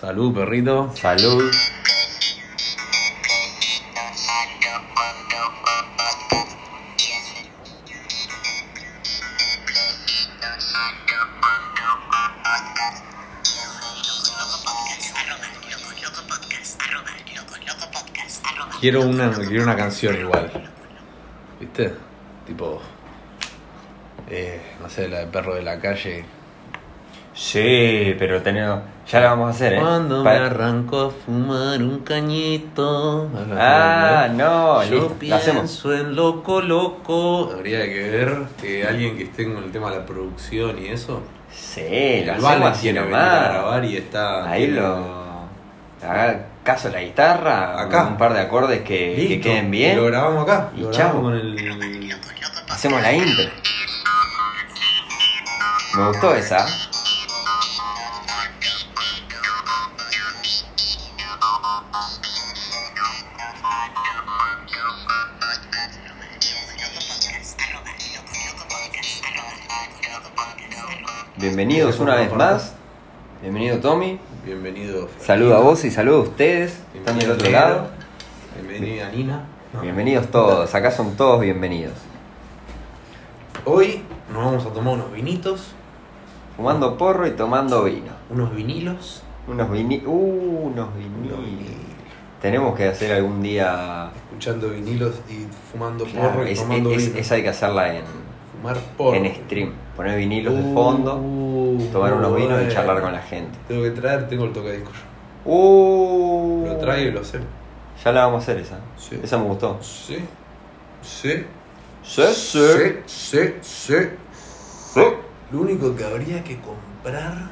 Salud, perrito. Salud. Quiero una, quiero una canción igual. ¿Viste? Tipo. Eh, no sé, la de perro de la calle. Sí, pero tenemos. Ya la vamos a hacer, ¿eh? Cuando Pa- me arranco a fumar un cañito. Ah, no, Yo listo, pienso en loco, loco. Habría que ver que alguien que esté con el tema de la producción y eso. Sí, lo hacemos tiene venir a grabar y está. Ahí tiene- lo. Haga caso a la guitarra, Acá. un par de acordes que, queden y bien. Lo grabamos acá. Y chao. grabamos con el. Hacemos la intro. Me gustó esa. Bienvenidos una vez más. Bienvenido Tommy. Bienvenido. Saludo a vos y saludo a ustedes. Están del otro lado. Bienvenida Nina. No. Bienvenidos todos. Acá son todos bienvenidos. Hoy nos vamos a tomar unos vinitos, Fumando porro y tomando vino. unos vinilos. Unos vini... Uh, unos vinilos. Tenemos que hacer algún día. Escuchando vinilos y fumando Claro, porro y es- tomando es- vino. esa hay que hacerla en, Fumar porro. en stream. Poner vinilos de fondo, Uh, tomar unos vinos y bueno. charlar con la gente. Tengo que traer, tengo el tocadiscos yo. Uh, Lo traigo y lo hacemos. Ya la vamos a hacer esa. Sí. Esa me gustó. Sí. Sí. Sí, Sí, sí, sí. Lo único que habría que comprar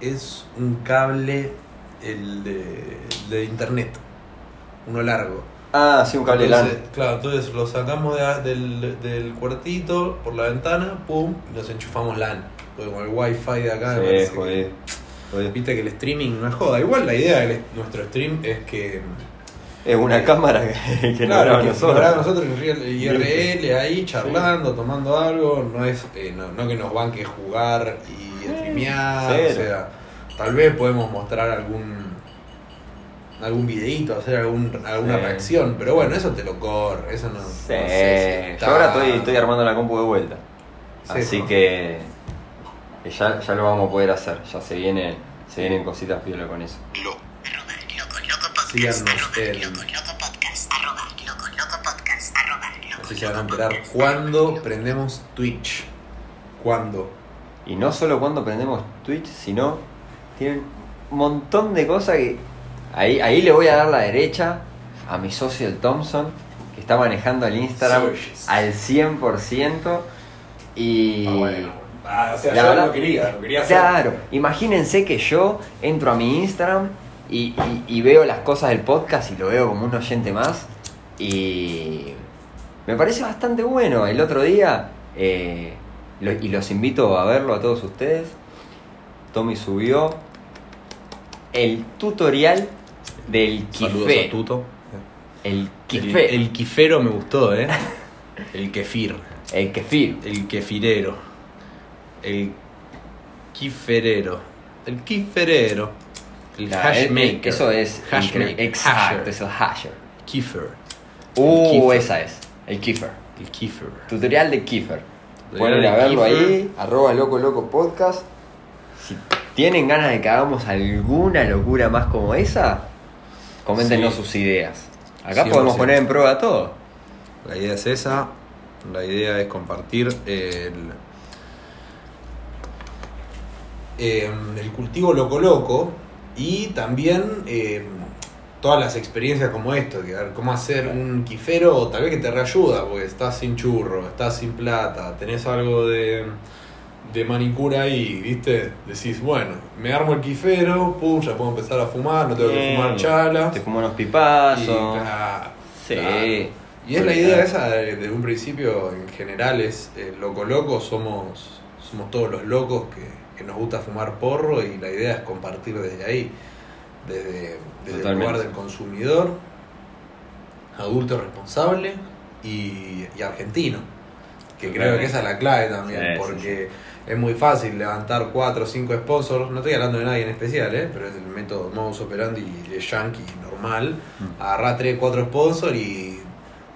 es un cable el de, de internet. Uno largo. Ah, sí, un cable Entonces, LAN. Claro, entonces lo sacamos de- del, del cuartito por la ventana, pum, y nos enchufamos LAN. Porque con el wifi de acá Sí, parece que-. Jodido. Viste que el streaming no es joda. Igual la idea de nuestro stream es que. Es una cámara que, que claro, no que nosotros. grabamos nosotros en IRL ahí charlando, tomando algo. No es eh, no, no que nos banque jugar y streamear. cero. O sea, tal vez podemos mostrar algún algún videito, hacer algún, alguna Sí. reacción. Pero bueno, eso te lo corre. Eso no. no Sí, sé si está- yo ahora estoy, estoy armando la compu de vuelta. Sí, Así ¿no? que ya, ya lo vamos a poder hacer. Ya se viene, se vienen cositas piola con eso. Síganos en. Así se van a enterar cuando prendemos Twitch. ¿Cuándo? Y no solo cuando prendemos Twitch, sino tienen un montón de cosas que. Ahí, ahí le voy a dar la derecha a mi socio el Thompson, que está manejando el Instagram Socios. al 100%. Y. Ah, bueno. Ah, o sea, La yo verdad- lo quería, lo quería hacer. Claro, imagínense que yo entro a mi Instagram y, y- y veo las cosas del podcast y lo veo como un oyente más. Y me parece bastante bueno. El otro día, eh, lo- y los invito a verlo a todos ustedes, Tommy subió el tutorial del Saludos kifé. a Tuto. El El, kifé. el kifero me gustó, ¿eh? El kefir. El kefir. El kefirero. El kiferero. El kiferero. El Ah, eh, hashmaker. Eso es Hashmaker. Exacto, Hasher. es el hasher. Kefir. Uh, kefir. esa es. El kefir. El kefir. Tutorial de Kiefer. Pueden a verlo Kiefer. ahí, arroba loco loco podcast. Si tienen ganas de que hagamos alguna locura más como esa, coméntenos Sí. sus ideas. Acá 100%. podemos poner en prueba todo. La idea es esa. La idea es compartir el, em, el cultivo loco loco y también em, todas las experiencias como esto, que ver, cómo hacer un quifero, tal vez que te reayuda, porque estás sin churro, estás sin plata, tenés algo de, de manicura ahí, ¿viste? Decís, bueno, me armo el quifero, pum, ya puedo empezar a fumar, no tengo que fumar chalas. Te fumo unos y, pipazos. claro, Sí. claro. Y es la idea esa de, de un principio en general es eh, loco loco, somos, somos todos los locos que, que nos gusta fumar porro y la idea es compartir desde ahí, desde, desde el lugar del consumidor, adulto responsable y, y argentino. Que creo que esa es la clave también, Sí, sí, porque es muy fácil levantar 4 o 5 sponsors. No estoy hablando de nadie en especial, ¿eh? pero es el método modus operandi de yankee normal. Mm. Agarrás 3, 4 sponsors y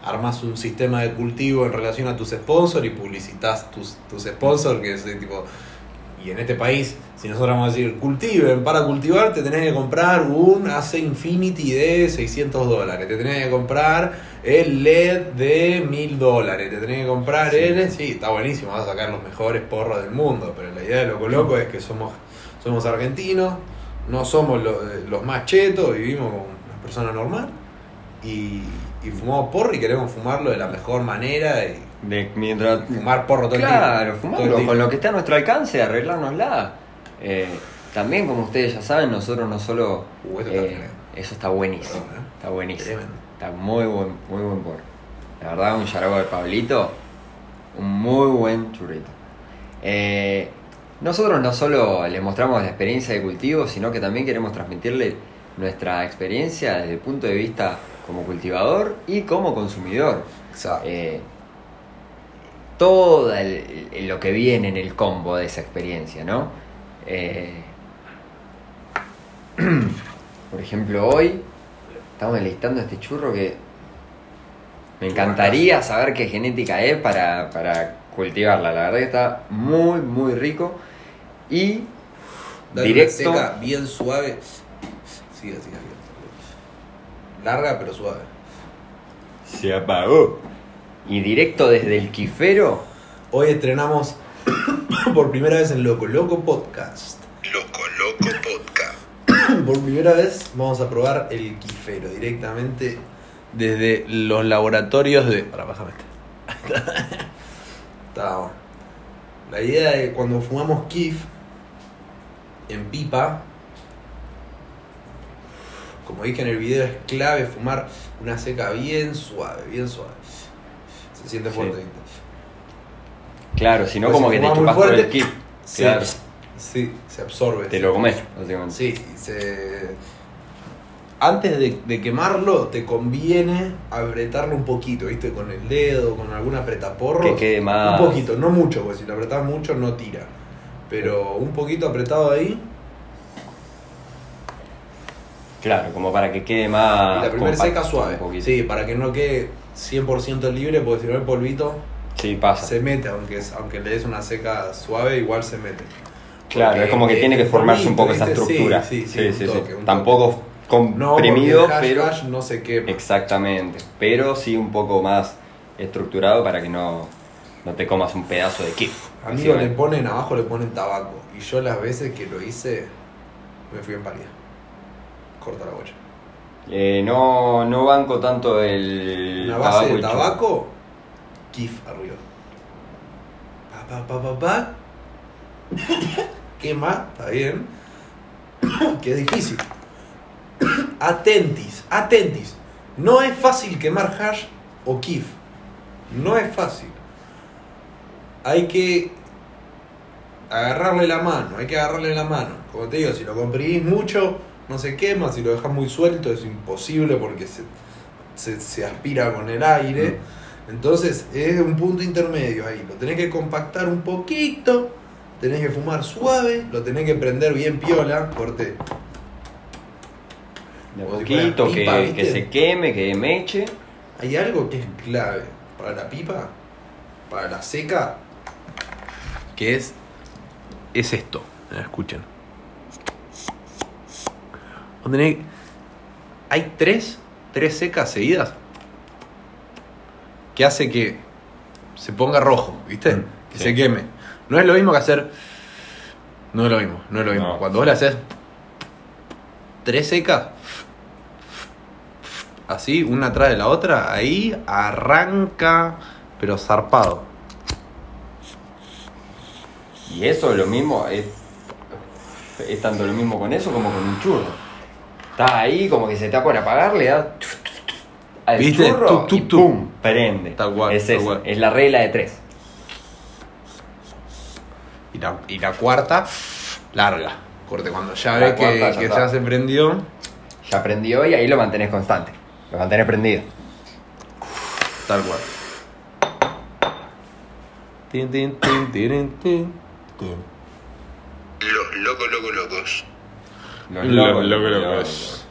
armas un sistema de cultivo en relación a tus sponsors y publicitas tus, tus sponsors, que es de tipo. Y en este país, si nosotros vamos a decir cultiven, para cultivar te tenés que comprar un AC Infinity de 600 dólares, te tenés que comprar el LED de 1000 dólares, te tenés que comprar Sí. el. Sí, está buenísimo, vas a sacar los mejores porros del mundo, pero la idea de Loco Loco es que somos, somos argentinos, no somos lo- los más chetos, vivimos como una persona normal y, y fumamos porro y queremos fumarlo de la mejor manera y De, mientras, fumar porro todo el Claro, el fumarlo tiempo. con lo que está a nuestro alcance, arreglárnosla. Eh, también, como ustedes ya saben, nosotros no solo. Uh, eso está eh, eso está buenísimo. Perdón, ¿eh? Está buenísimo. Tremendo. Está muy buen, muy buen porro. La verdad, un yarago de Pablito, un muy buen churrito. Nosotros no solo les mostramos la experiencia de cultivo, sino que también queremos transmitirle nuestra experiencia desde el punto de vista como cultivador y como consumidor. Exacto. Todo el- el- lo que viene en el combo de esa experiencia, ¿no? Eh, por ejemplo, hoy estamos listando este churro que me encantaría saber qué genética es para, para cultivarla. La verdad que está muy, muy rico. Y Dale directo. una seca bien suave. Sigue, sigue, sigue. Larga pero suave. Se apagó. Y directo desde el quifero. Hoy estrenamos por primera vez en Loco Loco Podcast. Loco Loco Podcast. Por primera vez vamos a probar el quifero directamente desde los laboratorios de. Para, bájame este. Está bueno. La idea de cuando fumamos kif en pipa, como dije en el video, es clave fumar una seca bien suave, bien suave. Se siente fuerte. Claro, si no, Pues como si que te chupas todo el kit. Sí, Claro. sí, se absorbe. Te lo comes, básicamente. Sí, se... Antes de, de quemarlo, te conviene apretarlo un poquito, ¿viste? Con el dedo, con algún apretaporro. Que quede más- Un poquito, no mucho, porque si lo apretás mucho no tira. Pero un poquito apretado ahí. Claro, como para que quede y más. la primera seca suave. Sí, para que no quede 100% libre, porque si no el polvito Sí, pasa. se mete, aunque, es- aunque le des una seca suave, igual se mete. Claro, Porque es como que tiene que formarse un poco esa estructura. Sí, sí, sí, toque, Tampoco. No, comprimido, hash, pero. hash no se quema. Exactamente. Pero sí un poco más estructurado para que no, no te comas un pedazo de kit. A mí le ponen abajo, le ponen tabaco. Y yo las veces que lo hice, me fui en pálida. Corta la bocha. Eh, no, no banco tanto el. Una base de tabaco, kif arriba. Pa, pa, pa, pa, pa. Quema, está bien. que es difícil. Atentis, atentis. No es fácil quemar hash o kif. No es fácil. Hay que agarrarle la mano, hay que agarrarle la mano. Como te digo, si lo comprimís mucho, no se quema. Si lo dejas muy suelto, es imposible porque se, se, se aspira con el aire. Entonces es un punto intermedio ahí. Lo tenés que compactar un poquito, tenés que fumar suave, lo tenés que prender bien piola, corte. De a si poquito, pipa, que, que se queme, que meche. Hay algo que es clave para la pipa, para la seca, que es, es esto. Escuchen. Hay tres, tres secas seguidas que hace que se ponga rojo, ¿viste? Mm, que sí. se queme. No es lo mismo que hacer. No es lo mismo, no es lo mismo. No. Cuando vos le haces tres secas, así, una atrás de la otra, ahí arranca, pero zarpado. Y eso es lo mismo, es, es tanto lo mismo con eso como con un churro. Estás ahí como que se está por apagar, le das al ¿Viste? churro y tuc. pum, prende. Tal cual, es, tal eso, cual. es la regla de tres. Y la, y la cuarta, larga. Corte, cuando ya La ves que, cuarta ya que está. ya se prendió, Ya prendió y ahí lo mantenés constante. Lo mantenés prendido. tal cual. Tin, tin, tin, tin, tin. Los locos, locos, locos. Los Los locos, locos, los locos. locos.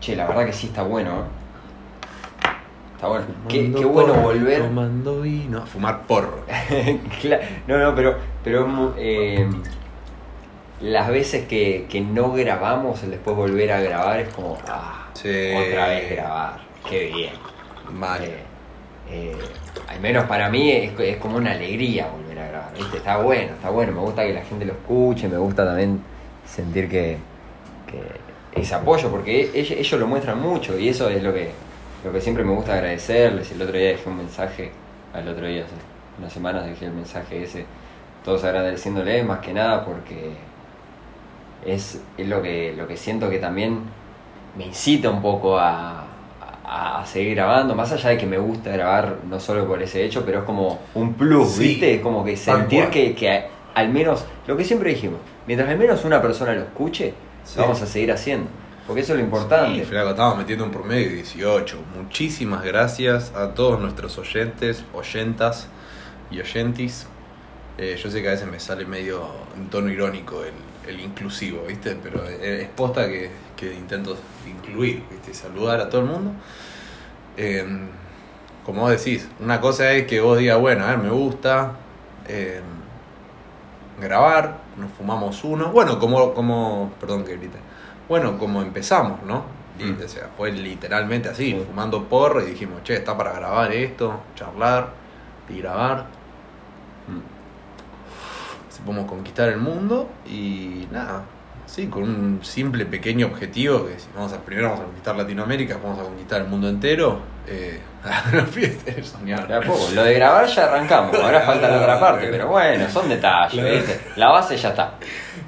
Che, la verdad que sí está bueno, ¿eh? Está bueno. Qué, qué bueno volver. Tomando vino. a Fumar porro. No, no, pero, pero mu- eh, las veces que, que no grabamos, el después volver a grabar es como, ah, Sí. otra vez grabar. Qué bien. Mal. Eh, eh, al menos para mí es, es como una alegría volver a grabar. Está bueno, está bueno, me gusta que la gente lo escuche, me gusta también sentir que, que ese apoyo, porque ellos, ellos lo muestran mucho y eso es lo que, lo que siempre me gusta agradecerles. El otro día dejé un mensaje, al otro día, hace unas semanas dejé el mensaje ese, todos agradeciéndole más que nada porque es, es lo, que, lo que siento que también me incita un poco a, a, a seguir grabando, más allá de que me gusta grabar no solo por ese hecho, pero es como un plus, Sí, ¿viste? Es como que sentir que, que al menos, lo que siempre dijimos, mientras al menos una persona lo escuche, Sí. lo vamos a seguir haciendo, porque eso es lo importante. Sí, flaco, estamos metiendo un promedio de 18. Muchísimas gracias a todos nuestros oyentes, oyentas y oyentis. Eh, yo sé que a veces me sale medio en tono irónico el, el inclusivo, ¿viste? Pero es posta que, que intento incluir, ¿viste? Saludar a todo el mundo. Eh, como vos decís, una cosa es que vos digas, bueno, a ver, me gusta eh, grabar, nos fumamos uno. Bueno, como, como perdón que grite. Bueno, como empezamos, ¿no? Y, Mm. O sea, fue literalmente así, Sí. fumando porro y dijimos, che, está para grabar esto, charlar y grabar. Mm. Si podemos conquistar el mundo y nada, sí, con un simple pequeño objetivo que si vamos a primero vamos a conquistar Latinoamérica, vamos a conquistar el mundo entero. Eh, a poco. Lo de grabar ya arrancamos, ahora falta la otra parte, pero bueno, son detalles, Claro. ¿viste? La base ya está.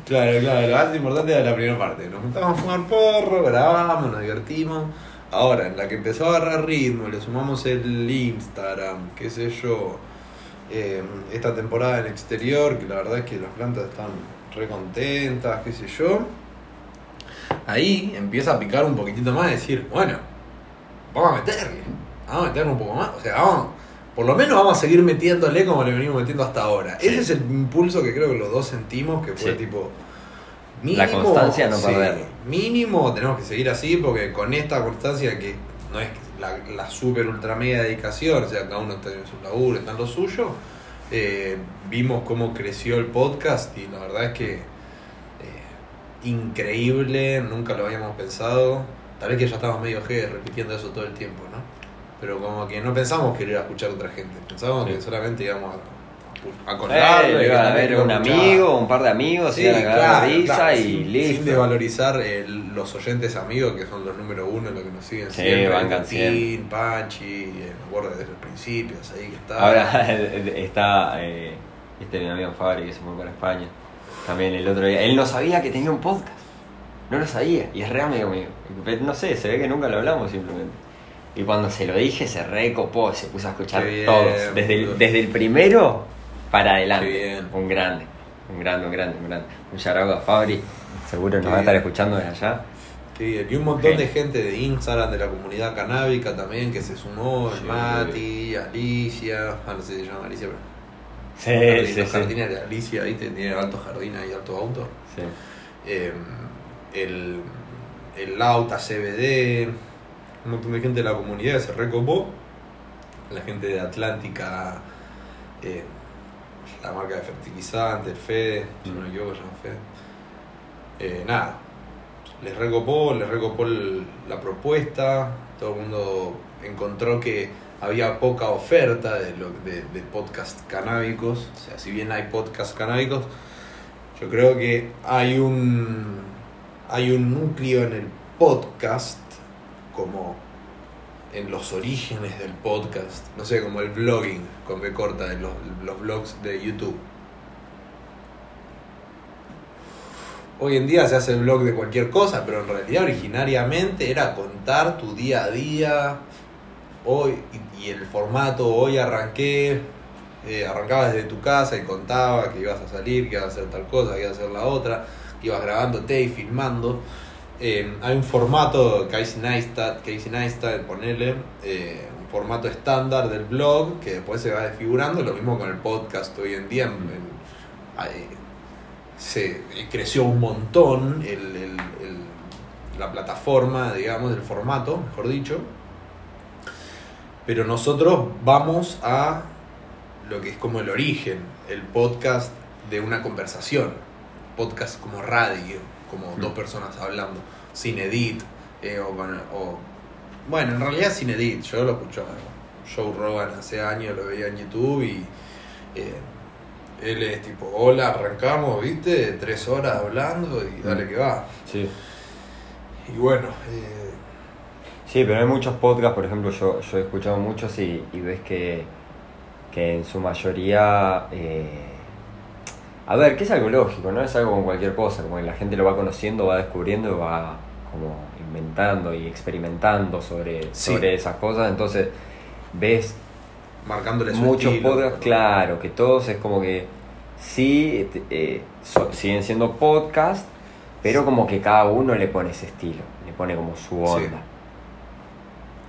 Claro, claro, lo más importante era la primera parte. Nos juntamos a fumar porro, grabamos, nos divertimos. Ahora, en la que empezó a agarrar ritmo, le sumamos el Instagram, qué sé yo. eh, esta temporada en exterior, que la verdad es que las plantas están re contentas, qué sé yo. Ahí empieza a picar un poquitito más y decir, bueno, vamos a meterle, vamos a meterle un poco más. O sea, vamos, por lo menos vamos a seguir metiéndole como le venimos metiendo hasta ahora. Sí. Ese es el impulso que creo que los dos sentimos, que fue Sí. tipo... La constancia no. Mínimo tenemos que seguir así porque con esta constancia que no es la, la super ultra mega dedicación, o sea, cada uno está en su laburo, está en lo suyo, eh, vimos cómo creció el podcast y la verdad es que eh, increíble, nunca lo habíamos pensado. Tal vez que ya estamos medio G repitiendo eso todo el tiempo, ¿no? Pero como que no pensamos que lo iba a escuchar otra gente, pensábamos Sí. que solamente íbamos a, a Eh, y a lo un amigo, un par de amigos, Sí, iban a cagar de claro, risa claro, y sin, listo. sin desvalorizar el- los oyentes amigos que son los número uno, los que nos siguen Sí, siempre. bancan Agustín, Pachi, eh, me acuerdo desde los principios ahí que estaba. Ahora está eh, este mi amigo Fabri que se fue para España. También el otro día. Él no sabía que tenía un podcast. No lo sabía. Y es re amigo mío. No sé, se ve que nunca lo hablamos simplemente. Y cuando se lo dije se recopó, se puso a escuchar todos. Desde el, desde el primero para adelante. Bien. Un grande. Un grande, un grande, un grande. Un shout a Fabri. Seguro nos va a estar escuchando desde allá. Qué bien. Y un montón de gente de Instagram, de la comunidad canábica también, que se sumó, Sí. Mati, Alicia, ah, no sé si se llama Alicia, pero Sí, jardín- sí, los sí. jardines de Alicia, ¿viste? Tiene alto jardín y alto auto. Sí. Eh, el, el Lauta CBD, un montón de gente de la comunidad se recopó. La gente de Atlántica, eh, la marca de fertilizante, el Fede, si no me equivoco, se llama Fede. Eh, nada, les recopó, les recopó el- la propuesta, todo el mundo encontró que había poca oferta de, lo, de, de podcast canábicos, o sea, si bien hay podcast canábicos, yo creo que hay un hay un núcleo en el podcast como en los orígenes del podcast, no sé, como el blogging con B corta, de los, los blogs de YouTube. Hoy en día se hace el blog de cualquier cosa, pero en realidad originariamente era contar tu día a día. Hoy, y, y el formato, hoy arranqué, eh, arrancabas desde tu casa y contaba que ibas a salir, que ibas a hacer tal cosa, que ibas a hacer la otra, que ibas grabándote y filmando. Eh, hay un formato, Casey Neistat, Casey Neistat, ponele, eh, un formato estándar del blog que después se va desfigurando, lo mismo con el podcast hoy en día. se creció un montón la plataforma, digamos, el formato, mejor dicho. Pero nosotros vamos a lo que es como el origen, el podcast de una conversación, podcast como radio, como Mm. dos personas hablando, sin edit, eh, o, o- bueno, en realidad sin edit, yo lo escucho a Joe Rogan hace años, lo veía en YouTube y eh, él es tipo, hola, arrancamos, viste, tres horas hablando y dale que va. Sí. Y bueno, eh, Sí, pero hay muchos podcasts, por ejemplo, yo, yo he escuchado muchos y, y ves que, que en su mayoría... eh, a ver, que es algo lógico, ¿no? Es algo como cualquier cosa, como que la gente lo va conociendo, va descubriendo y va como inventando y experimentando sobre, Sí. sobre esas cosas, entonces ves marcándole su muchos estilo, podcasts, claro, que todos es como que sí, eh, so- siguen siendo podcasts, pero como que cada uno le pone ese estilo, le pone como su Sí.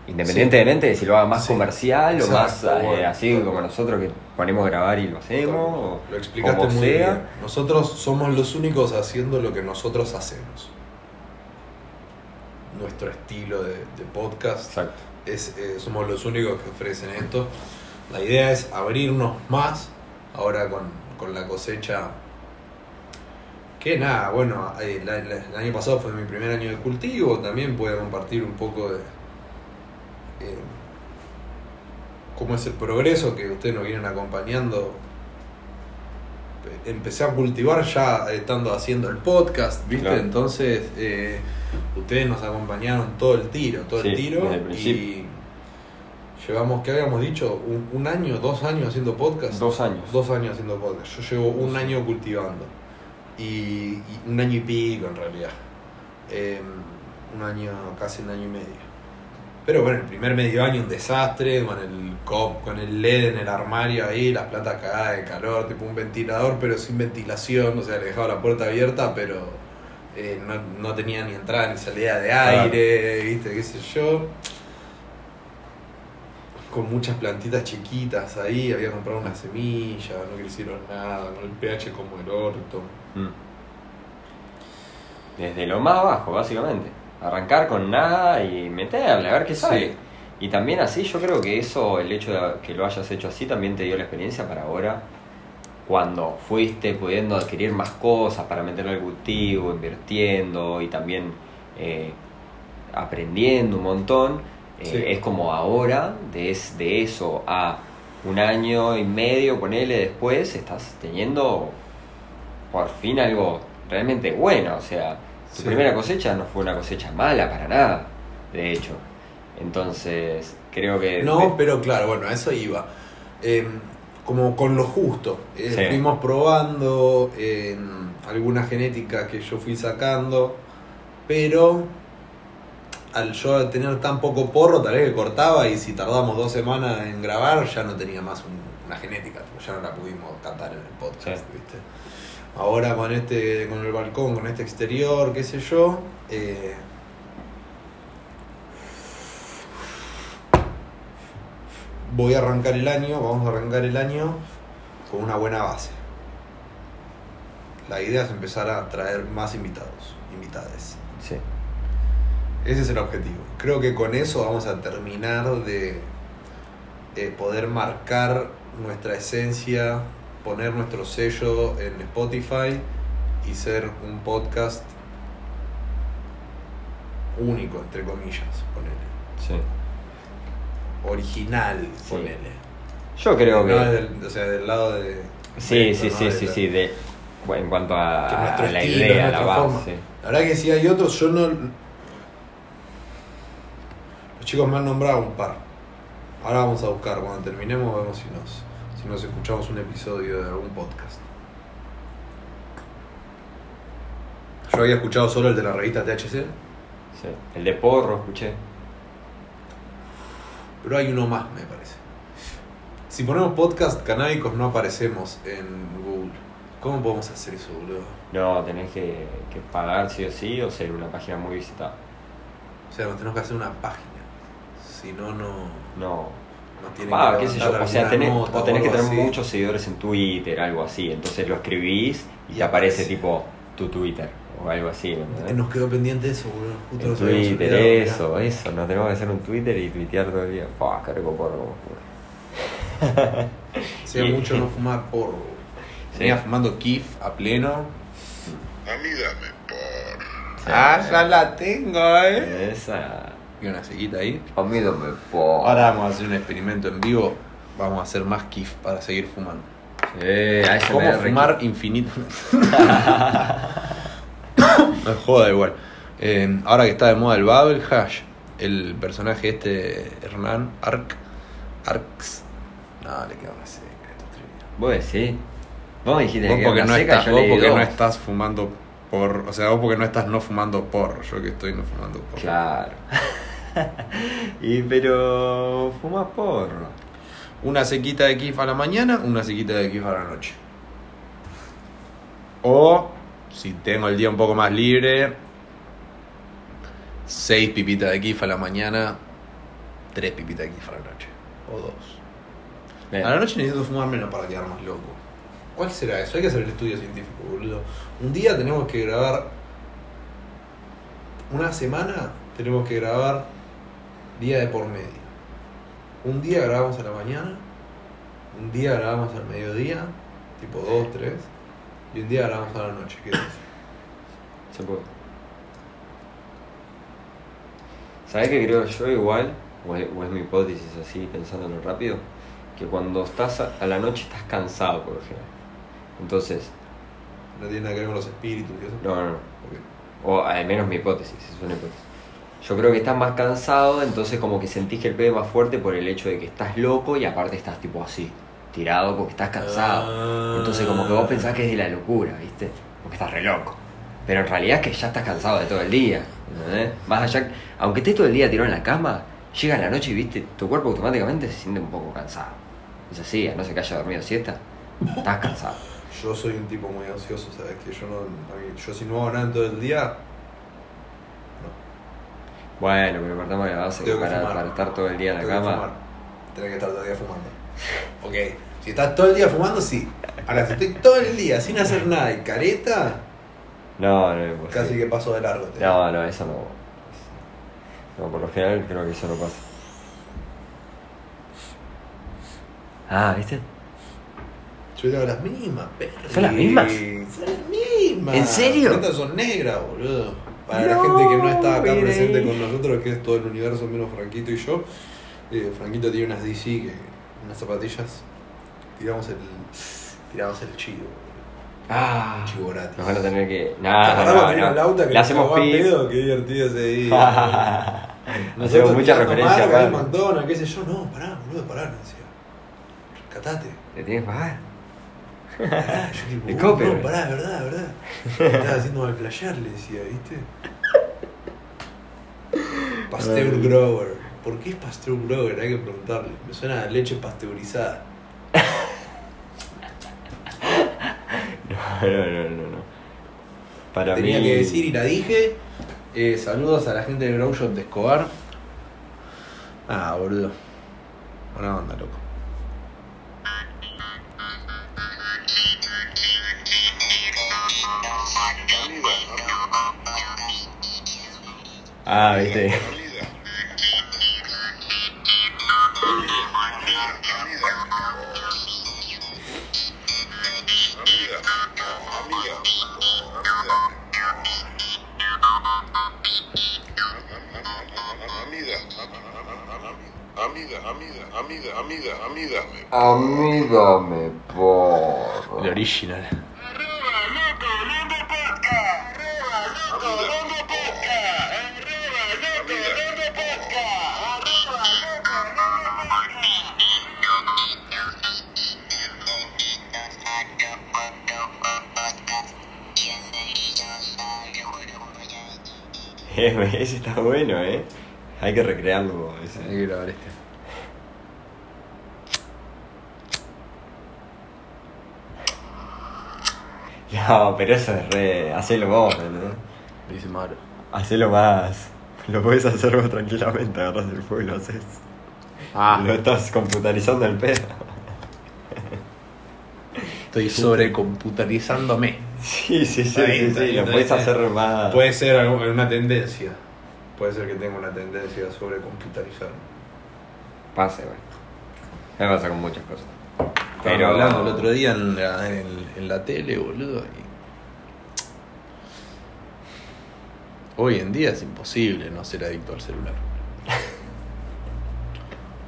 Independientemente de si lo haga más comercial o más eh, así como nosotros que ponemos a grabar y lo hacemos, o Lo explicaste como muy sea. bien. Nosotros somos los únicos haciendo lo que nosotros hacemos. Nuestro estilo de, de podcast Exacto. es, eh, somos los únicos que ofrecen esto. La idea es abrirnos más ahora con, con la cosecha. Que nada, bueno, eh, la- la- el año pasado fue mi primer año de cultivo, también pude compartir un poco de cómo es el progreso que ustedes nos vienen acompañando. Empecé a cultivar ya estando haciendo el podcast, ¿viste? Claro. Entonces, eh, ustedes nos acompañaron todo el tiro, todo el tiro. el Y llevamos, ¿qué habíamos dicho? Un, un año, dos años haciendo podcast. Dos años. Dos años haciendo podcast. Yo llevo un año cultivando. Y, y un año y pico en realidad. Eh, un año, casi un año y medio. Pero bueno, el primer medio año un desastre, con el cop, con el LED en el armario ahí, las plantas cagadas de calor, tipo un ventilador, pero sin ventilación, o sea, le dejaba la puerta abierta, pero eh, no, no tenía ni entrada ni salida de aire, viste, qué sé yo. Con muchas plantitas chiquitas ahí, había comprado una semilla, no crecieron nada, con el pH como el orto. Mm. Desde lo más bajo, básicamente. Arrancar con nada y meterle, a ver qué sale. Sí. Y también así, yo creo que eso, el hecho de que lo hayas hecho así, también te dio la experiencia para ahora, cuando fuiste pudiendo adquirir más cosas para meterle al cultivo, invirtiendo y también eh, aprendiendo un montón. eh, Sí. Es como ahora, de, es- de eso a un año y medio, ponele después, estás teniendo por fin algo realmente bueno. O sea, Sí. primera cosecha no fue una cosecha mala para nada, de hecho. Entonces, creo que... No, pero claro, bueno, a eso iba. Eh, como con lo justo. Eh, Sí. Fuimos probando eh, alguna genética que yo fui sacando, pero al yo tener tan poco porro, tal vez que cortaba y si tardamos dos semanas en grabar, ya no tenía más un- una genética, ya no la pudimos cantar en el podcast, Sí. ¿viste? Ahora con este, con el balcón, con este exterior, qué sé yo, eh, voy a arrancar el año, vamos a arrancar el año con una buena base. La idea es empezar a traer más invitados, invitades. Sí. Ese es el objetivo. Creo que con eso vamos a terminar de eh, poder marcar nuestra esencia, poner nuestro sello en Spotify y ser un podcast único, entre comillas, ponele. Sí. Original, Sí. ponele. Yo creo que... Del, o sea, del lado de... Sí, de sí, esto, sí, ¿no? sí, De la- sí, de, bueno, en cuanto a, a la estilo, idea, la base. forma. La verdad que sí hay otros, yo no... Los chicos me han nombrado un par. Ahora vamos a buscar, cuando terminemos vemos si nos, si nos escuchamos un episodio de algún podcast. Yo había escuchado solo el de la revista THC, Sí. El de porro, escuché. pero hay uno más, me parece. Si ponemos podcast canábicos no aparecemos en Google. ¿Cómo podemos hacer eso, boludo? No, tenés que, que pagar sí o sí o ser una página muy visitada. O sea, nos tenemos que hacer una página. Si no, no, No. No tiene Ah, que qué sé yo, o sea, tenés, nota o tenés que tener así. muchos seguidores en Twitter, algo así. Entonces lo escribís y, Y te aparece aparece. tipo tu Twitter o algo así. ¿me entendés? Nos quedó pendiente eso, boludo. Twitter, olvidado, mirá. eso, eso. Nos tenemos que hacer un Twitter y tuitear todo el día. Qué rico porro. Y- mucho no fumaba porro. Venía fumando Kif a pleno. A mí dame por. Ah, ya la tengo, eh. Esa. Una sequita ahí. A mí. Ahora vamos a hacer un experimento en vivo. Vamos a hacer más Kif para seguir fumando. Eh, a ¿Cómo fumar infinito? no joda igual. Eh, ahora que está de moda el Bubble Hash, el personaje este, Hernán Arc, Arx. No, le quedó una seca esto es. Vos decís. Vos me dijiste Vos que porque, no seca, estás, yo vos porque dos. no estás fumando por. O sea, vos porque no estás no fumando por. Yo que estoy no fumando por. Claro. y pero. Fuma porro. Una sequita de kif a la mañana, una sequita de kif a la noche. O, si tengo el día un poco más libre, seis pipitas de kif a la mañana, tres pipitas de kif a la noche. O dos. Bien. A la noche necesito fumar menos para quedar más loco. ¿Cuál será eso? Hay que hacer el estudio científico, boludo. Un día tenemos que grabar. Una semana tenemos que grabar día de por medio. Un día grabamos a la mañana, un día grabamos al mediodía, tipo 2, 3, y un día grabamos a la noche. ¿Qué dices? Se puede. ¿Sabés qué creo yo igual? O es, o es mi hipótesis así, pensándolo rápido. Que cuando estás a, a la noche estás cansado, por ejemplo. Entonces, No tiene nada que ver con los espíritus y eso. no, no, no. O al menos mi hipótesis, es una hipótesis. Yo creo que estás más cansado, entonces como que sentís que el pedo es más fuerte por el hecho de que estás loco y aparte estás tipo así, tirado porque estás cansado. Ah. Entonces como que vos pensás que es de la locura, ¿viste? Porque estás re loco. Pero en realidad es que ya estás cansado de todo el día, ¿entendés? Más allá, aunque estés todo el día tirado en la cama, llega la noche y, ¿viste? Tu cuerpo automáticamente se siente un poco cansado. Es así, a no ser que haya dormido siesta, estás cansado. Yo soy un tipo muy ansioso, ¿sabes? Que yo no. a mí- yo si no hago nada en todo el día. Bueno, pero partamos de la base que Tengo que para, fumar. para estar todo el día en la tengo que cama... que estar todo el día fumando. Ok. Si estás todo el día fumando, sí. Ahora, si estoy todo el día sin hacer nada y careta, No, no, casi que paso de largo. te digo. No, no, eso no. No, por lo general creo que eso no pasa. Ah, ¿viste? Yo tengo las mismas, perri. ¿Son las mismas? Son las mismas. ¿En serio? Estas son negras, boludo. Para la No, gente que no está acá mire. presente con nosotros, que es todo el universo menos Franquito y yo. eh, Franquito tiene unas DC, que, unas zapatillas. Tiramos el. Tiramos el chivo. Ah, Chivo gratis. nos van a tener que. ¿Te Nada, acordás no, vino no. el auto que Le nos hacemos pedo? Qué divertido ese día. Hacemos mucha referencia marca, acá. McDonald's, qué sé yo. No, pará, boludo, pará, me decía. Rescatate. Le tienes que pagar. Pará, yo tipo, El no, pará, verdad, verdad. Estaba haciendo mal flashear, le decía, ¿viste? Pasteur Grower. ¿Por qué es Pasteur Grower? Hay que preguntarle. Me suena a leche pasteurizada. No, no, no, no. no. Para Tenía mí. que decir y la dije. Eh, saludos a la gente de Grow Shop de Escobar. Ah, boludo. Buena onda, loco. Ah, viste. Amida, amida, amida, amida, amida, amida. A mí dame por. El original. Ese está bueno, eh. Hay que recrearlo. ese. Hay que grabar este. No, pero eso es re. Hacelo vos. Lo dice Maro. Hacelo más. Lo puedes hacer vos tranquilamente, agarras el fuego y lo haces. Ah, Lo estás computarizando el pedo. estoy sobrecomputarizándome. Sí, sí, sí, bien, sí, está sí, lo puedes hacer más. Puede ser algo- una tendencia. Puede ser que tenga una tendencia a sobrecomputarizarme. Pase, güey. Me pasa con muchas cosas. Pero hablando el otro día en la, en, en la tele, boludo. y- Hoy en día es imposible no ser adicto al celular.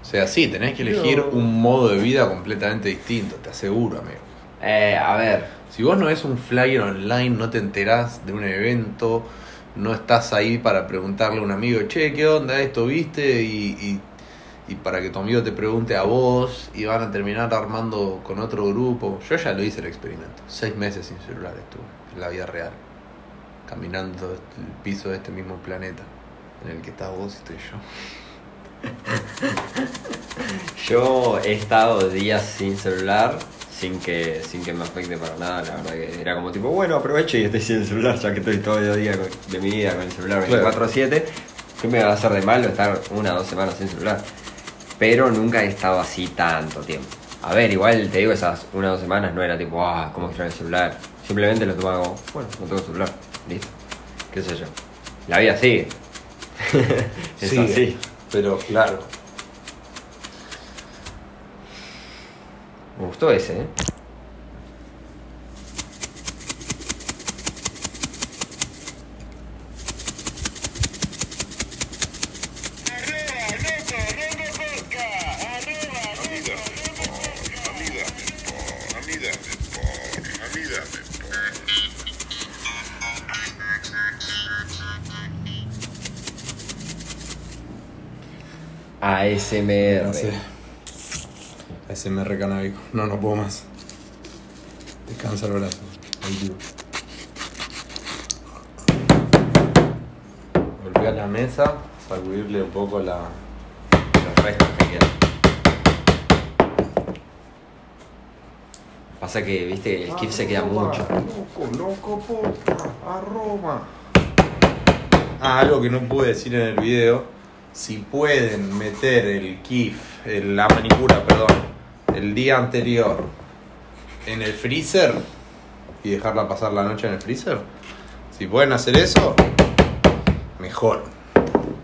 O sea, sí, tenés que elegir un modo de vida completamente distinto, te aseguro, amigo. Eh, a ver. Si vos no ves un flyer online, no te enterás de un evento, no estás ahí para preguntarle a un amigo, che, ¿qué onda esto, viste? Y, y, y para que tu amigo te pregunte a vos y van a terminar armando con otro grupo. Yo ya lo hice el experimento. Seis meses sin celular estuve en la vida real. Caminando el piso de este mismo planeta en el que estás vos y estoy yo. Yo he estado días sin celular sin que, sin que me afecte para nada. La verdad que era como tipo, bueno, aprovecho y estoy sin el celular, ya que estoy todo el día con- de mi vida con el celular Claro. 24-7. ¿Qué me va a hacer de malo estar una o dos semanas sin celular? Pero nunca he estado así tanto tiempo. A ver, igual te digo, esas una o dos semanas no era tipo, ah, ¿cómo extraño el celular? Simplemente lo tomaba como, bueno, no tengo celular, listo. ¿Qué sé yo? La vida sigue. es Sigue, así. Pero claro. Me gustó ese, ¿eh? ASMR. No sé. ASMR canábico. No, no puedo más. Descansa el brazo. Ahí, a la mesa, sacudirle un poco la. Los restos que quedan. Pasa que, viste, el kif se queda mucho. Loco, loco, poca, arroba. Ah, algo que no pude decir en el video. Si pueden meter el kif, el- la manicura, perdón, el día anterior en el freezer y dejarla pasar la noche en el freezer. Si pueden hacer eso, mejor.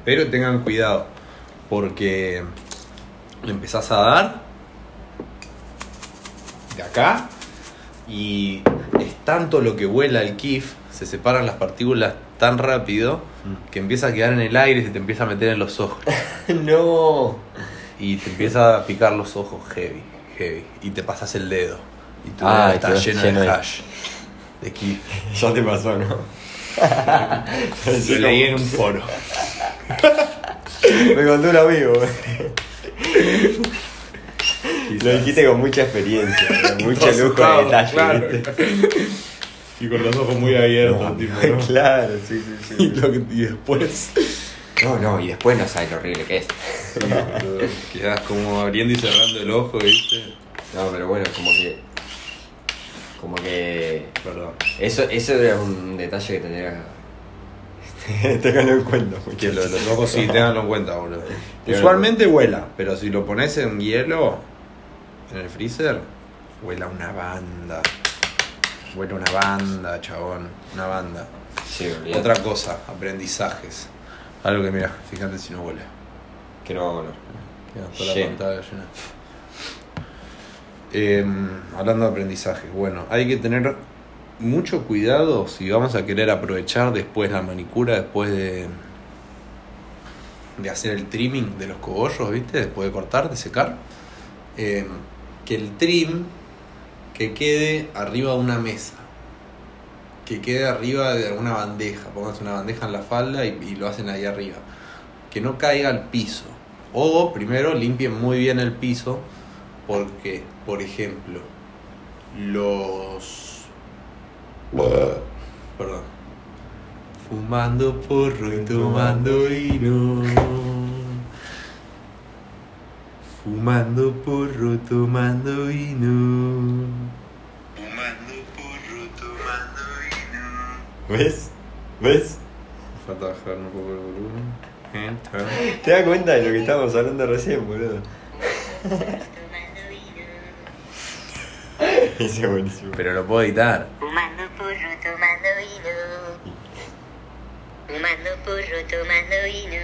Pero tengan cuidado, porque le empezás a dar de acá y es tanto lo que vuela el kif, se separan las partículas tan rápido que empieza a quedar en el aire y se te empieza a meter en los ojos no. y te empieza a picar los ojos heavy, heavy y te pasas el dedo y tu Ah, dedo está lleno, lleno de hash, de kif. Ya te pasó, ¿no? Lo leí en un foro. Me contó un amigo. Lo dijiste con mucha experiencia, con mucho lujo de detalle, claro. ¿viste? Y con los ojos muy abiertos, tipo, ¿no? Claro, sí, sí, Y, sí. lo que- y después No, no, y después no sabes lo horrible que es. sí, quedas como abriendo y cerrando el ojo, ¿viste? No, pero bueno, como que. Como que. Perdón. Eso, eso era un detalle que tendría. Ténganlo en cuenta, muchachos. lo de los ojos sí, ténganlo en cuenta, boludo. Usualmente vuela, pero si lo pones en hielo, en el freezer, vuela una banda. Vuela una banda, chabón. Una banda. Sí. Otra cosa, aprendizajes. Algo que mira, fíjate si no huele. Que no va a toda la Lleno. pantalla llena. Eh, hablando de aprendizaje, bueno, hay que tener mucho cuidado si vamos a querer aprovechar después la manicura, después de, de hacer el trimming de los cogollos, ¿viste? Después de cortar, de secar. Eh, que el trim que quede arriba de una mesa. Que quede arriba de alguna bandeja. Pónganse una bandeja en la falda y, y lo hacen ahí arriba. Que no caiga al piso. O primero limpien muy bien el piso. Porque, por ejemplo, los. Perdón. Fumando porro y tomando vino. Fumando porro, tomando vino. ¿Ves? ¿Ves? falta bajar un poco el volumen. Enter. ¿Te das cuenta de lo que estábamos hablando recién, boludo? Ese es buenísimo. Pero lo puedo editar. Fumando porro, tomando vino. Fumando porro, tomando vino.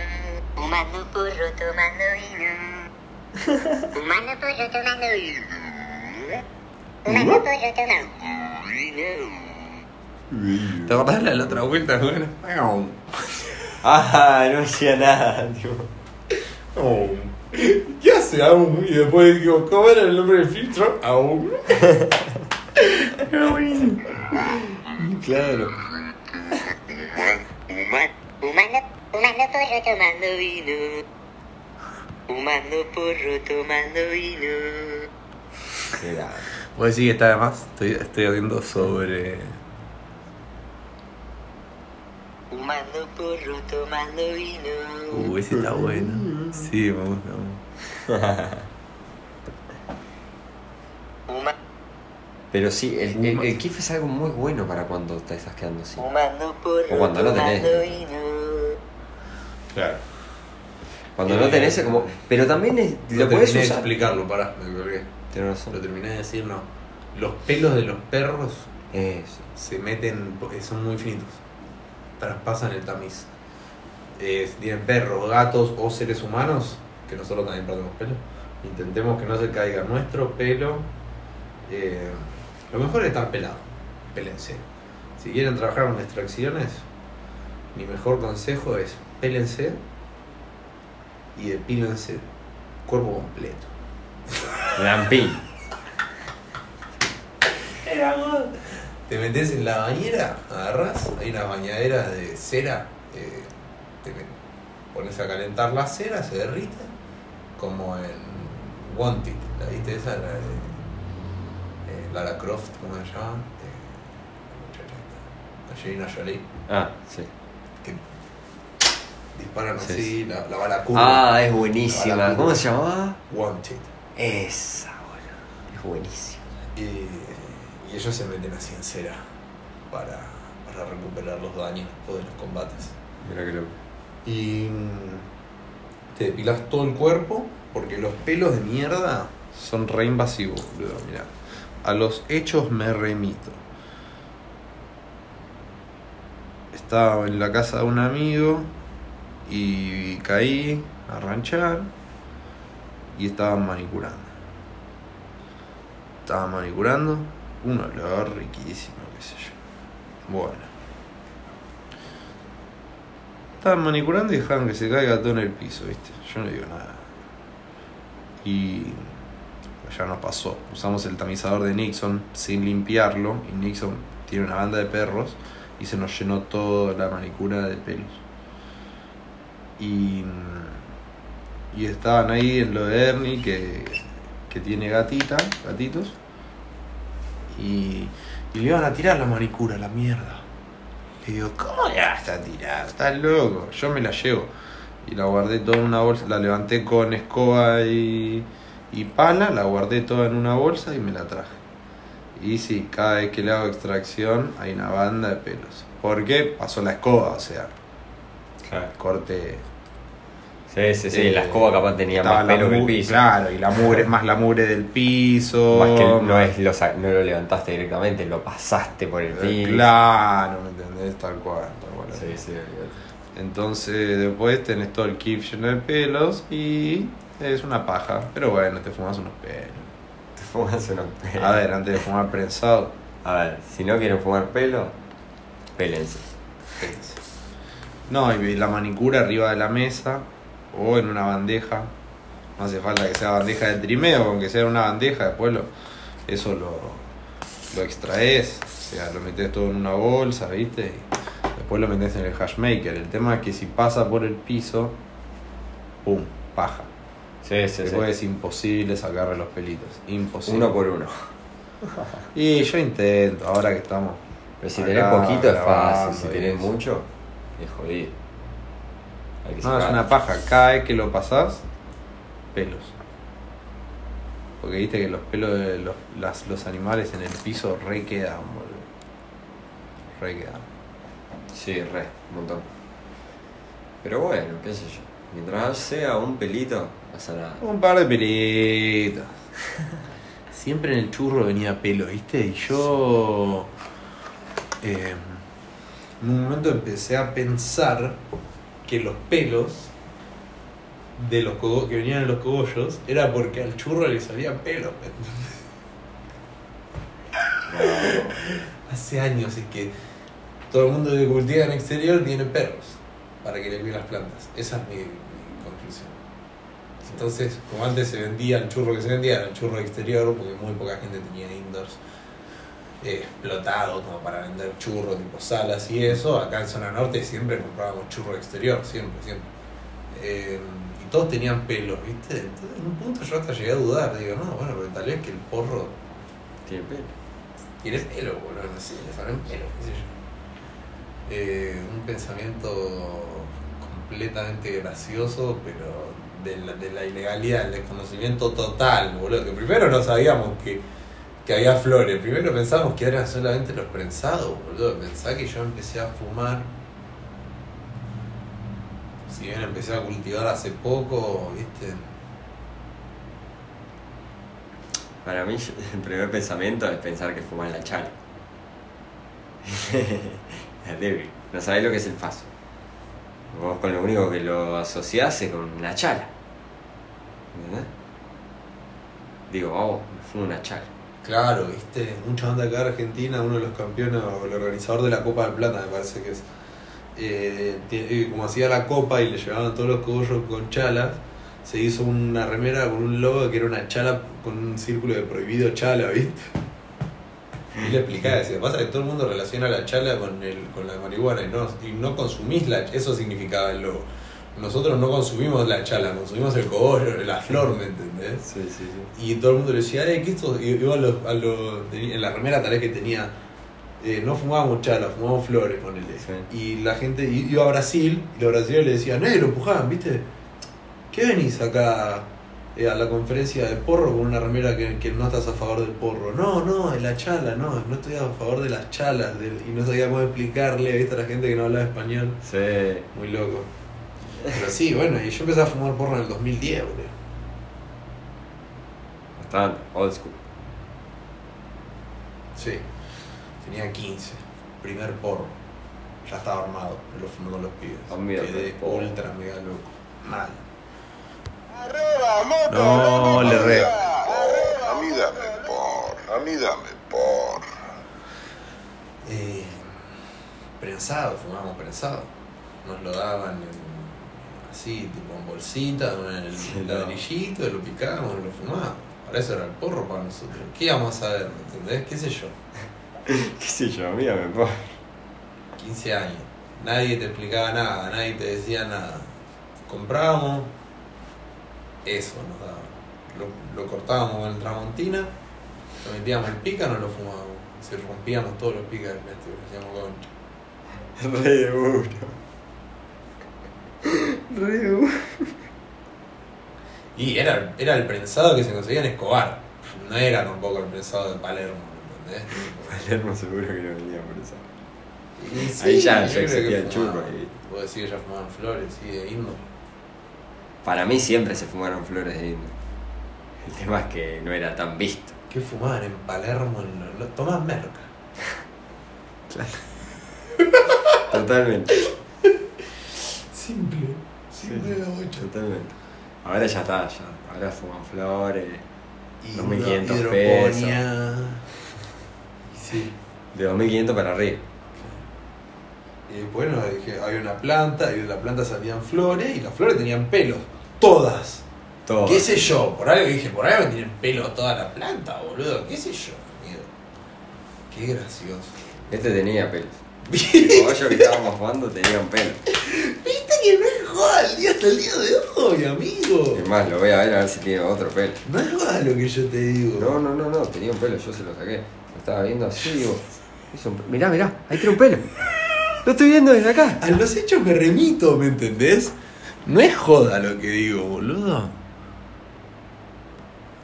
Fumando porro, tomando vino. Fumando porro, tomando vino. Fumando porro, tomando vino. ¿Te acordás de la otra vuelta? Bueno. Ah, no hacía nada, tío. Oh. ¿Qué hace aún? Y después digo, ¿cómo era el nombre del filtro? Aún. Claro. Fumando, fumando porro, tomando vino. Fumando porro, tomando vino. Era. ¿Vos decís que está de más? Estoy, estoy haciendo sobre. Fumando porro, tomando vino. Uh, ese está bueno. Sí, me gusta. Pero sí, el, el, el kiff es algo muy bueno para cuando te estás quedando así. Fumando porro, O cuando no tenés. tomando vino. Claro. Cuando no tenés, es como. Pero también es, lo No puedes terminé de usar. explicarlo, pará, me colgué. Tienes Lo terminé de decir, no. Los pelos de los perros Eso. se meten, porque son muy finitos. Traspasan el tamiz. Eh, si tienen perros, gatos o seres humanos, que nosotros también perdemos pelo, intentemos que no se caiga nuestro pelo. Eh, lo mejor es estar pelado. Pélense. Si quieren trabajar con extracciones, mi mejor consejo es pélense y depílense cuerpo completo. Lampín. Te metes en la bañera, agarras, hay una bañadera de cera, eh, te pones a calentar la cera, se derrite, como en Wanted, ¿la viste esa? La de eh, Lara Croft, ¿cómo se llama? Eh, Angelina Jolie, Ah, sí. que disparan Sí, así, sí. la, la bala curva. Ah, es buenísima. ¿Cómo se llamaba? Wanted. Esa, boludo. Es buenísima. Y, y ellos se meten así en cera para, para recuperar los daños después de los combates. Mira que loco. Y mm, te depilas todo el cuerpo porque los pelos de mierda son re invasivos, boludo. Mira, a los hechos me remito. Estaba en la casa de un amigo y caí a ranchar y estaban manicurando. Estaban manicurando, un olor riquísimo, qué sé yo. Bueno. Estaban manicurando y dejaban que se caiga todo en el piso, ¿viste? Yo no digo nada. Y ya nos pasó. Usamos el tamizador de Nixon sin limpiarlo. Y Nixon tiene una banda de perros. Y se nos llenó toda la manicura de pelos. Y, y estaban ahí en lo de Ernie, que, que tiene gatita, gatitos. Y, y le iban a tirar la manicura, la mierda. Le digo, ¿cómo le vas a tirar? Estás loco. Yo me la llevo. Y la guardé toda en una bolsa. La levanté con escoba y, y pala. La guardé toda en una bolsa y me la traje. Y sí, cada vez que le hago extracción hay una banda de pelos. ¿Por qué? Pasó la escoba, o sea, Claro. corte. Sí, sí, sí. eh, la escoba capaz tenía más pelo que el piso. Claro, y la mugre, más la mugre del piso. Más que no, es, lo, no lo levantaste directamente, lo pasaste por el Eh, piso. Claro, ¿me entendés? Tal cual, tal cual. Sí, sí. Entonces después tenés todo el kif lleno de pelos y es una paja. Pero bueno, te fumas unos pelos. Te fumas unos pelos. A ver, antes de fumar prensado, A ver, si no quieren fumar pelo, pélense. pélense. No, y la manicura arriba de la mesa o en una bandeja. No hace falta que sea bandeja de trimeo, aunque sea una bandeja, después lo, eso lo, lo extraes, o sea, lo metes todo en una bolsa, ¿viste? Y después lo metes en el hash maker. El tema es que si pasa por el piso, ¡pum! paja. Sí, sí, Después sí. es imposible sacarle los pelitos. Imposible. Uno por uno. Y yo intento, ahora que estamos. Pero si acá tenés poquito es fácil, si tenés eso. mucho, es jodido. No, es una paja. Cada vez que lo pasás, pelos. Porque viste que los pelos de los, las- los animales en el piso re quedan, boludo. Re quedan. Sí, re, un montón. Pero bueno, qué sé yo. Mientras sea un pelito, pasa nada. Un par de pelitos. Siempre en el churro venía pelo, ¿viste? Y yo. eh, en un momento empecé a pensar que los pelos de los que venían en los cogollos era porque al churro le salía pelo. Hace años es que todo el mundo que cultiva en exterior tiene perros para que le cuiden las plantas. Esa es mi, mi conclusión. Entonces, como antes se vendía el churro que se vendía, era el churro exterior, porque muy poca gente tenía indoors explotado como para vender churro tipo salas y eso. Acá en zona norte siempre comprábamos churro exterior, siempre, siempre. Eh, y todos tenían pelos, ¿viste? Entonces, en un punto yo hasta llegué a dudar, digo, no, bueno, pero tal vez que el porro Tiene pelo. tiene pelo, boludo, no sé, le salen pelo, qué sé yo. Eh, un pensamiento completamente gracioso, pero de la, de la ilegalidad, el desconocimiento total, boludo. Que primero no sabíamos que, que había flores, primero pensábamos que eran solamente los prensados, boludo. Pensá que yo empecé a fumar. Si bien empecé a cultivar hace poco, viste. Para mí, el primer pensamiento es pensar que fuman la chala. es débil. No sabés lo que es el paso. Vos con lo único que lo asociás es con la chala. ¿Entendés? Digo, oh, me fumo una chala. Claro, viste, mucha banda acá de Argentina, uno de los campeones o el organizador de la Copa de Plata, me parece que es. eh, eh, como hacía la copa y le llevaban todos los cogollos con chalas, se hizo una remera con un logo que era una chala con un círculo de prohibido chala, ¿viste? Y le explicaba, decía, pasa que todo el mundo relaciona la chala con, el, con la marihuana y no, y no consumís la eso significaba el logo. Nosotros no consumimos la chala, consumimos el cogollo, la flor, ¿me entendés? Sí, sí, sí. Y todo el mundo le decía, eh, ¿qué esto? Y iba a los, a los- en la remera tal vez que tenía, eh, no fumábamos chala, fumábamos flores, ponele. Sí. Y la gente iba a Brasil y los brasileños le decían, eh, lo empujaban, ¿viste? ¿Qué venís acá eh, a la conferencia de porro con una remera que, que no estás a favor del porro? No, no, es la chala, no, no estoy a favor de las chalas. del- y no sabía cómo explicarle, ¿viste? A la gente que no hablaba español. Sí. Muy loco. Pero sí, bueno, y yo empecé a fumar porro en el 2010, boludo. Bastante. Old school. Sí, tenía 15, primer porro. Ya estaba armado, me lo fumé con los pibes. Ah, Quedé porro. ultra mega loco. Mal. No, le re. A mí dame por, a mí dame por. Eh, prensado, fumábamos prensado. Nos lo daban en- así, tipo en bolsita, en el Sí, no. ladrillito, lo picábamos lo fumábamos. Para eso era el porro para nosotros. ¿Qué íbamos a? ¿Me entendés? ¿Qué sé yo? ¿Qué sé yo? Mira, me pongo. 15 años. Nadie te explicaba nada, nadie te decía nada. Comprábamos, eso nos daban. Lo, lo cortábamos con el tramontina, lo metíamos el pica, no lo fumábamos. Si rompíamos todos los picas del plástico, lo hacíamos concha. Re duro. Y era, era el prensado que se conseguía en Escobar. No era tampoco el prensado de Palermo, ¿me entendés? Palermo seguro que no venía por eso. Y sí, Ahí ya- ya existía que el churro fumaban. ahí. Vos decís que ya fumaban flores, sí, de Indo. Para mí siempre se fumaron flores de indio. El tema es que no era tan visto. ¿Qué fumaban en Palermo? En lo- lo- Tomás Merca. Totalmente. Simple, Sí. bocha. Totalmente. Ahora ya está, ya. Ahora fuman flores. Y 2500 una pesos. hidroponía. Y sí. De 2500 para arriba. Y bueno, dije, había una planta, y de la planta salían flores, y las flores tenían pelos. Todas. Todo. ¿Qué sé yo? Por algo dije, por algo tienen pelo toda la planta, boludo. ¿Qué sé yo, amigo? Qué gracioso. Este tenía pelos. El ¿Viste caballo que estábamos jugando tenía un pelo. que no es joda el día hasta el día de hoy, amigo? Es más, lo voy a ver a ver si tiene otro pelo. No es joda lo que yo te digo. No, no, no, no, tenía un pelo, yo se lo saqué. Lo estaba viendo así, digo. hizo un pe- Mirá, mirá, ahí tiene un pelo. Lo estoy viendo desde acá. A los hechos me remito, ¿me entendés? No es joda lo que digo, boludo.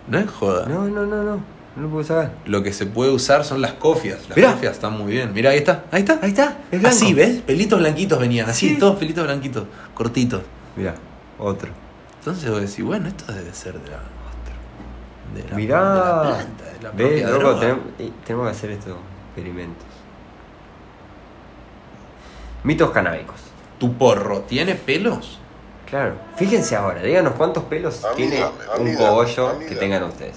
No es joda. No, no, no, no. No lo puedo sacar. Lo que se puede usar son las cofias. Las Mirá. cofias están muy bien. Mira, ahí está. Ahí está. Ahí está, es blanco. Así, ¿ves? Pelitos blanquitos venían. Así, Sí. todos pelitos blanquitos. Cortitos. Mira, otro. Entonces vos decís, bueno, esto debe ser de la. De la, Mirá. de la planta, de la Ve, propia loco, droga. tenemos, que hacer estos experimentos. Mitos canábicos. ¿Tu porro tiene pelos? Claro. Fíjense ahora, díganos cuántos pelos A tiene a un cogollo que tengan ustedes.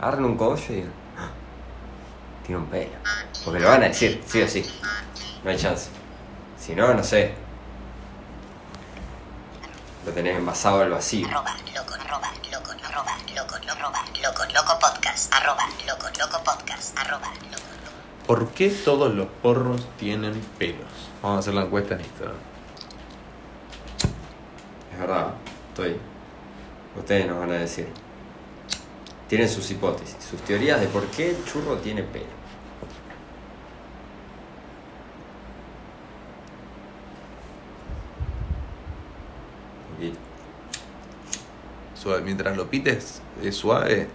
Agarren un cogollo y digan, "Ah, tiene un pelo. Porque lo van a decir, sí o sí. No hay chance. Si no, no sé. Lo tenés envasado al vacío. Arroba loco, arroba loco, arroba loco, arroba loco, loco podcast, arroba loco, loco podcast, arroba loco, loco. ¿Por qué todos los porros tienen pelos? Vamos a hacer la encuesta en Instagram. Es verdad, estoy. Ustedes nos van a decir. Tienen sus hipótesis, sus teorías de por qué el churro tiene pelo. Mientras lo pites, es suave.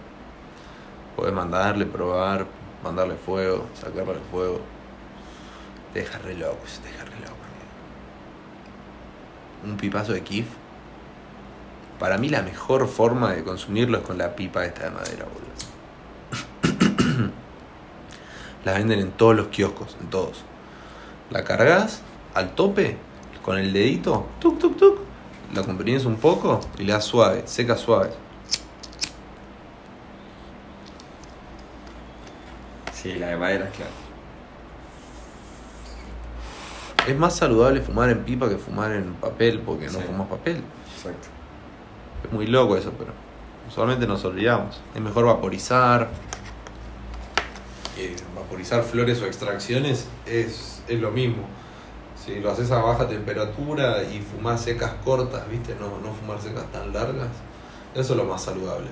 Podés mandarle, probar, mandarle fuego, sacarle fuego. Deja re loco, deja re loco. Un pipazo de kif. Para mí la mejor forma de consumirlo es con la pipa esta de madera, boludo. la venden en todos los kioscos, en todos. La cargas al tope con el dedito, tuk tuk tuk. La comprimís un poco y le das suave, seca suave. Sí, la de madera, claro. Es más saludable fumar en pipa que fumar en papel porque no fumas papel. Exacto. Es muy loco eso, pero usualmente nos olvidamos. Es mejor vaporizar. Eh, vaporizar flores o extracciones es, es lo mismo. Si lo haces a baja temperatura y fumás secas cortas, ¿viste? No, no fumar secas tan largas. Eso es lo más saludable.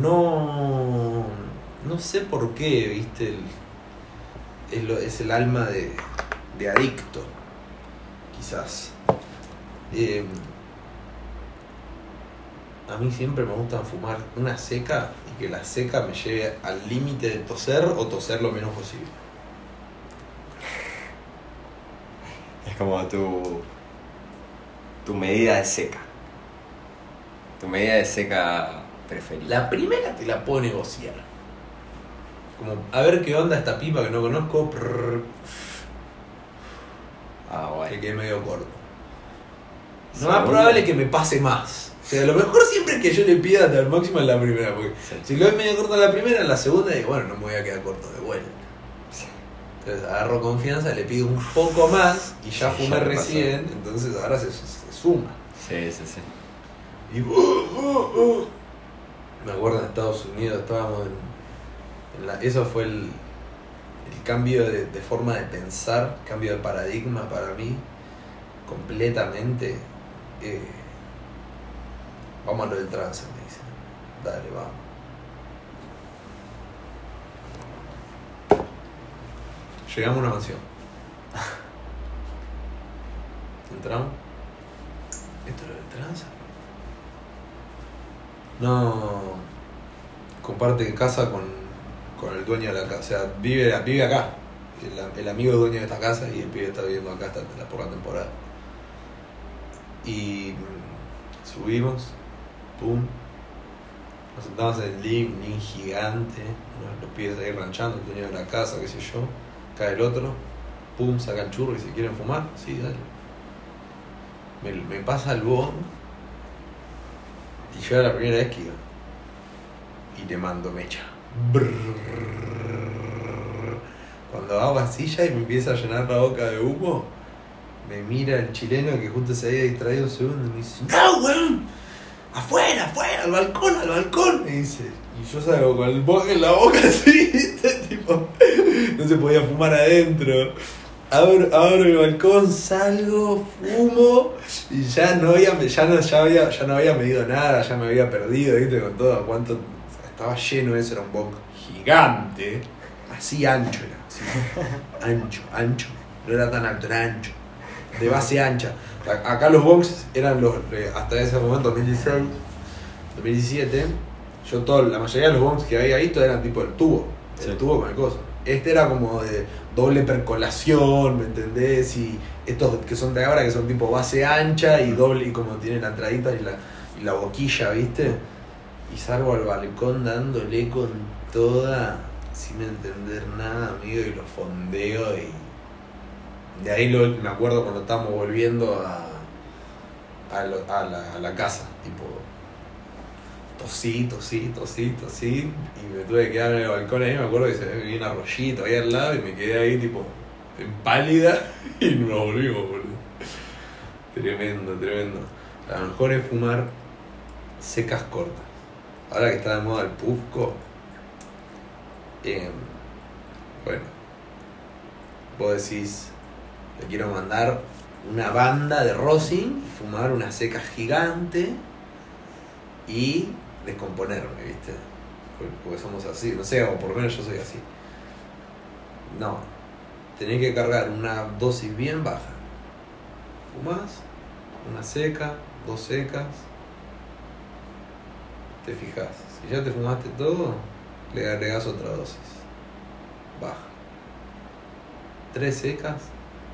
No. No sé por qué, ¿viste? El- es, lo- es el alma de, de adicto. Quizás. Eh, a mí siempre me gusta fumar una seca y que la seca me lleve al límite de toser o toser lo menos posible. Es como tu. tu medida de seca. Tu medida de seca preferida. La primera te la puedo negociar. Como, a ver qué onda esta pipa que no conozco. prrr, Ah, que bueno. quede medio corto. Segunda. más probable es que me pase más. O sea, lo mejor siempre que yo le pida hasta el máximo en la primera. Porque Sí. si lo es medio corto en la primera, en la segunda, digo, bueno, no me voy a quedar corto de vuelta. Entonces agarro confianza, le pido un poco más y ya fumé ya me pasó. recién, entonces ahora se, se suma. Sí, sí, sí. Y uh, uh, uh. me acuerdo en Estados Unidos, estábamos en, en la- eso fue el, el cambio de, de forma de pensar, cambio de paradigma para mí, completamente. eh, vamos a lo del trance, me dicen. Dale, vamos. Llegamos a una mansión. Entramos. ¿Esto es lo del trance? No. Comparte casa con, con el dueño de la casa. O sea, vive, vive acá. El, el amigo es dueño de esta casa y el pibe está viviendo acá hasta la- por la temporada. Y mm, subimos, pum. Nos sentamos en el living, gigante. Los pibes ahí ranchando, el dueño la casa, qué sé yo. Cae el otro, pum, sacan churro y se quieren fumar. Sí, dale. Me, me pasa el bong y yo era la primera vez que iba. Y le mando mecha. Cuando hago ya y me empieza a llenar la boca de humo, me mira el chileno que justo se había distraído un segundo y me dice, ¡No, weón! ¡Afuera, afuera! ¡Al balcón, al balcón! Me dice. Y yo salgo con el bong en la boca así, tipo, no se podía fumar adentro. Abro, abro el balcón, salgo, fumo y ya no había, ya no, ya había, ya no había medido nada, ya me había perdido, ¿viste? Con todo, cuánto estaba lleno eso, era un bong gigante, así ancho era, así, ancho, ancho, no era tan alto, era ancho, de base ancha. Acá los bongs eran los, eh, hasta ese momento, 2016, 2017, Yo todo, la mayoría de los bongs que había todo eran tipo el tubo. El Sí. tubo con el coso. Este era como de doble percolación, ¿me entendés? Y estos que son de ahora que son tipo base ancha y doble y como tienen la entradita y la, y la boquilla, ¿viste? Y salgo al balcón dándole con toda, sin entender nada, amigo, y lo fondeo y de ahí lo, me acuerdo cuando estábamos volviendo a, a, la, a la casa, tipo, tosí, tosí, tosí, tosí, y me tuve que quedar en el balcón ahí, me acuerdo que se ve un arroyito ahí al lado y me quedé ahí tipo en pálida y nos volvimos, boludo. Tremendo, tremendo. A lo mejor es fumar secas cortas. Ahora que está de moda el pufco, eh, bueno, vos decís, le quiero mandar una banda de rosin fumar una seca gigante y descomponerme, ¿viste? Porque- somos así, no sé, o por lo menos yo soy así. No, tenés que cargar una dosis bien baja. Fumás, una seca, dos secas. Te fijas, si ya te fumaste todo, le agregás otra dosis. Baja. Tres secas.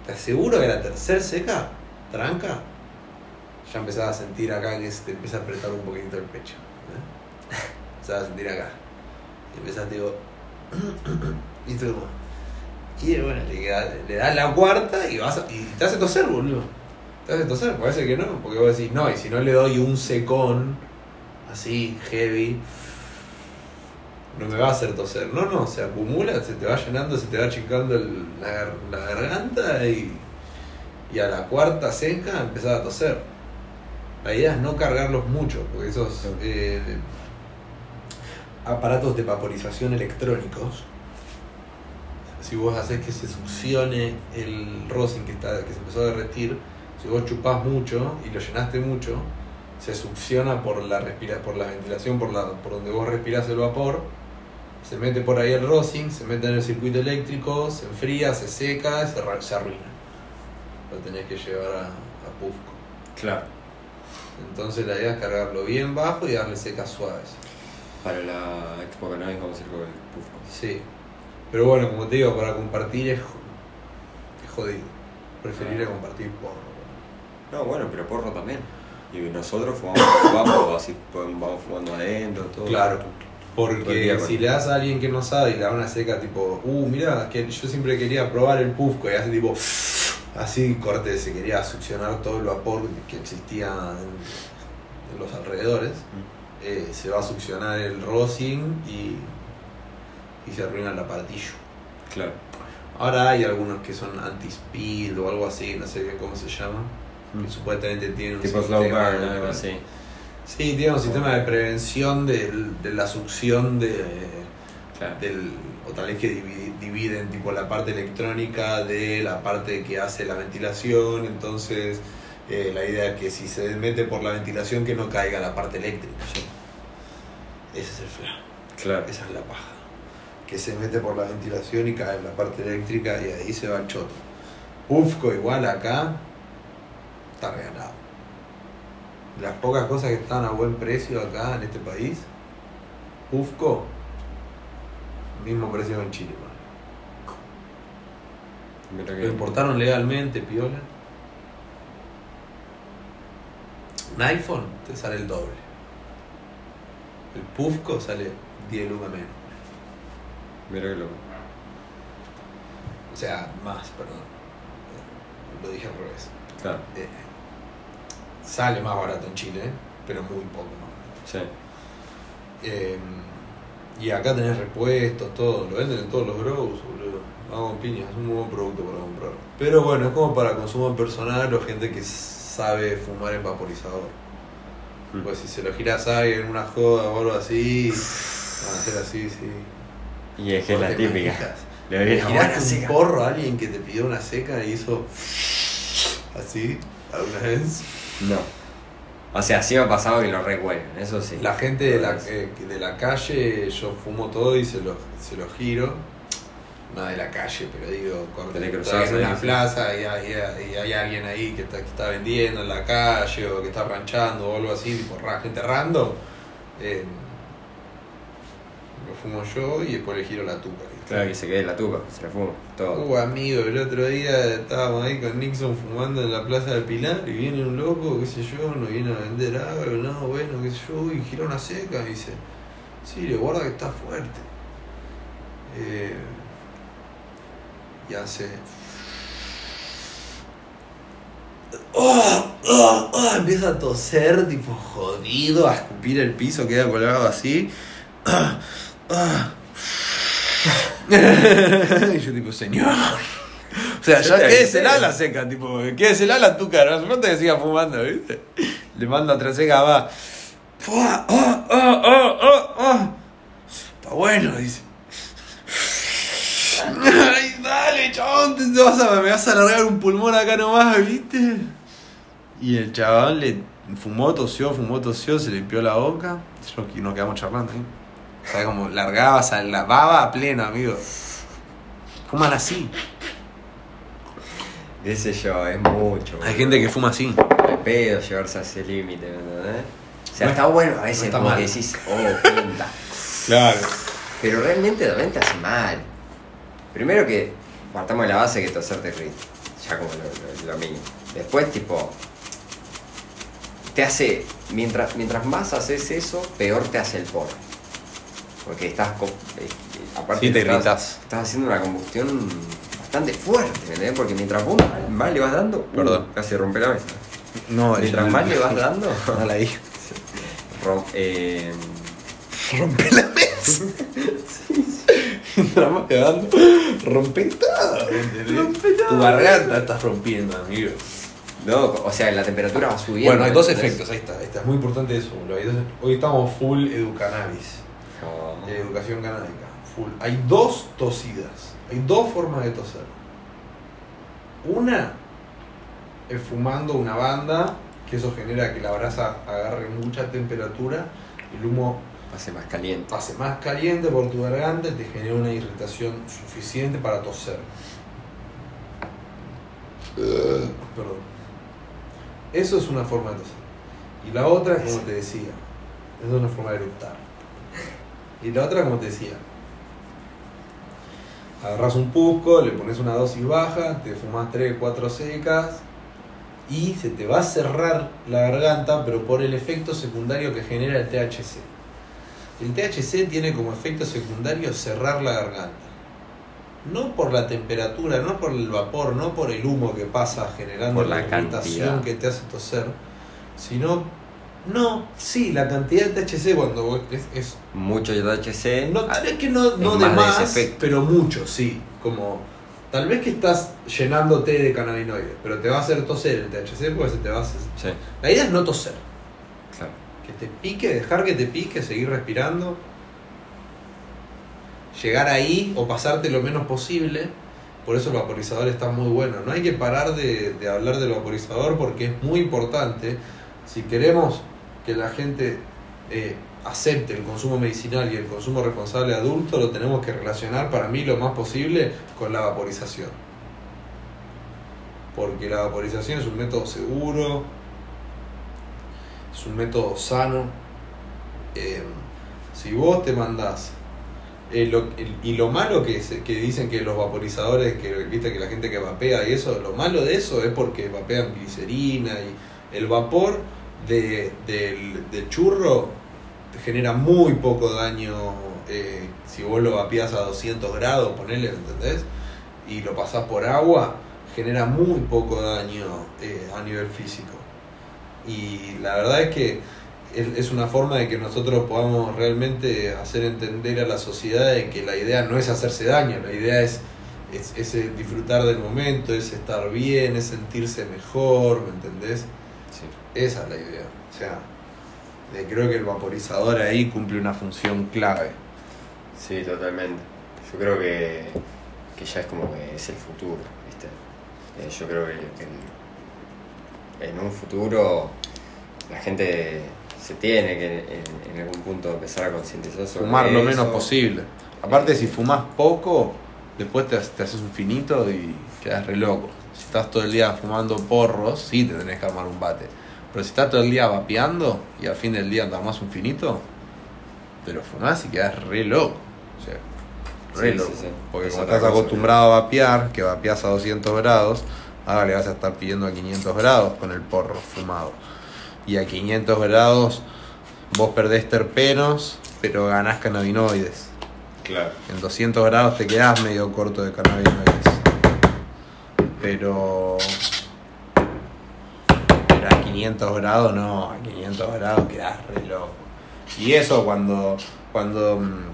Te aseguro que la tercera seca, tranca, ya empezaba a sentir acá que te empieza a apretar un poquito el pecho. ¿eh? Empezaba a sentir acá. Y empezaste digo. y tú. Y bueno, le, da- le das la cuarta y vas a- y te hace toser, boludo. Te hace toser, parece que no, porque vos decís, no, y si no le doy un secón así, heavy, no me va a hacer toser. No, no, se acumula, se te va llenando, se te va achicando el- la, gar- la garganta y, y a la cuarta seca empezás a toser. La idea es no cargarlos mucho, porque esos eh, aparatos de vaporización electrónicos, si vos haces que se succione el rosin que, está, que se empezó a derretir, si vos chupás mucho y lo llenaste mucho, se succiona por la respira, por la ventilación, por la, por donde vos respirás el vapor, se mete por ahí el rosin, se mete en el circuito eléctrico, se enfría, se seca, se, se arruina. Lo tenés que llevar a, a Pufco. Claro. Entonces la idea es cargarlo bien bajo y darle secas suaves. Para la Expo Cannabis vamos a ir con el Pufco. Sí. Pero bueno, como te digo, para compartir es, jo- es jodido. Preferiría compartir porro. No, bueno, pero porro también. Y nosotros fumamos, fumamos así, vamos fumando adentro, todo. Claro. Porque si le das a alguien que no sabe y le da una seca tipo, uh, mira, que yo siempre quería probar el pufco y hace tipo, así corte, se quería succionar todo el vapor que existía en, en los alrededores, eh, se va a succionar el rosin y, y se arruina el aparatillo. Claro. Ahora hay algunos que son anti-speed o algo así, no sé bien cómo se llama, que supuestamente tienen un Tipo slow sistema burn, algo así. Sí, tiene un sistema de prevención del- de la succión de, Claro. del, o tal vez que dividi- dividen tipo la parte electrónica de la parte que hace la ventilación, entonces eh, la idea es que si se mete por la ventilación que no caiga la parte eléctrica. Ese es el flan, Claro. esa es la paja. Que se mete por la ventilación y cae en la parte eléctrica y ahí se va el choto. Ufco igual acá está regalado. Las pocas cosas que están a buen precio acá en este país, Ufco, mismo precio que en Chile. Mira Lo que. importaron legalmente, piola. Un iPhone te sale el doble. El Pufco sale 10 lucas menos. Mira que loco. O sea, más, perdón. Lo dije al revés. Claro. Eh, sale más barato en Chile, pero muy poco más barato. Sí. Eh, y acá tenés repuestos, todo, lo venden en todos los grows, boludo. Vamos con piña, es un muy buen producto para comprar. Pero bueno, es como para consumo personal o gente que sabe fumar en vaporizador. Mm. Pues si se lo giras a alguien en una joda o algo así, van a hacer así, sí. Y es que es la ¿Te típica. Le ¿Le doy una giraste un porro a alguien que te pidió una seca y hizo así alguna vez? No. O sea, sí me ha pasado que lo recuerden, eso sí. La gente de la, eh, de la calle, yo fumo todo y se lo, se lo giro. No de la calle, pero digo, estoy en una sí. plaza y hay, y hay alguien ahí que está, que está vendiendo en la calle o que está ranchando o algo así, tipo gente random, eh, lo fumo yo y después le giro la tuca. Claro, que se quede la tuba, se la fuma, todo. Uh, amigo, el otro día estábamos ahí con Nixon fumando en la plaza del Pilar y viene un loco, qué sé yo, nos viene a vender algo, no, bueno, qué sé yo, y gira una seca y dice, sí, le guarda que está fuerte. Eh, y hace... Oh, oh, oh, empieza a toser, tipo jodido, a escupir el piso, queda colgado así. Ah, ah. y yo tipo, señor. O sea, ya quédese avisé. la seca, tipo, quédese la tu cara, no falta que siga fumando, ¿viste? Le mando otra seca, va. ¡Oh, oh, oh, oh, oh! Está bueno, dice. Ay, dale, chabón, te vas a, me vas a alargar un pulmón acá nomás, ¿viste? Y el chabón le fumó, tosió, fumó, tosió, se limpió la boca. Yo, nos quedamos charlando ahí. O sea, como largabas a la baba a pleno, amigo. Fuman así. Qué sé yo, es mucho. Hay gente que fuma así. De pedo llevarse a ese límite, ¿me entendés? O sea, está bueno a veces no está como mal. que decís, oh, pinta. Claro. Pero realmente también te hace mal. Primero que partamos de la base que toser te irrita. Ya como lo, lo- lo mínimo. Después, tipo. Te hace. Mientras, mientras más haces eso, peor te hace el porro. Porque estás. co- eh, aparte Sí, te estás- irritas. Estás haciendo una combustión bastante fuerte, ¿me entendés? Porque mientras vos más, le vas dando. uh, Perdón. casi rompe la mesa. No, Mientras más le vas dando. Dale ahí. rom- eh, Rompe la mesa. Nada más quedando. Rompe todo. Rompe todo. Tu garganta estás rompiendo, amigo. no, o sea, la temperatura va subiendo. Bueno, hay dos ¿entendés? efectos, ahí está. ahí está. Es muy importante eso, boludo. Hoy estamos full educannabis. De educación canábica. Full. Hay dos tosidas. Hay dos formas de toser. Una es fumando una banda, que eso genera que la brasa agarre mucha temperatura, el humo Pase más caliente. pase más caliente por tu garganta y te genera una irritación suficiente para toser. Perdón. Eso es una forma de toser. Y la otra, como te decía, es una forma de eructar. Y la otra, como te decía, agarras un pusco, le pones una dosis baja, te fumas 3, 4 secas y se te va a cerrar la garganta, pero por el efecto secundario que genera el THC. El THC tiene como efecto secundario cerrar la garganta. No por la temperatura, no por el vapor, no por el humo que pasa generando Por la irritación que te hace toser, sino, no, sí, la cantidad de THC cuando es, es Mucho THC. no, tal vez que no, no de más de pero mucho, sí. Como, tal vez que estás llenándote de cannabinoides, pero te va a hacer toser el THC porque se te va a hacer... Sí, La idea es no toser. claro. Que te pique, dejar que te pique, seguir respirando. Llegar ahí o pasarte lo menos posible. Por eso el vaporizador está muy bueno. No hay que parar de, de hablar del vaporizador porque es muy importante. Si queremos que la gente eh, acepte el consumo medicinal y el consumo responsable adulto, lo tenemos que relacionar para mí lo más posible con la vaporización. Porque la vaporización es un método seguro, es un método sano. Eh, si vos te mandás eh, lo- y lo malo que, se- que dicen que los vaporizadores, que viste que la gente que vapea y eso, lo malo de eso es porque vapean glicerina y el vapor de, del, del churro genera muy poco daño eh, si vos lo vapeás a 200 grados, ponele, ¿entendés? Y lo pasás por agua, genera muy poco daño eh, a nivel físico. Y la verdad es que es, una forma de que nosotros podamos realmente hacer entender a la sociedad de que la idea no es hacerse daño, la idea es, es, es, disfrutar del momento, es estar bien, es sentirse mejor, ¿me entendés? Sí. Esa es la idea. O sea, de- creo que el vaporizador ahí cumple una función clave. Sí, totalmente. Yo creo que, que ya es como que es el futuro, ¿viste? Eh, yo creo que, que en, en un futuro la gente se tiene que en, en algún punto empezar a concientizar sobre Fumar lo eso. menos posible. Aparte, si fumas poco, después te, te haces un finito y quedas re loco. Si estás todo el día fumando porros, sí te tenés que armar un bate. Pero si estás todo el día vapeando y al fin del día te armás un finito, Pero fumás y quedás re loco. O sea, re Sí, loco. sí, sí. Porque Es como estás acostumbrado a vapear, que vapeás a 200 grados, ahora le vas a estar pidiendo a 500 grados con el porro fumado. Y a 500 grados vos perdés terpenos, pero ganás cannabinoides. Claro. En 200 grados te quedás medio corto de cannabinoides. Pero. Pero a 500 grados no, a 500 grados quedás re loco. Y eso cuando. cuando mm,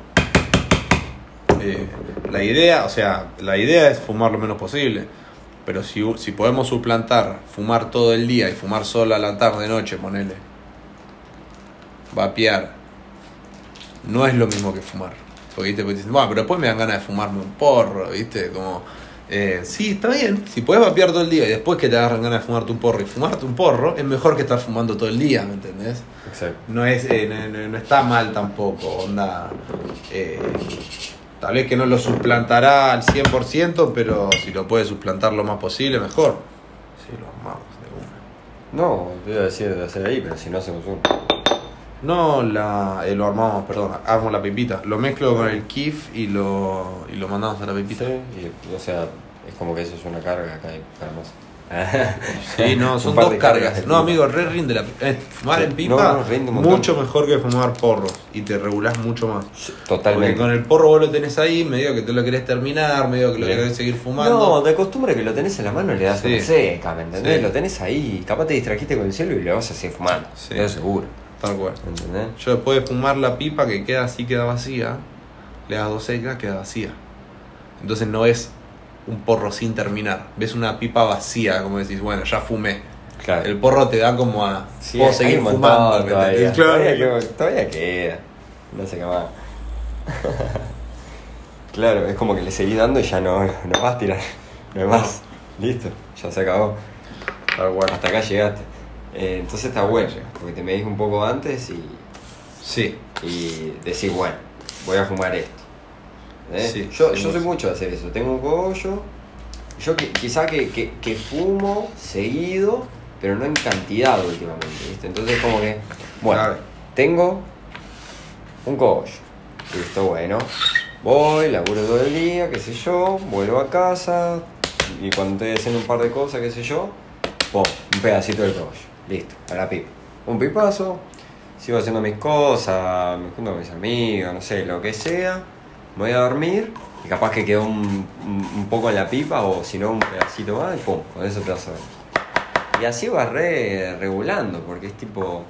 eh, la idea, o sea, la idea es fumar lo menos posible. Pero si, si podemos suplantar fumar todo el día y fumar solo a la tarde, noche, ponele. Vapear. No es lo mismo que fumar. Porque ¿viste? Porque dicen, bueno, pero después me dan ganas de fumarme un porro, ¿viste? Como, eh, sí, está bien. Si puedes vapear todo el día y después que te agarran ganas de fumarte un porro y fumarte un porro, es mejor que estar fumando todo el día, ¿me entendés? Exacto. No, es, eh, no, no- no está mal tampoco, onda. eh, tal vez que no lo suplantará al 100%, pero si lo puede suplantar lo más posible, mejor. Sí, lo armamos de una. No, te iba a decir de hacer ahí, pero si no hacemos uno. No, la, eh, lo armamos, perdón, armo la pipita. Lo mezclo con el kif y lo, y lo mandamos a la pipita. Y, o sea, es como que eso es una carga acá y además. Sí, no, son dos cargas. No, amigo, re rinde la eh, Fumar Sí. en pipa, No, mucho mejor que fumar porros. Y te regulás mucho más. Porque Totalmente. con el porro vos lo tenés ahí, medio que te lo querés terminar, medio que lo querés seguir fumando. No, de costumbre que lo tenés en la mano le das Sí. una seca, ¿me entendés? Sí. Lo tenés ahí, capaz te distrajiste con el cielo y lo vas a seguir fumando. Sí. Seguro, Tal cual. ¿entendés? Yo después de fumar la pipa que queda así, queda vacía, le das dos secas, queda vacía. Entonces no es un porro sin terminar. Ves una pipa vacía, como decís, bueno, ya fumé. Claro. El porro te da como a. Sí, puedo seguir montón fumando. ¿me todavía. Claro. Todavía queda. No sé qué más. claro, es como que le seguís dando y ya no, no vas a tirar. No hay más. Listo, ya se acabó. Tal cual. Hasta acá llegaste. Eh, entonces está bueno, porque te medís un poco antes y, Sí. y decís, bueno, voy a fumar esto. ¿Eh? Sí, yo, yo soy mucho de hacer eso. Tengo un cogollo. Yo qui- quizá que, que, que fumo seguido, pero no en cantidad últimamente, ¿viste? Entonces como que, bueno, Claro. tengo un cogollo. Listo, bueno. Voy, laburo todo el día, qué sé yo, vuelvo a casa y cuando estoy haciendo un par de cosas, qué sé yo, un pedacito del cogollo. Listo, a la pipa. Un pipazo, sigo haciendo mis cosas, me junto con mis amigos, no sé, lo que sea. Me voy a dormir y capaz que quedó un, un- un poco en la pipa o si no un pedacito más y pum, con eso te vas a ver. Y así vas re regulando, porque es tipo.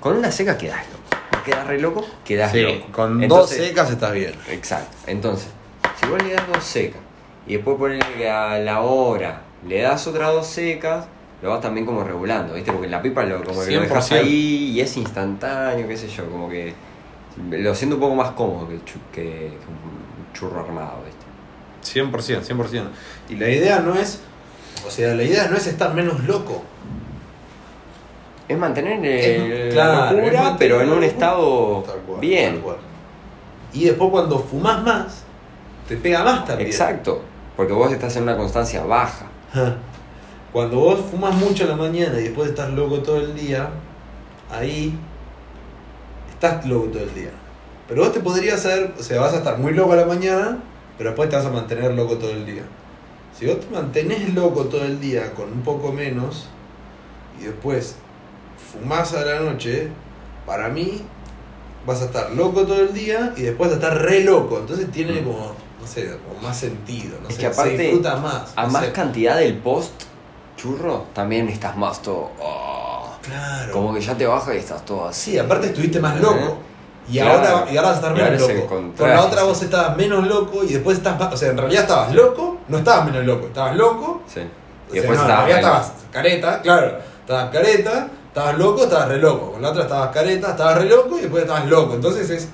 Con una seca quedas loco. Quedas re loco, quedas Sí, loco. con Entonces- dos secas estás bien. Exacto. Entonces, si vos le das dos secas y después ponerle que a la hora le das otras dos secas, lo vas también como regulando, ¿viste? Porque en la pipa lo, como que lo dejas 100%. ahí y es instantáneo, qué sé yo, como que lo siento un poco más cómodo que, que- que un churro armado, ¿viste? 100%, 100%. Y la idea no es. O sea, la idea no es estar menos loco. Es mantener Es- claro, la es locura, mantener pero en un estado Tal cual, bien. tal cual. Y después cuando fumas más, te pega más también. Exacto, porque vos estás en una constancia baja. Cuando vos fumas mucho en la mañana y después estás loco todo el día, ahí estás loco todo el día. Pero vos te podrías hacer, o sea, vas a estar muy loco a la mañana, pero después te vas a mantener loco todo el día. Si vos te mantenés loco todo el día con un poco menos y después fumás a la noche, para mí vas a estar loco todo el día y después vas a estar re loco. Entonces tiene Mm. como, no sé, como más sentido. No Es sé, que aparte, se disfruta más. A no más sé. cantidad del post churro, también estás más todo. oh, Claro. como que ya te baja y estás todo así. Sí, aparte estuviste más loco. Y, Claro. ahora, y ahora vas a estar Y menos loco. Con la otra vos estabas menos loco y después estás más. O sea, en realidad estabas loco, no estabas menos loco. Estabas loco. Sí. o Y sea, después no, en estabas. realidad mal. estabas careta, claro. Estabas careta, estabas loco, estabas re loco. Con la otra estabas careta, estabas re loco y después estabas loco. Entonces es.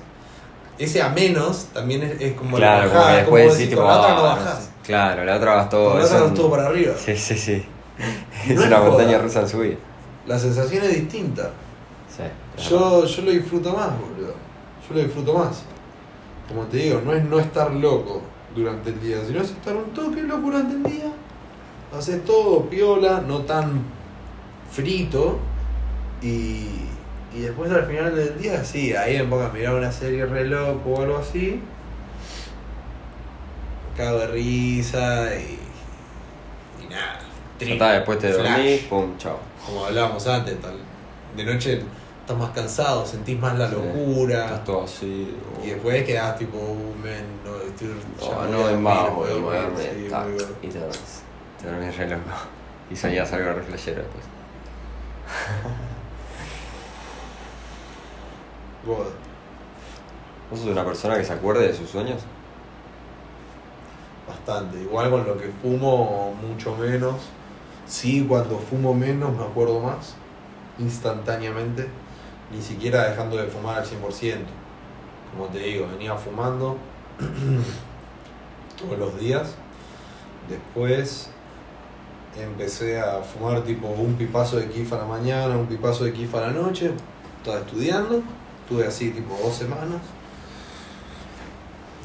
Ese a menos también es, es como Claro, la bajada, como después decís, tipo, con la otra no ah, bajás. Claro, la otra vas todo. Con la otra vas todo para arriba. Sí, sí, sí. Es no una es montaña joda. rusa en su vida. La sensación es distinta. Sí. Yo, yo lo disfruto más, boludo. Yo lo disfruto más. Como te digo, no es no estar loco durante el día, sino es estar un toque loco durante el día. Haces todo piola, no tan frito y, Y después al final del día, sí, ahí me pongo a mirar una serie re loco o algo así. Cago de risa y. y nada. Ya está, después te dormís, pum, chao. Como hablábamos antes, tal. de noche estás más cansado, sentís más la Sí. locura. Estás todo así. Y después quedás tipo, uh, men, no, estoy, Oh, no, dormir, voy a y dormir, sí, te dormís. Te dormís re loco. Y soñás algo re flashero después. Vos, ¿Vos sos una persona que se acuerde de sus sueños? Bastante. Igual con lo que fumo, mucho menos. Sí, cuando fumo menos me acuerdo más. Instantáneamente. Ni siquiera dejando de fumar al 100%. Como te digo, venía fumando todos los días. Después empecé a fumar tipo un pipazo de kifa a la mañana, un pipazo de kifa a la noche. Estaba estudiando. Estuve así tipo dos semanas.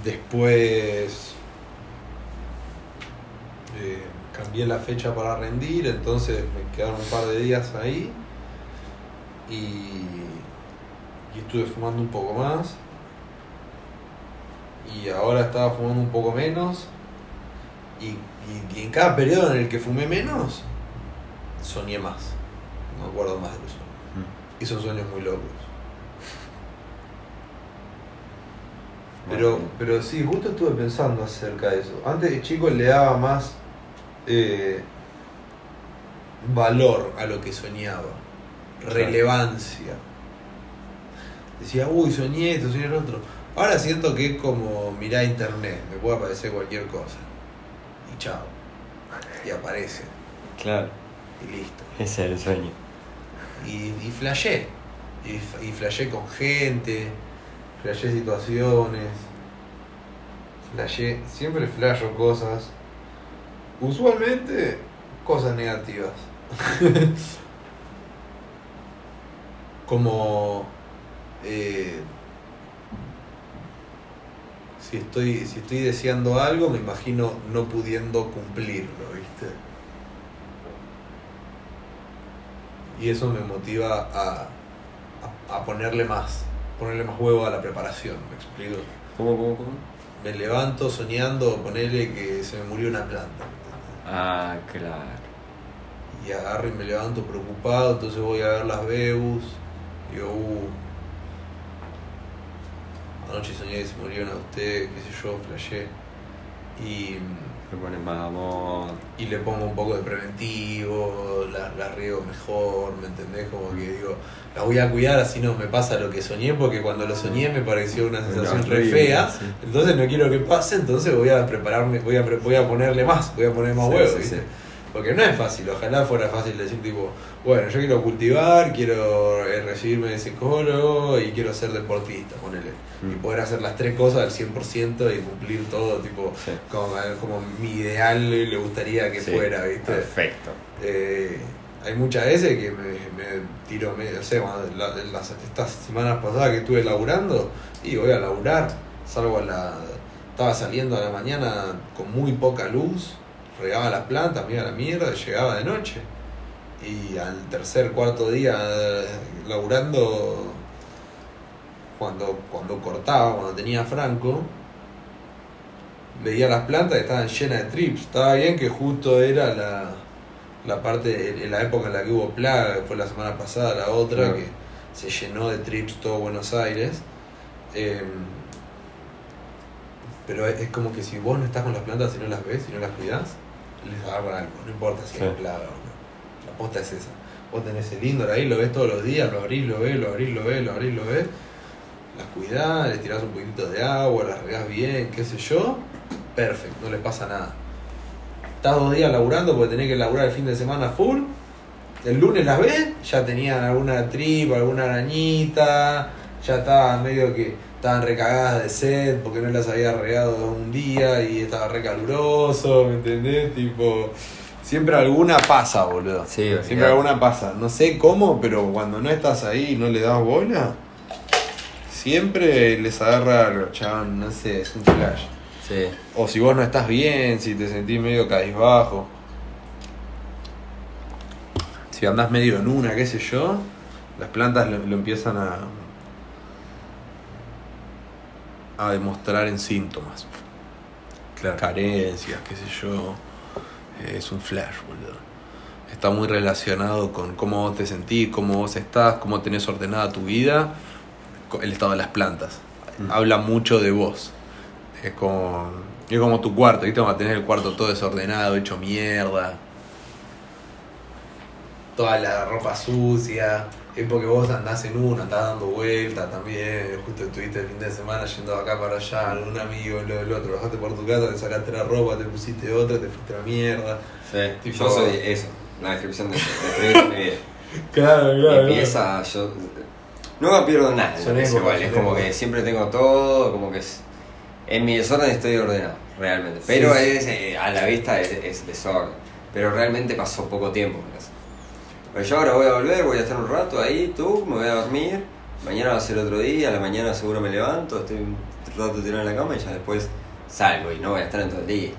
Después eh, cambié la fecha para rendir, entonces me quedaron un par de días ahí y, y estuve fumando un poco más. Y ahora estaba fumando un poco menos. Y, y- y en cada periodo en el que fumé menos soñé más, me acuerdo más de los sueños. Y son sueños muy locos. Pero, pero sí, justo estuve pensando acerca de eso. Antes de chico le daba más eh, valor a lo que soñaba, relevancia. Decía, uy, soñé esto, soñé el otro. Ahora siento que es como mirar internet, me puede aparecer cualquier cosa. Y chao. Y aparece. Claro, Y listo. ese es el sueño. Y, y flashé. Y, y flashé con gente, flashé situaciones, flashé, siempre flasho cosas. Usualmente cosas negativas. Como eh, si estoy, si estoy deseando algo, me imagino no pudiendo cumplirlo, ¿viste? Y eso me motiva a, a, a ponerle más, ponerle más huevo a la preparación, ¿me explico? ¿Cómo, cómo, cómo? Me levanto soñando, ponerle que se me murió una planta. ¿Me Ah, claro. Y agarro y me levanto preocupado, entonces voy a ver las Bebus. Digo, uh, anoche soñé que se murieron a usted, qué sé yo, flashé. Y, Le pones más amor. y le pongo un poco de preventivo, las la riego mejor, ¿me entendés? Como que digo, las voy a cuidar así no me pasa lo que soñé, porque cuando lo soñé me pareció una sensación re horrible, fea. sí. Entonces no quiero que pase, entonces voy a prepararme, voy a, voy a ponerle más, voy a poner más Sí, huevos. Porque no es fácil, ojalá fuera fácil decir tipo, bueno, yo quiero cultivar, quiero eh, recibirme de psicólogo y quiero ser deportista, ponele. Y Mm. poder hacer las tres cosas al 100% y cumplir todo, tipo, como, como mi ideal le gustaría que fuera, ¿viste? Perfecto. Eh, hay muchas veces que me, me tiro, me, o sea, las, estas semanas pasadas que estuve laburando, y voy a laburar, salgo a la... Estaba saliendo a la mañana con muy poca luz, regaba las plantas, me iba a la mierda, llegaba de noche. Y al tercer, cuarto día eh, laburando, cuando, cuando cortaba, cuando tenía franco, veía las plantas que estaban llenas de trips. Estaba bien que justo era la, la parte, en la época en la que hubo plaga, que fue la semana pasada, la otra, Claro. que se llenó de trips todo Buenos Aires. Eh, pero es, es como que si vos no estás con las plantas y no las ves y no las cuidás, les agarra algo, no importa si Sí. plaga o no. La posta es esa. Vos tenés el indoor ahí, lo ves todos los días, lo abrís, lo ves, lo abrís, lo ves, lo abrís, lo ves. Las cuidás, les tirás un poquito de agua, las regás bien, qué sé yo. Perfecto, no les pasa nada. Estás dos días laburando porque tenés que laburar el fin de semana full. El lunes las ves, ya tenían alguna tripa, alguna arañita, ya estaban medio que estaban recagadas de sed porque no las había regado un día y estaba re caluroso, ¿me entendés? Tipo, siempre alguna pasa, boludo. Sí, Siempre alguna pasa. No sé cómo, pero cuando no estás ahí y no le das bola, siempre les agarra algo, chabón, no sé, es un flash. Sí. O si vos no estás bien, si te sentís medio cabizbajo. Si andás medio en una, qué sé yo, Las plantas lo, lo empiezan a, a demostrar en síntomas. Claro. Carencias, qué sé yo. Eh, Es un flash, boludo. Está muy relacionado con cómo vos te sentís, cómo vos estás, cómo tenés ordenada tu vida, el estado de las plantas. Mm. Habla mucho de vos. Es como, es como tu cuarto, ¿viste? A tener el cuarto todo desordenado, hecho mierda. Toda la ropa sucia. Es porque vos andás en uno, andás dando vueltas también. Justo estuviste el fin de semana yendo de acá para allá, algún amigo, lo del otro. Bajaste por tu casa, te sacaste la ropa, te pusiste otra, te fuiste a la mierda. Sí, Tipo- yo soy eso, la descripción de, de mi vida. Claro, Mi pieza, yo nunca pierdo nada. Son es igual, es como que siempre tengo todo, como que en mi desorden estoy ordenado, realmente. Pero Sí. es eh, a la vista es, es desorden. Pero realmente pasó poco tiempo. Pues yo ahora voy a volver, voy a estar un rato ahí, tú, me voy a dormir. Mañana va a ser otro día, a la mañana seguro me levanto, estoy un rato tirado en la cama y ya después salgo y no voy a estar en todo el día.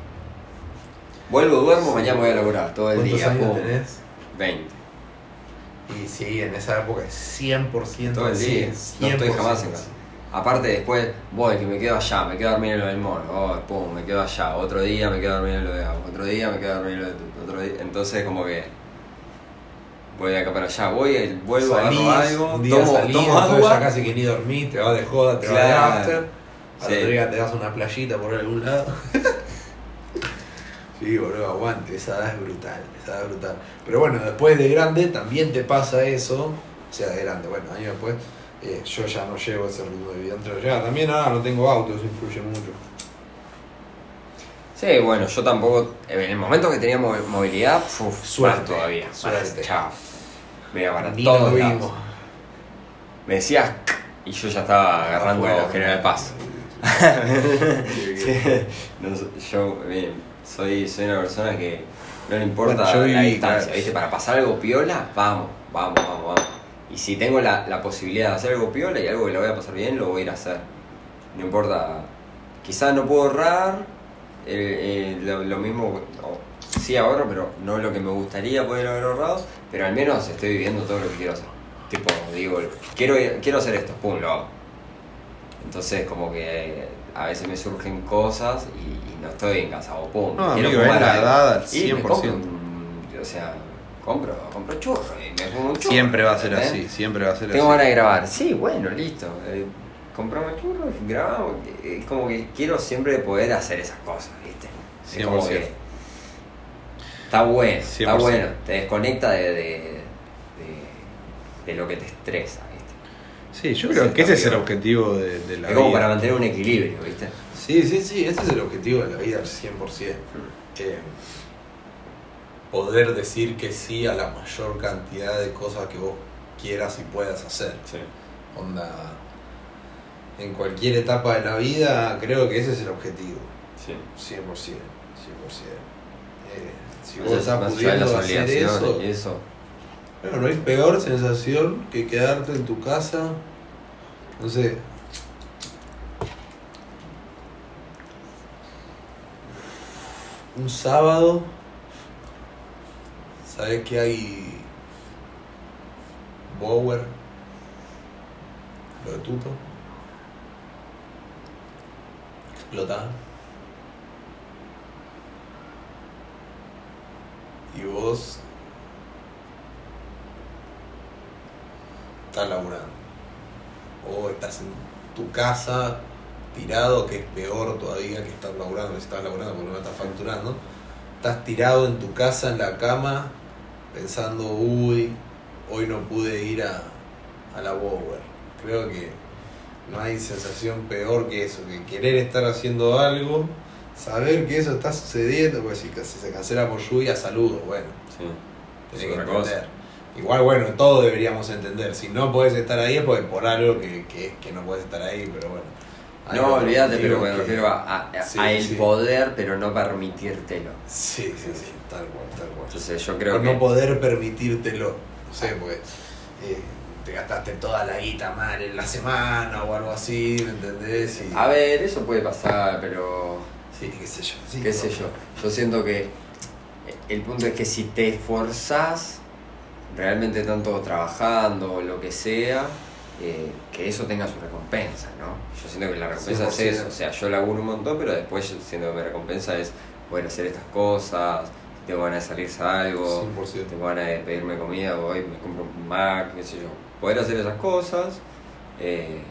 Vuelvo, duermo, mañana voy a laburar todo el ¿Cuántos día. años pum. tenés? 20. Y sí, en esa época es 100% Todo el día. No estoy 100% jamás en casa. Aparte después, voy, que me quedo allá, me quedo a dormir en lo del mono, oh, pum, me quedo allá, otro día me quedo a dormir en lo de agua, otro día me quedo a dormir en lo de tu- otro día, entonces como que voy de acá para allá, voy, eh, vuelvo, Salís, agarro algo, un día tomo, ya casi que ni dormís, te vas de joda, te vas de Claro. after, al Sí. otro día te das una playita por algún lado. sí, boludo, aguante, esa edad es brutal, esa edad es brutal. Pero bueno, después de grande también te pasa eso, o sea, de grande, bueno, años después, eh, yo ya no llevo ese ritmo de vida. Entre ya, también ahora no tengo auto, eso influye mucho. Sí, bueno, yo tampoco, en el momento que tenía mo- movilidad, uf, Suerte, más todavía, suerte. chao, me iba para todos lados. Me decías y yo ya estaba agarrando Afuera. General Paz. Sí, Sí, no, yo bien, soy, soy una persona que no le importa Bueno, la distancia, claro. ¿viste? Para pasar algo piola, vamos, vamos, vamos, vamos. Y si tengo la, la posibilidad de hacer algo piola y algo que lo voy a pasar bien, lo voy a ir a hacer. No importa, quizás no puedo ahorrar, eh, eh, lo, lo mismo, sí ahorro, pero no lo que me gustaría poder haber ahorrado, pero al menos estoy viviendo todo lo que quiero hacer. Tipo, digo, quiero, quiero hacer esto, pum, lo hago. Entonces como que a veces me surgen cosas y, y no estoy en casa o pum, No, quiero amigo, es fumar la algo. edad al Y me 100%. compro un- o sea, compro, compro churro y me fumo un churro. Siempre va a ser ¿entendés? así, siempre va a ser Tengo así. ganas de grabar, sí, bueno, listo. Eh, compramos churros, grabamos. eh, Es como que quiero siempre poder hacer esas cosas, ¿viste? Es como 100%. que está bueno, está 100%. bueno. Te desconecta de, de, de, de lo que te estresa, ¿viste? Sí, yo creo que ese es el objetivo de, de la Es como vida. para mantener un equilibrio, ¿viste? Sí, sí, sí, ese es el objetivo de la vida al 100%. Eh, poder decir que sí a la mayor cantidad de cosas que vos quieras y puedas hacer. Sí. Onda, en cualquier etapa de la vida, creo que ese es el objetivo. Sí. 100%. 100%. Eh, si vos estás pudiendo hacer eso, y eso. Bueno, no hay peor sensación que quedarte en tu casa, no sé. Un sábado, sabes que hay Bower, lo de Tuto, explotar. Y vos estás laburando. O estás en tu casa tirado, que es peor todavía que estar laburando, si estás laburando porque no estás facturando. Estás tirado en tu casa, en la cama, pensando, uy, hoy no pude ir a, a la Bower. Creo que no hay sensación peor que eso, que querer estar haciendo algo, saber que eso está sucediendo, pues si, si se cancela por lluvia, saludos, bueno. Sí. Tenés que cosa. entender. Igual, bueno, todos deberíamos entender. Si no podés estar ahí es porque por algo que, que, que no podés estar ahí, pero bueno. No, olvídate, pero me refiero a, a- Sí, a el sí. poder, pero no permitírtelo. Sí, sí, sí, tal cual, tal cual. Entonces yo creo Por que. no poder permitírtelo. No sé, porque eh, te gastaste toda la guita mal en la semana o algo así, ¿me entendés? Y, A ver, eso puede pasar, pero. Sí, qué sé yo. sí, qué sé yo. Yo siento que el punto es que si te esforzás realmente todos trabajando o lo que sea, eh, que eso tenga su recompensa, ¿no? Yo siento que la recompensa es 100%. eso, o sea, yo laburo un montón, pero después siento que mi recompensa es poder hacer estas cosas, si tengo ganas de salirse a algo, 100%. tengo ganas de pedirme comida, voy, me compro un Mac, qué sé yo. Poder hacer esas cosas, eh,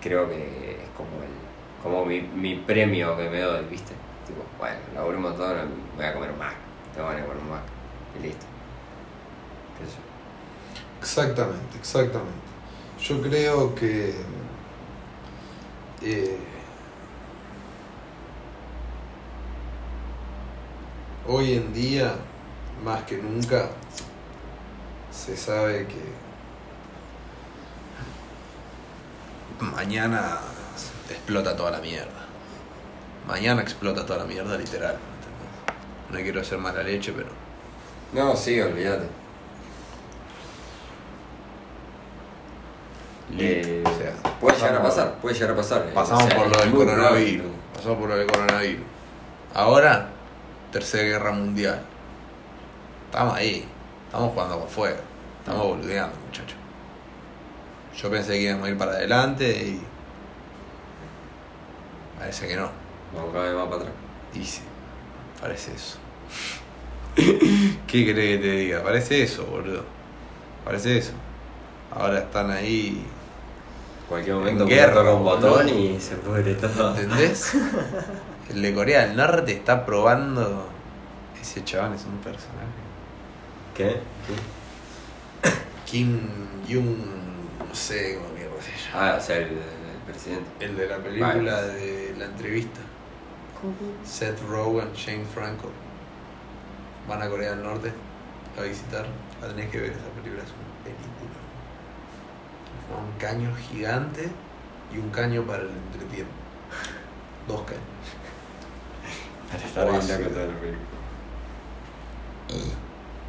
creo que es como el como mi, mi premio que me doy, ¿viste? Tipo, bueno, laburo un montón, voy a comer un Mac, tengo ganas de comer un Mac, y listo. Exactamente, exactamente. Yo creo que eh, hoy en día, más que nunca, se sabe que mañana explota toda la mierda. Mañana explota toda la mierda, literal. ¿entendés? No quiero hacer mala leche, pero No, sí, olvídate. Eh, O sea, puede llegar a pasar, puede llegar a pasar. eh, Pasamos o sea, por lo del coronavirus. Pasamos por lo del coronavirus. Ahora, tercera guerra mundial. Estamos ahí. Estamos jugando por fuego. Estamos boludeando, muchachos. Yo pensé que íbamos a ir para adelante y. Parece que no. Vamos cada vez más para atrás. Y sí, parece eso. ¿Qué querés que te diga? Parece eso, boludo. Parece eso. Ahora están ahí. Cualquier En momento guerra, toca un botón y se pudre todo. ¿Entendés? El de Corea del Norte está probando. Ese chabón es un personaje. ¿Qué? Kim Jong. No sé cómo mierda se llama. Ah, o sea, el, el presidente. El de la película de la entrevista. Seth Rogen, Shane Franco. Van a Corea del Norte a visitar. La tenés que ver esa película, es un caño gigante y un caño para el entretiempo. Dos caños. Para estar bien loco toda la película.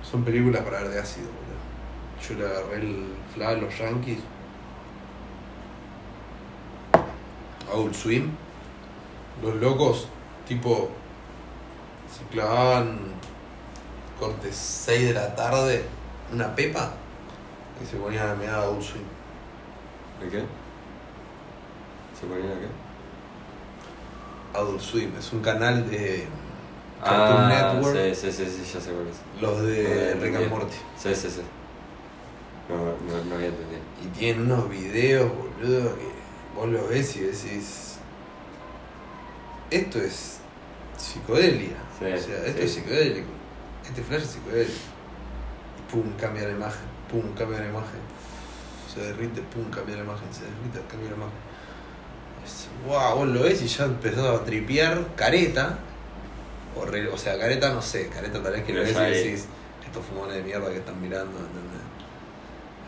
Son películas para ver de ácido, boludo. Yo le agarré el fla a los yankees. Adult Swim. Los locos, tipo, se clavaban corte 6 de la tarde, una pepa, y se ponían a mirar Adult Swim. ¿El qué? ¿Se ponía qué? Adult Swim es un canal de Cartoon Ah, Network, sí, sí, sí, sí, ya sé cuál es. los de Eh, Rick and. Morty. Sí, sí, sí. No, no, no había entendido. Y tienen unos videos, boludo, que vos lo ves y decís. Esto es psicodelia. Sí, o sea, esto sí. es psicodélico. Este flash es psicodélico. Y pum, cambia la imagen. Pum, cambia la imagen. Se derrite, pum, cambia la imagen. Se derrite, cambia la imagen. Es, wow, vos lo ves y ya empezás a tripear careta. O, re- o sea, careta no sé, careta tal vez que lo ves y decís, estos fumones de mierda que están mirando, ¿entendés?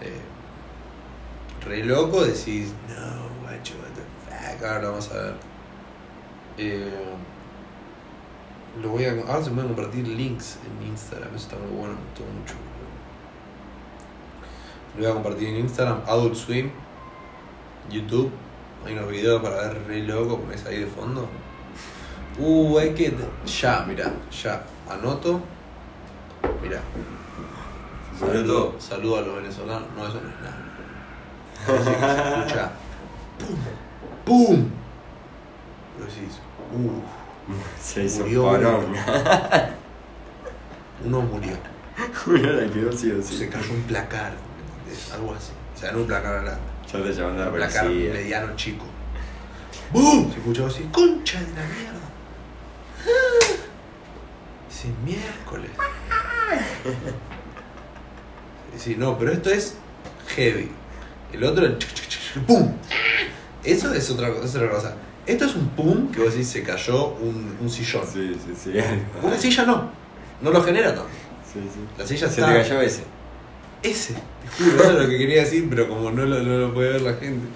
Eh, re loco decís, no, guacho, what the fuck, ahora lo vamos a ver. Eh, lo voy a, ahora se pueden compartir links en Instagram, eso está muy bueno, me gustó mucho. Lo voy a compartir en Instagram, Adult Swim, YouTube, hay unos videos para ver re loco, pones ahí de fondo. Uh, hay que. Ya, mira, ya. Anoto. Mira. Saludo, saludo a los venezolanos. No, eso no es nada. Que se escucha. ¡Pum! ¡Pum! Pero decís, uh, Se hizo Murió porón. uno. uno murió. Uno la quedó sí o Se sí. cayó un placar, Algo así. O sea, no un placar grande. Ya te Un placar mediano chico. ¡Bum! Se escuchó así, concha de la mierda. Dice, miércoles. Sí, no, pero esto es heavy. El otro, el ¡pum! Eso es otra, cosa- es otra cosa. Esto es un pum que vos decís se cayó un, un sillón. Sí, sí, sí. Una silla no. No lo genera tanto. Sí, sí. La silla Se está. te cayó ese. Ese, eso es lo que quería decir, pero como no lo, no lo puede ver la gente.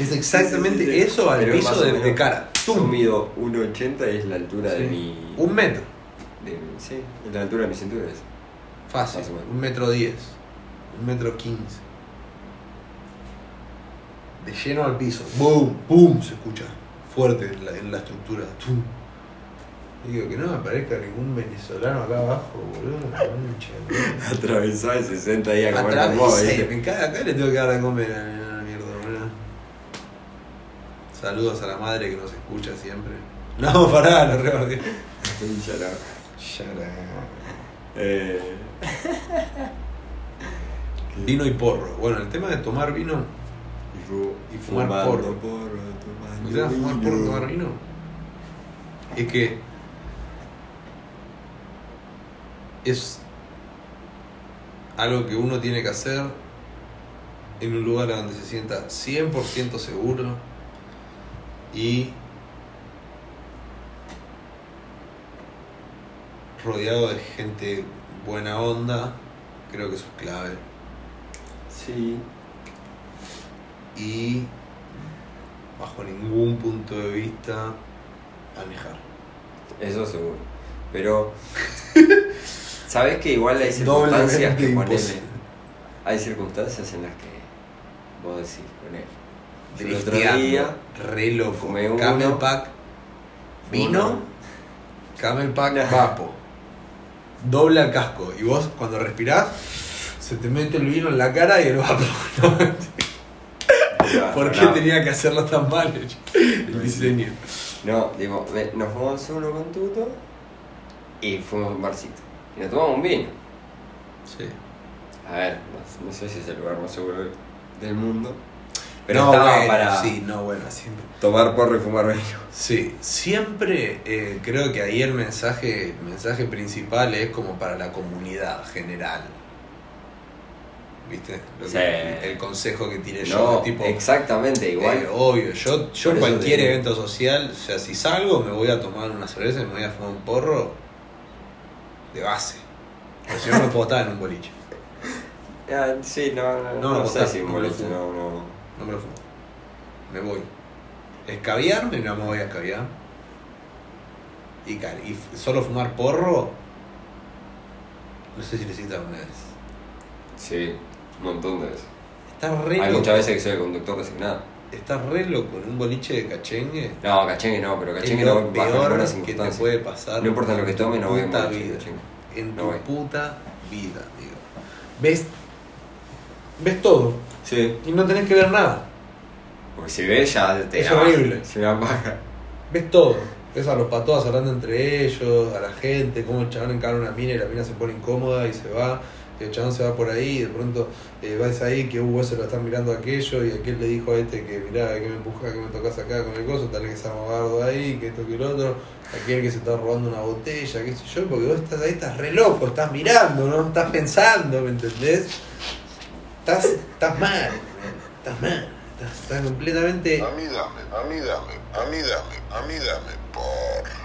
Es exactamente Sí, sí, sí. eso al Pero piso de, de cara. Yo mido 1,80 y es la altura de mi. Un metro, de sí, es la altura de mi cintura. Es. fácil. Un metro diez. Un metro quince. De lleno al piso. ¡Boom! ¡Boom! Se escucha fuerte en la, en la estructura. ¡Tum! Digo que no me aparezca ningún venezolano acá abajo, boludo. Atravesó el 60 días a comer con Atravesé, vos, ¿viste? me caga acá le tengo que dar de comer a la mierda, boludo. Saludos a la madre que nos escucha siempre. No, pará, lo rebordé. Ya no. Ya la- Eh, Vino y porro. Bueno, el tema de tomar vino. y, fu- Y fumar porro. porro, tomando ¿Me sabes fumar porro y tomar vino? Es que. Es. Algo que uno tiene que hacer en un lugar donde se sienta 100% seguro y rodeado de gente buena onda, creo que eso es clave. Sí. Y bajo ningún punto de vista manejar. Eso seguro. Pero. ¿Sabes que igual hay circunstancias que ponele. Hay circunstancias en las que vos decís con él. Yo el otro día. re loco. fumé uno. Camel Pack, vino, uno, Camel Pack, No. vapo. Dobla el casco. Y vos, cuando respirás, se te mete el vino en la cara y el vapo. ¿Por qué no, tenía que hacerlo tan mal el diseño? No, digo, nos fuimos uno con Tuto y fuimos a un barcito. Y nos tomamos un vino. Sí. A ver, no, no sé si es el lugar más seguro del mundo. Pero no, estaba bueno, para Sí, no, bueno, siempre. tomar porro y fumar vino. Sí, siempre eh, creo que ahí el mensaje, el mensaje principal es como para la comunidad general. ¿Viste? Lo que- Sí. el consejo que yo. No, tipo, exactamente igual. eh, obvio, yo, yo en cualquier evento social, o sea, si salgo me voy a tomar una cerveza y me voy a fumar un porro de base. Porque si no, no puedo estar en un boliche. Ah, sí, no, no, No, no, no, sé está, si un no lo boliche, fumo. no, no. No me lo fumo. Me voy. Escabiarme, no me voy a escabiar. Y, y solo fumar porro. No sé si necesitas una vez. Sí, un montón de veces. Estás re Hay muchas veces que soy el conductor designado. Estás re loco en un boliche de cachengue. No, cachengue no, pero Es cachengue no lo bajo peor que te puede pasar. No importa lo que tome, no voy a vida. cachengue. En No tu puta vida, digo. Ves. Ves todo. Sí, Y no tenés que ver nada. porque si ves ya te Es horrible. Se me apaga. Ves todo. Ves a los patoas hablando entre ellos, a la gente, cómo el chabón encara una mina y la mina se pone incómoda y se va. Y el chabón se va por ahí de pronto eh, ves ahí que Hugo se lo están mirando a aquello y aquel le dijo a este que mirá, que me empuja, que me tocas acá con el coso, tal vez que se amagardo ahí, que esto que el otro, aquel que se está robando una botella, qué sé yo, porque vos estás ahí, estás re loco, estás mirando, ¿no? Estás pensando, ¿me entendés? Estás, estás mal, estás mal, estás, estás completamente... A mí dame, a mí dame, a mí dame, a mí dame, por.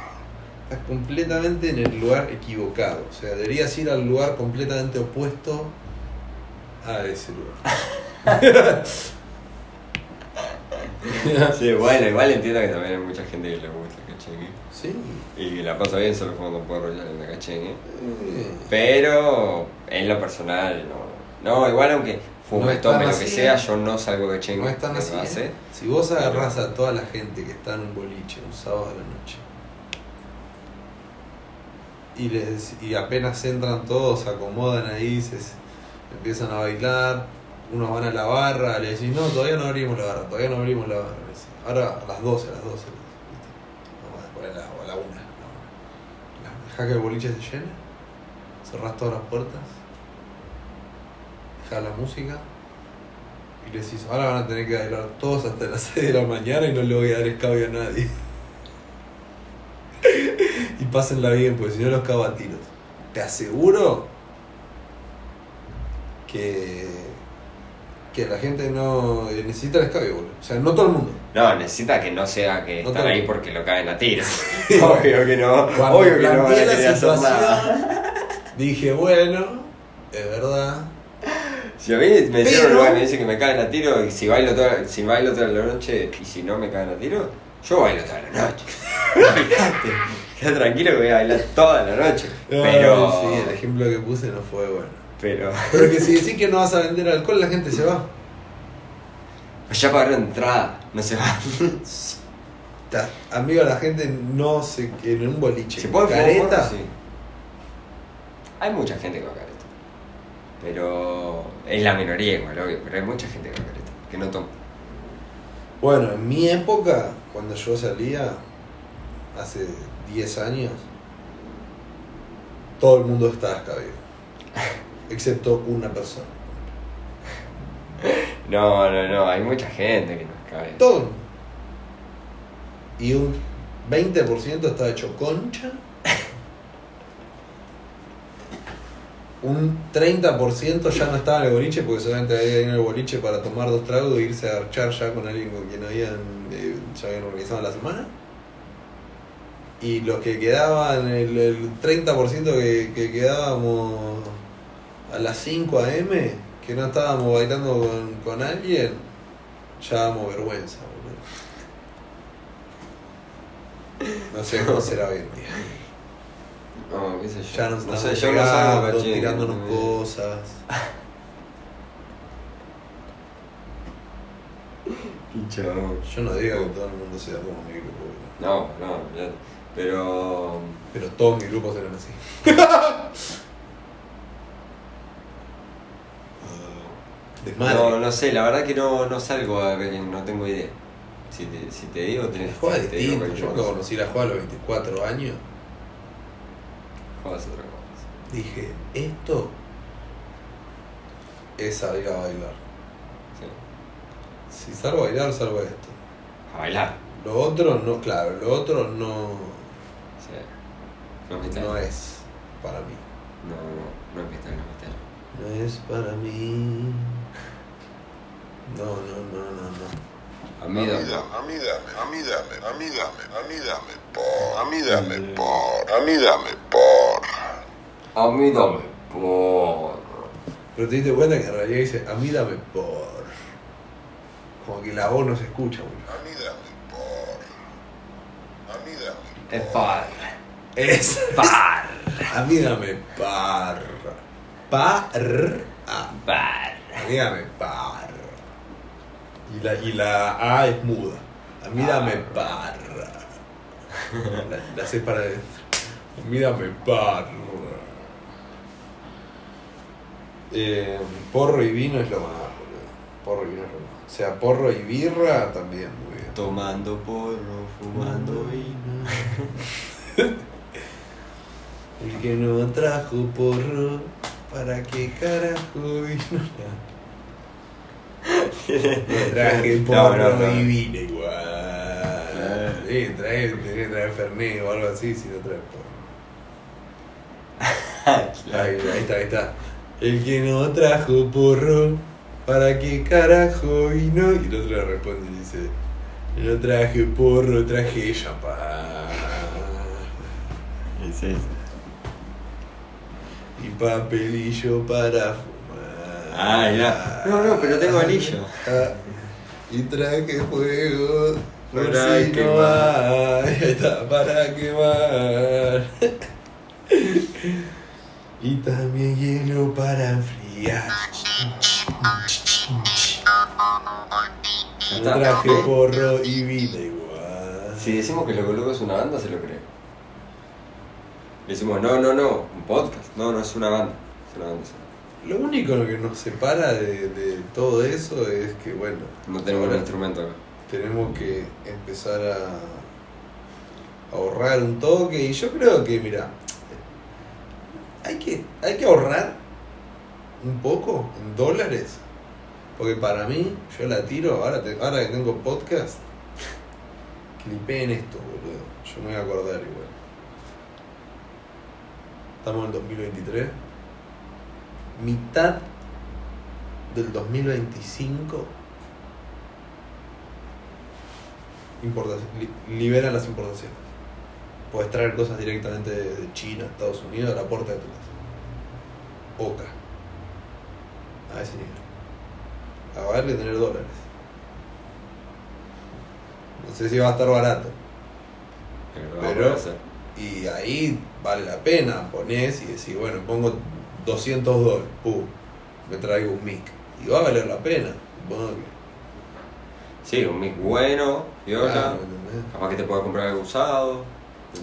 Estás completamente en el lugar equivocado. O sea, deberías ir al lugar completamente opuesto a ese lugar. Sí, bueno, igual entiendo que también hay mucha gente que le gusta el cachengue. sí. Y la pasa bien solo fumando porro ya en la cachengue. Eh, Pero en lo personal, no. No, igual aunque fume, No tome lo que sea, ¿eh? yo no salgo cachengue. no es tan de así. ¿eh? Si vos agarrás a toda la gente que está en un boliche un sábado a la noche y, les, y apenas entran todos, se acomodan ahí, se, empiezan a bailar, unos van a la barra, le decís, no, todavía no abrimos la barra, todavía no abrimos la barra. Ahora a las 12, a las 12, ¿viste? Vamos a poner a la, o a la 1. Dejá que el boliche se llene, cerrás todas las puertas, dejás la música y le decís, ahora van a tener que bailar todos hasta las 6 de la mañana y no le voy a dar escabio a nadie. Y pásenla bien, porque si no los cago a tiros. Te aseguro que, que la gente no necesita el escabio, boludo. O sea, no todo el mundo. No, necesita que no sea que No están ahí porque lo caen a tiros. Obvio que no. Cuando Obvio que no van a la nada. situación, dije, bueno, es verdad. Si a mí me hicieron lugar me dicen que me caen a tiro y si bailo toda, si bailo toda la noche y si no me caen a tiro, yo bailo toda la noche. Queda tranquilo que voy a bailar toda la noche. Pero. Sí, el ejemplo que puse no fue bueno. Pero. Pero que si decís que no vas a vender alcohol, la gente se va. Ya pagaron entrada, no se va. Ta- Amigo, la gente no se. En un boliche. ¿Se puede careta. porro? Sí. Hay mucha gente con careta. Pero es la minoría igual, obvio. Pero hay mucha gente con careta que no toma. Bueno, en mi época, cuando yo salía, hace 10 años, todo el mundo estaba escabido. Excepto una persona. No, no, no. Hay mucha gente que no cabe. Todo. Y un 20% estaba hecho concha. Un 30% ya no estaba en el boliche porque solamente había ido en el boliche para tomar dos tragos e irse a archar ya con alguien con quien habían, eh, ya habían organizado la semana. Y los que quedaban, el, el 30% que, que quedábamos a las 5 a.m., que no estábamos bailando con, con alguien, ya damos vergüenza, boludo. No sé cómo será hoy en día. No, qué sé yo. Ya nos no sé, yo no salgo tirándonos no. cosas. Yo no digo que todo el mundo sea como mi grupo. No, no, ya- pero. pero todos mis grupos eran así. Desmadre. No, no sé, la verdad que no, no salgo a Belén, no tengo idea. Si te, si te digo, tenés Juega te digo distinto. cualquier Yo cuando conocí la juega a los 24 años, Juegas otra cosa. dije, esto es salir a bailar. Sí. Si salgo a bailar, salgo a esto. A bailar. Lo otro no, claro, lo otro no. No es metal. no es para mí. No, no, no es metal, no es metal. No es para mí. No, no, no, no, no. A A mí mí da. dame, a mí dame, a mí dame, a mí dame, a mí dame por, a mí dame por, a mí dame por. A mí dame por. Pero te diste cuenta que en realidad dice, a mí dame por. Como que la voz no se escucha, güey. A mí dame por. A mí dame. Es par. Es. Par. A mí dame par. Par. A. Par. A mí dame par. Y la, y la A es muda. A mí dame par. La, la C para adentro. A mí dame par. Eh, porro y vino es lo más, boludo. Porro y vino es lo más. O sea, porro y birra también, muy bien. Tomando porro, fumando vino. El que no trajo porro, ¿para qué carajo vino? No traje No, porro no, no. y vino igual. Sí, trae, tenés que traer Fernet o algo así si no traes porro. Ahí, ahí está, ahí está. El que no trajo porro, ¿para qué carajo vino? Y el otro le responde y dice, no traje porro, traje champán. Sí, sí. Y papelillo para fumar. Ah, ya. No, no, pero tengo anillo. Ah, Y traje fuego por Para si no quemar. Ahí está, para quemar. Y también hielo para enfriar. No traje porro y vino igual. Si decimos que Loco Loco es una banda, se lo cree. Le decimos, no, no, no, un podcast. No, no es una banda. Es una banda. Lo único que nos separa de, de todo eso es que, bueno, No tenemos ahora instrumento acá. tenemos que empezar a ahorrar un toque y yo creo que, mira, hay que, hay que ahorrar un poco en dólares, porque para mí, yo la tiro, ahora, te- ahora que tengo podcast, clipeen esto, boludo, yo me voy a acordar igual. Estamos en el 2023, mitad del 2025 importación, li- liberan las importaciones. Puedes traer cosas directamente de China, Estados Unidos, a la puerta de tu casa. Oca. A ese nivel. A ver que tener dólares. No sé si va a estar barato. Pero, Pero-. Y ahí vale la pena. Ponés y decís, bueno, pongo 200 dólares. Pum, me traigo un mic. Y va a valer la pena. Supongo que Sí, un mic bueno, viola. Claro. Capaz que te puedas comprar algo usado.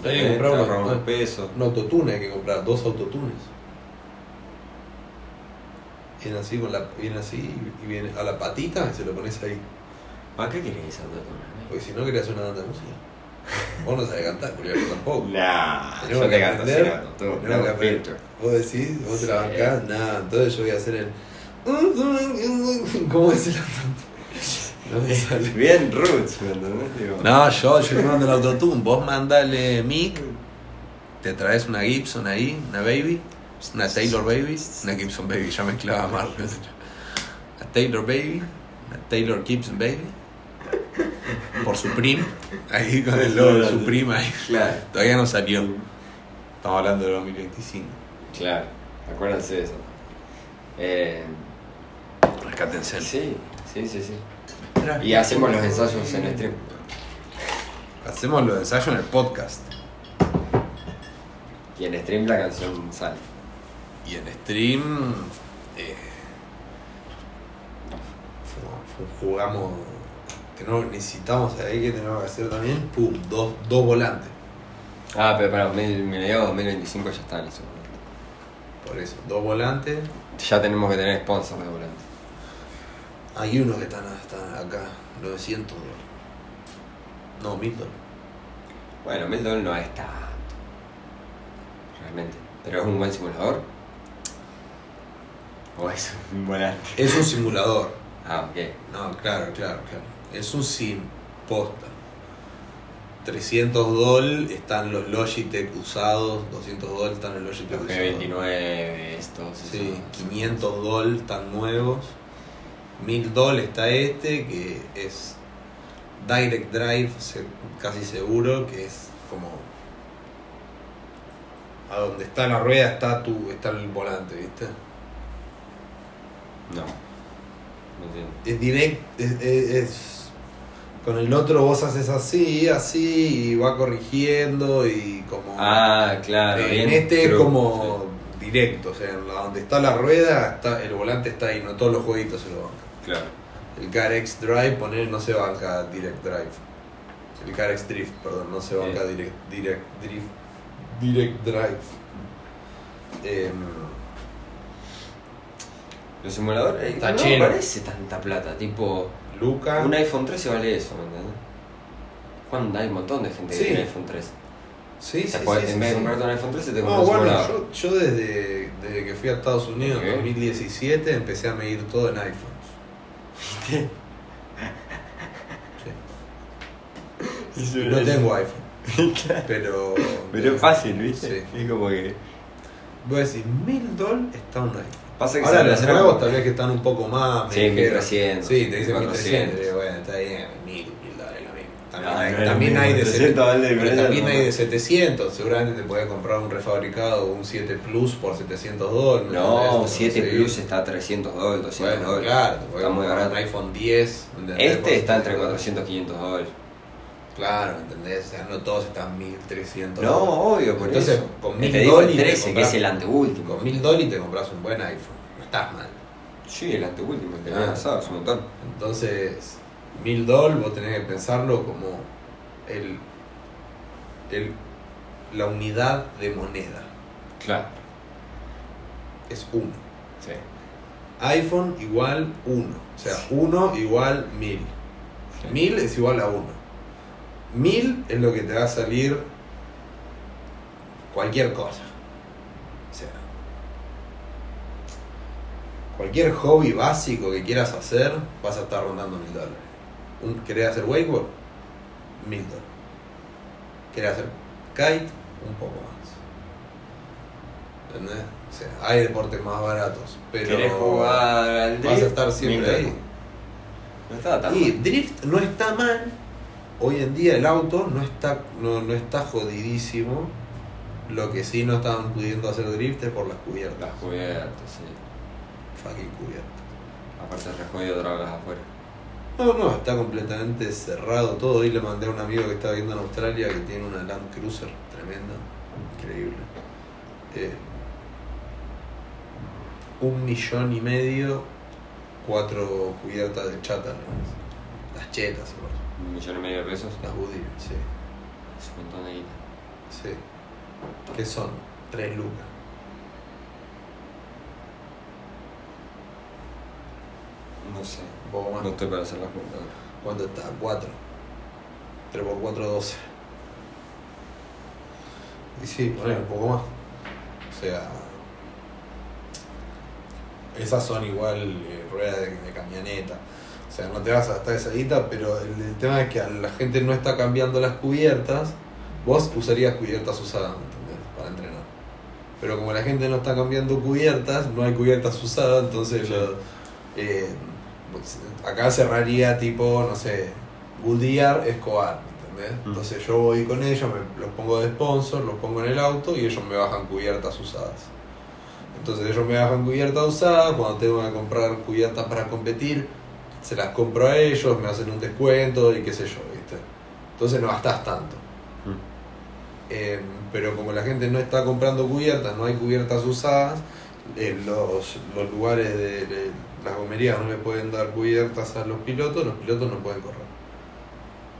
Hay que comprar unos- pesos. Un autotune hay que comprar, dos autotunes. Viene así, con la, viene así y viene a la patita y se lo pones ahí. ¿Para qué querés esa autotune? Porque si no querías una banda de música. Vos no sabés cantar, Julio, yo tampoco. Nah, Tenemos yo que te canto aprender, autotune, tenemos no que con aprender. filtro. Vos decís, vos te la Sí. bancás, nada, entonces yo voy a hacer el. ¿Cómo es el autotune? No me sale. Bien roots, ¿me entendés? Digo, No, yo, yo mando el autotune, vos mandale mic, te traes una Gibson ahí, una Baby, una Taylor Baby, una Gibson Baby, ya mezclaba mal. Una Taylor Baby, una Taylor Gibson Baby, por Supreme, ahí con el logo de Supreme ahí. Claro, Todavía no salió. Estamos hablando de 2025. claro, acuérdense de eso. Eh, Rescátense. sí, sí, sí, sí. Y hacemos los ensayos en stream. Hacemos los ensayos en el podcast. Y en stream la canción sale. Y en stream eh, jugamos. Tenemos, necesitamos ahí que tenemos que hacer también. Pum, dos, dos volantes. Ah, pero para mil- mediados 2025 ya está en eso. Por eso, dos volantes. Ya tenemos que tener sponsors de volante. Hay unos que están, están acá, 900 dólares. No, 1000 dólares. Bueno, mil dólares no es tanto. Realmente. Pero es un buen simulador. O es un volante. Es un simulador. Ah, ok. No, claro, claro, claro. Es un sim posta. 300 dólares están los Logitech usados, 200 dólares están los Logitech Los usados. G29, estos. Sí, esos. 500 dólares están nuevos. 1000 dólares está este, que es Direct Drive, casi seguro, que es como. A donde está la rueda está, tu, está el volante, ¿viste? No. No entiendo. Es direct. Es, es- es- con el otro vos haces así, así, y va corrigiendo, y como. Ah, claro. en este es true, como directo, o sea, donde está la rueda, está, el volante está ahí, no todos los jueguitos se lo bancan. Claro. El CarX Drive, poner, no se banca Direct Drive. El CarX Drift, perdón, no se banca Sí. direct, direct Drift. Direct Drive. Em, Los simuladores. Está no parece tanta plata. Tipo, Luca. un iPhone 13 vale eso, ¿me entiendes? ¿Cuándo hay un montón de gente Sí. que tiene iPhone 13? Sí, sí, podés- sí, en vez de comprarte un iPhone 13 te No, compras un bueno, yo, yo desde, desde que fui a Estados Unidos en Ok. 2017 empecé a medir todo en iPhones. Sí. No tengo iPhone. Pero. Pero es fácil, ¿viste? Sí. Es como que. Voy a decir, mil dólares está un iPhone. Pasa que Ahora los nuevos con- tal vez que están un poco más. Sí, dijeron. 1300, Sí, te dicen 1400. 1300. digo, Bueno, está bien, mil, mil dólares lo mismo. También Ah, hay, no también mismo, hay de 300 700, vale de también no. hay de 700. Seguramente te puedes comprar un refabricado, un 7 Plus por 700 dólares. ¿me No, entendés? 7 Sí. Plus está a 300 dólares, 200 Bueno, dólares. claro, está muy barato. un iPhone 10. ¿entendés? Por Este está entre 700 400 y 500 dólares. Claro, ¿entendés? O sea, no todos están 1300 No, obvio, por Entonces, eso. con Te mil digo dólares el te 13, que compras- es el anteúltimo. Con 1000 dólares te compras un buen iPhone. No estás mal. Sí, el anteúltimo, el que Ah. pasado, es un montón. Entonces, 1000 dólares vos tenés que pensarlo como el, el, la unidad de moneda. Claro. Es uno. Sí. iPhone igual 1. O sea, 1 igual 1000. 1000 es igual a 1. 1000 es lo que te va a salir cualquier cosa. O sea, cualquier hobby básico que quieras hacer, vas a estar rondando 1000 dólares. Un- ¿Querés hacer wakeboard? 1000 dólares. ¿Querés hacer kite? Un poco más. ¿Entendés? O sea, hay deportes más baratos. Pero ¿Querés jugar al drift? vas a estar siempre Mil ahí. No estaba tan Y mal. drift no está mal. Hoy en día el auto no está, no, no está jodidísimo. Lo que sí no estaban pudiendo hacer drift es por las cubiertas. Las cubiertas, sí. Fucking cubiertas. Aparte re jodido trabajas afuera. No, no, está completamente cerrado todo. Hoy le mandé a un amigo que está viendo en Australia que tiene una Land Cruiser tremenda. Increíble. Eh, un millón y medio, cuatro cubiertas de chata. nomás. Las chetas, igual. Un millón y medio de pesos. Las Goodyear, sí. Es un montón de guita. Sí. ¿Qué son? Tres lucas. No sé. Un poco más. No estoy para hacer la junta. ¿Cuánto está? 4. 3 por 4, 12. Y sí, ponele un poco más. O sea. Esas son igual eh, ruedas de, de camioneta. O sea, no te vas a gastar esa guita, pero el, el tema es que la gente no está cambiando las cubiertas. Vos usarías cubiertas usadas, ¿me entendés? Para entrenar. Pero como la gente no está cambiando cubiertas, no hay cubiertas usadas, entonces Sí. lo- eh, pues, acá cerraría tipo, no sé, Goodyear, Escobar, ¿me entendés? Mm. Entonces yo voy con ellos, me los pongo de sponsor, los pongo en el auto y ellos me bajan cubiertas usadas. Entonces ellos me bajan cubiertas usadas, cuando tengo que comprar cubiertas para competir, se las compro a ellos, me hacen un descuento y qué sé yo, ¿viste? Entonces no gastas tanto. Mm. Eh, pero como la gente no está comprando cubiertas, no hay cubiertas usadas, eh, los, los lugares de, de las gomerías no le pueden dar cubiertas a los pilotos, los pilotos no pueden correr.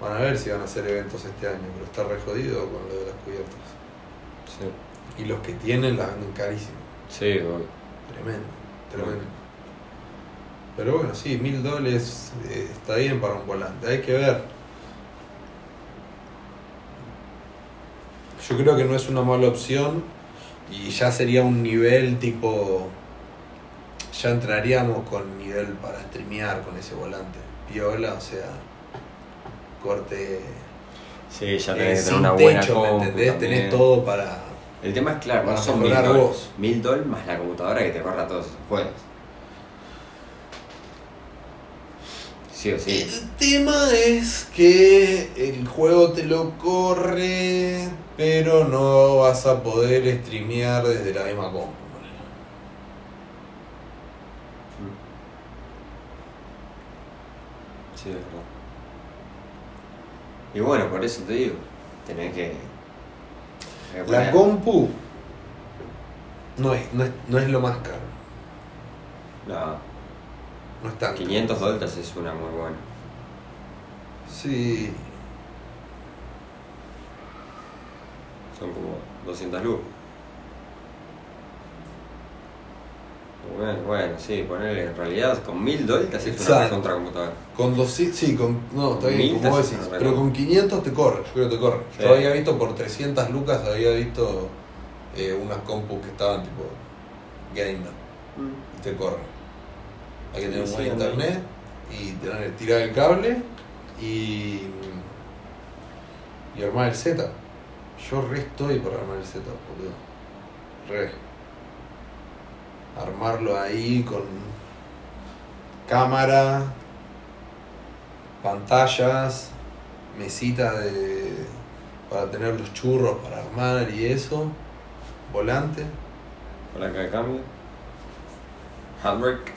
Van a ver si van a hacer eventos este año, pero está re jodido con lo de las cubiertas. Sí. Y los que tienen las venden carísimo. Sí, obvio. Tremendo, tremendo. Pero bueno, sí, mil dólares eh, está bien para un volante. Hay que ver. Yo creo que no es una mala opción y ya sería un nivel tipo. Ya entraríamos con nivel para streamear con ese volante. Viola, o sea, corte. Sí, ya eh, tenés que sin tener una buena techo, ¿me entendés? también. Tenés todo para. El tema es claro, Para no son mil dólares. vos. Mil dólares más la computadora que te corra todos esos juegos. Sí o sí. El tema es que el juego te lo corre, pero no vas a poder streamear desde la misma compu. Sí, es verdad. Y bueno, por eso te digo, tenés que. tenés que La compu no es, no, es, no es lo más caro. No, No es tan 500 dólares es una muy buena. Sí. Son como 200 lucas. Bueno, bueno, sí, ponerle en realidad con 1000 dólares es una Exacto. contra computadora. Con 200, sí, con, no, está bien, como vos decís, pero con 500 te corre, yo creo que te corre. Sí. Yo había visto por 300 lucas, había visto eh, unas compus que estaban tipo gamer. y te corre. Hay que tener un Sí, buen sí, internet y tener, tirar el cable y, y armar el setup. Yo re estoy por armar el setup, boludo. Re. Armarlo ahí con cámara, pantallas, mesita de para tener los churros para armar y eso, volante. Palanca de cambio. Handbrake.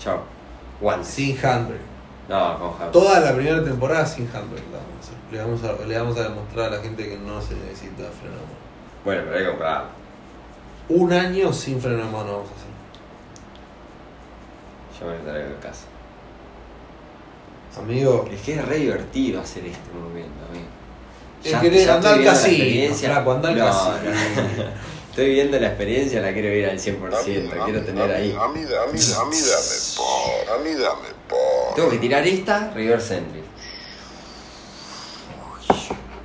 Chao. One. Sin handbrake. No, con handbrake. Toda la primera temporada sin handbrake la vamos a hacer. Le vamos a, le vamos a demostrar a la gente que no se necesita freno de mano. Bueno, pero hay que comprar. Un año sin freno de mano vamos a hacer. Yo me lo traigo de casa. Amigo, Es que es re divertido hacer este movimiento, amigo. Querés ya andar estoy al casino, flaco, andá al casino. Estoy viendo la experiencia, la quiero ir al 100%, quiero tener ahí. A mí, a mí, a mí dame por. A mí dame por. Tengo que tirar esta, reverse entry.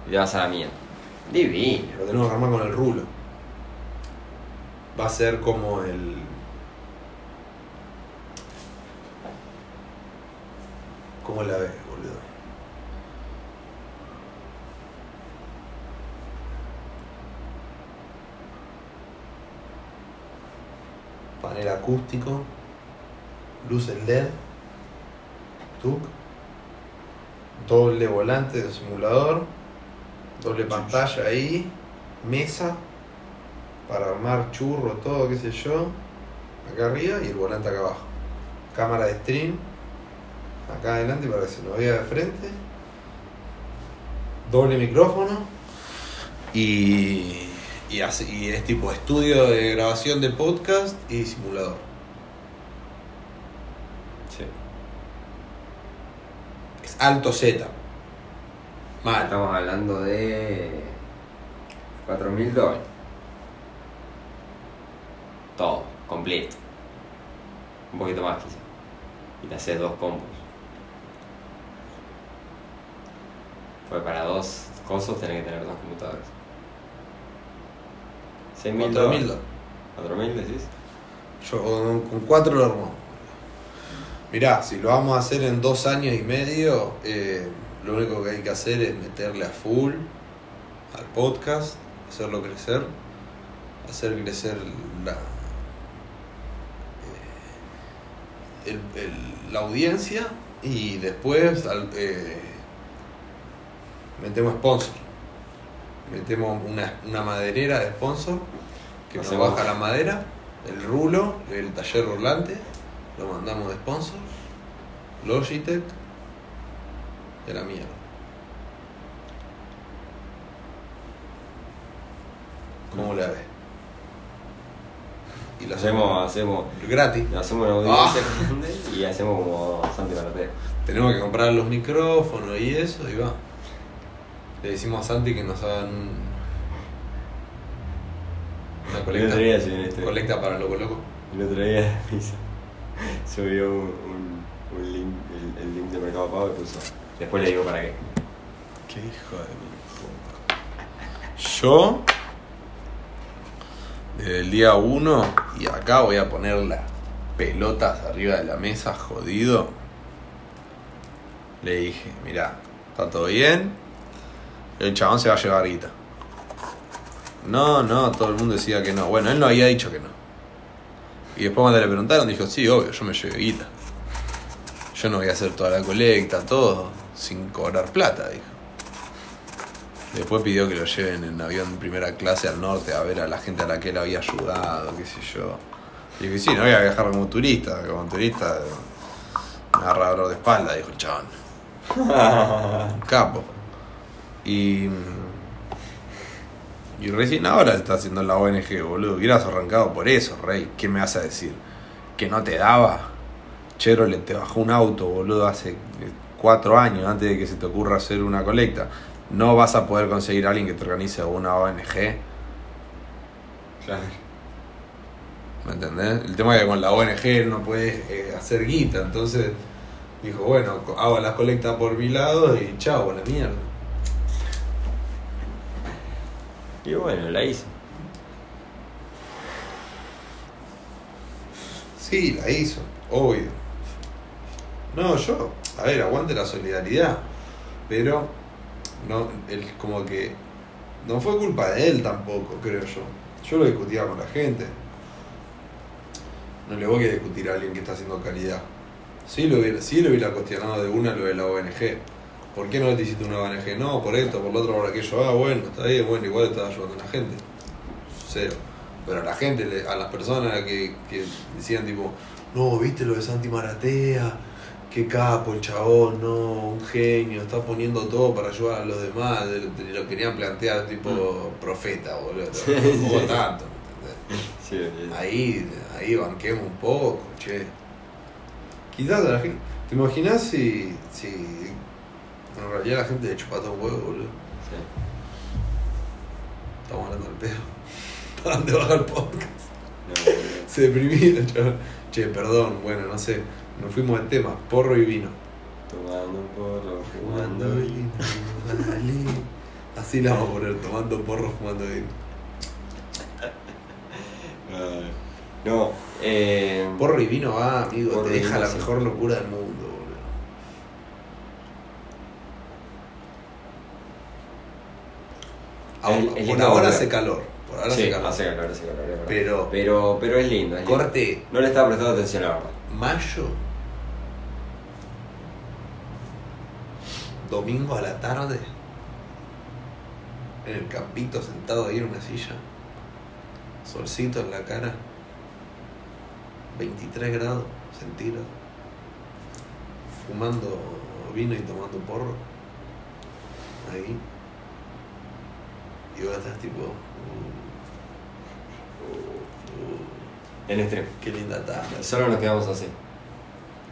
Y te vas a la mía. Divino. lo tenemos que armar con el rulo. Va a ser como el. ¿Cómo la ves, boludo? Panel acústico, luces LED, TUC, doble volante de simulador, doble pantalla ahí, mesa para armar churro, todo, qué sé yo, acá arriba y el volante acá abajo. Cámara de stream, acá adelante para que se nos vea de frente, doble micrófono y, y, así- y es tipo estudio de grabación de podcast y simulador. Sí. alto Z. Mal. Estamos hablando de 4.000 dólares. Todo, completo. Un poquito más quizá. Y te haces dos combos. Pues para dos cosas tenés que tener dos computadores. 6.000 4.000 dólares. dólares. ¿4.000 decís? Yo con, con cuatro lo armó. Mirá, si lo vamos a hacer en dos años y medio, eh, lo único que hay que hacer es meterle a full al podcast, hacerlo crecer, hacer crecer la, eh, el- el- la audiencia y después al- eh, metemos sponsor. Metemos una, una maderera de sponsor que nos baja la madera, el rulo, el taller rolante, lo mandamos de sponsor, Logitech y a la mierda. ¿Cómo la ves? Y lo Hacemos, hacemos, gratis. hacemos una audiencia Ah. grande y hacemos como Santi Maratea. Tenemos que comprar los micrófonos y eso, y va. Le decimos a Santi que nos hagan un- una El colecta, para Loco Loco. El otro día subió un, un, un link, el, el link de Mercado Pago y puso. Después le digo para qué. Qué hijo de mi puta. Yo, desde el día 1, y acá voy a poner las pelotas arriba de la mesa, jodido. Le dije, mirá, está todo bien. El chabón se va a llevar guita. No, no, todo el mundo decía que no. Bueno, él no había dicho que no. Y después cuando le preguntaron, dijo, sí, obvio, yo me llevo guita. Yo no voy a hacer toda la colecta, todo, sin cobrar plata, dijo. Después pidió que lo lleven en avión primera clase al norte a ver a la gente a la que él había ayudado, qué sé yo. Y dije, sí, no voy a viajar como turista, como turista me agarra dolor de espalda, dijo el chabón. Capo. Y. Y recién ahora está haciendo la ONG, boludo. Hubieras arrancado por eso, rey. ¿Qué me vas a decir? ¿Que no te daba? Chevrolet te bajó un auto, boludo, hace eh, cuatro años antes de que se te ocurra hacer una colecta. No vas a poder conseguir a alguien que te organice una ONG. Claro. ¿Me entendés? El tema es que con la ONG no puedes eh, hacer guita, entonces dijo, bueno, hago la colecta por mi lado y chao, la mierda. Y bueno, la hizo. Sí, la hizo, obvio. No, yo, a ver, aguante la solidaridad, pero no, el, como que no fue culpa de él tampoco, creo yo. Yo lo discutía con la gente. No le voy a discutir a alguien que está haciendo caridad. Sí lo hubiera, sí lo hubiera cuestionado de una lo de la ONG. ¿Por qué no te hiciste una ONG? No, por esto, por lo otro, por aquello. Ah, bueno, está bien, bueno, igual estás ayudando a la gente. Cero. Pero a la gente, a las personas que, que decían tipo, no, viste lo de Santi Maratea, qué capo el chabón, no, un genio, está poniendo todo para ayudar a los demás, de- de- lo querían plantear tipo profeta, boludo. Sí, tanto, ¿me entendés? Sí, sí. Ahí, ahí banquemos un poco, che. Quizás a la gente. ¿Te imaginas si, si en realidad la gente le chupa todo un huevo, boludo? Sí. Estamos hablando del pedo. ¿Para dónde baja el podcast? No, boludo. Se deprimieron, chaval. Che, perdón, bueno, no sé. Nos fuimos del tema. Porro y vino. Tomando porro, fumando. Dale. Así la vamos a poner, tomando porro, fumando vino. No, eh. Porro y vino va, amigo, Porro te deja vino, la mejor locura del mundo, por ahora hace calor. Por ahora sí, hace calor. hace calor, hace calor, es verdad. Pero- pero, pero es lindo. Es lindo. Corte No le estaba prestando atención, la verdad. mayo, domingo a la tarde, en el campito sentado ahí en una silla, solcito en la cara, 23 grados centígrados, fumando vino y tomando porro, ahí, y vos estás tipo, uh, uh, uh, En extremo. qué linda tarde. Solo nos quedamos así.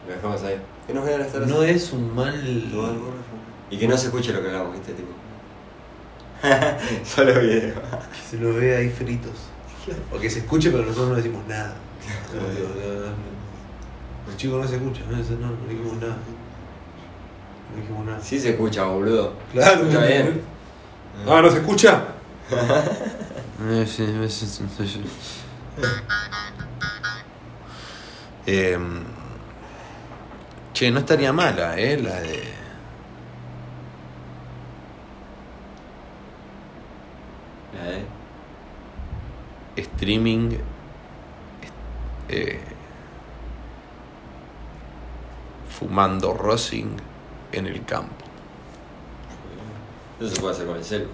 Lo dejamos ahí. Que nos vean hasta las- No es un mal. Y que no se escuche lo que hablamos, ¿viste? Tipo. Solo video. Que se lo vea ahí fritos. O que se escuche, pero nosotros no decimos nada. Los chicos no se escuchan, no, no, no dijimos nada. No dijimos nada. Sí se escucha, boludo. Claro, Está bien. Ah, ¿no se escucha? Eh, che, no estaría mala, ¿eh? La de. La de- streaming. eh, fumando Rosing en el campo. Eso se puede hacer con el celu.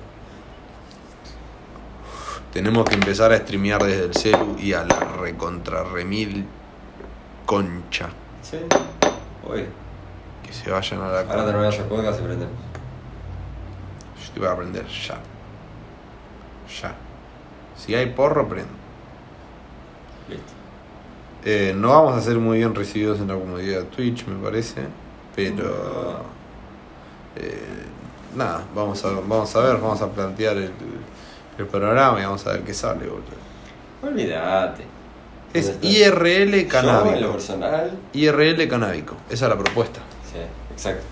Tenemos que empezar a streamear desde el celu y a la recontra remil concha. Sí. Hoy. Que se vayan a la Ahora terminamos el podcast y prendemos. Yo te voy a aprender ya. Ya. Si hay porro, prendo. Listo. Eh, no vamos a ser muy bien recibidos en la comunidad de Twitch, me parece. Pero. eh, nada, vamos a, vamos a ver, vamos a plantear el, el programa y vamos a ver qué sale, boludo. Olvídate. Es. IRL Yo, en lo canábico. personal. IRL canábico. Esa es la propuesta. Sí, exacto.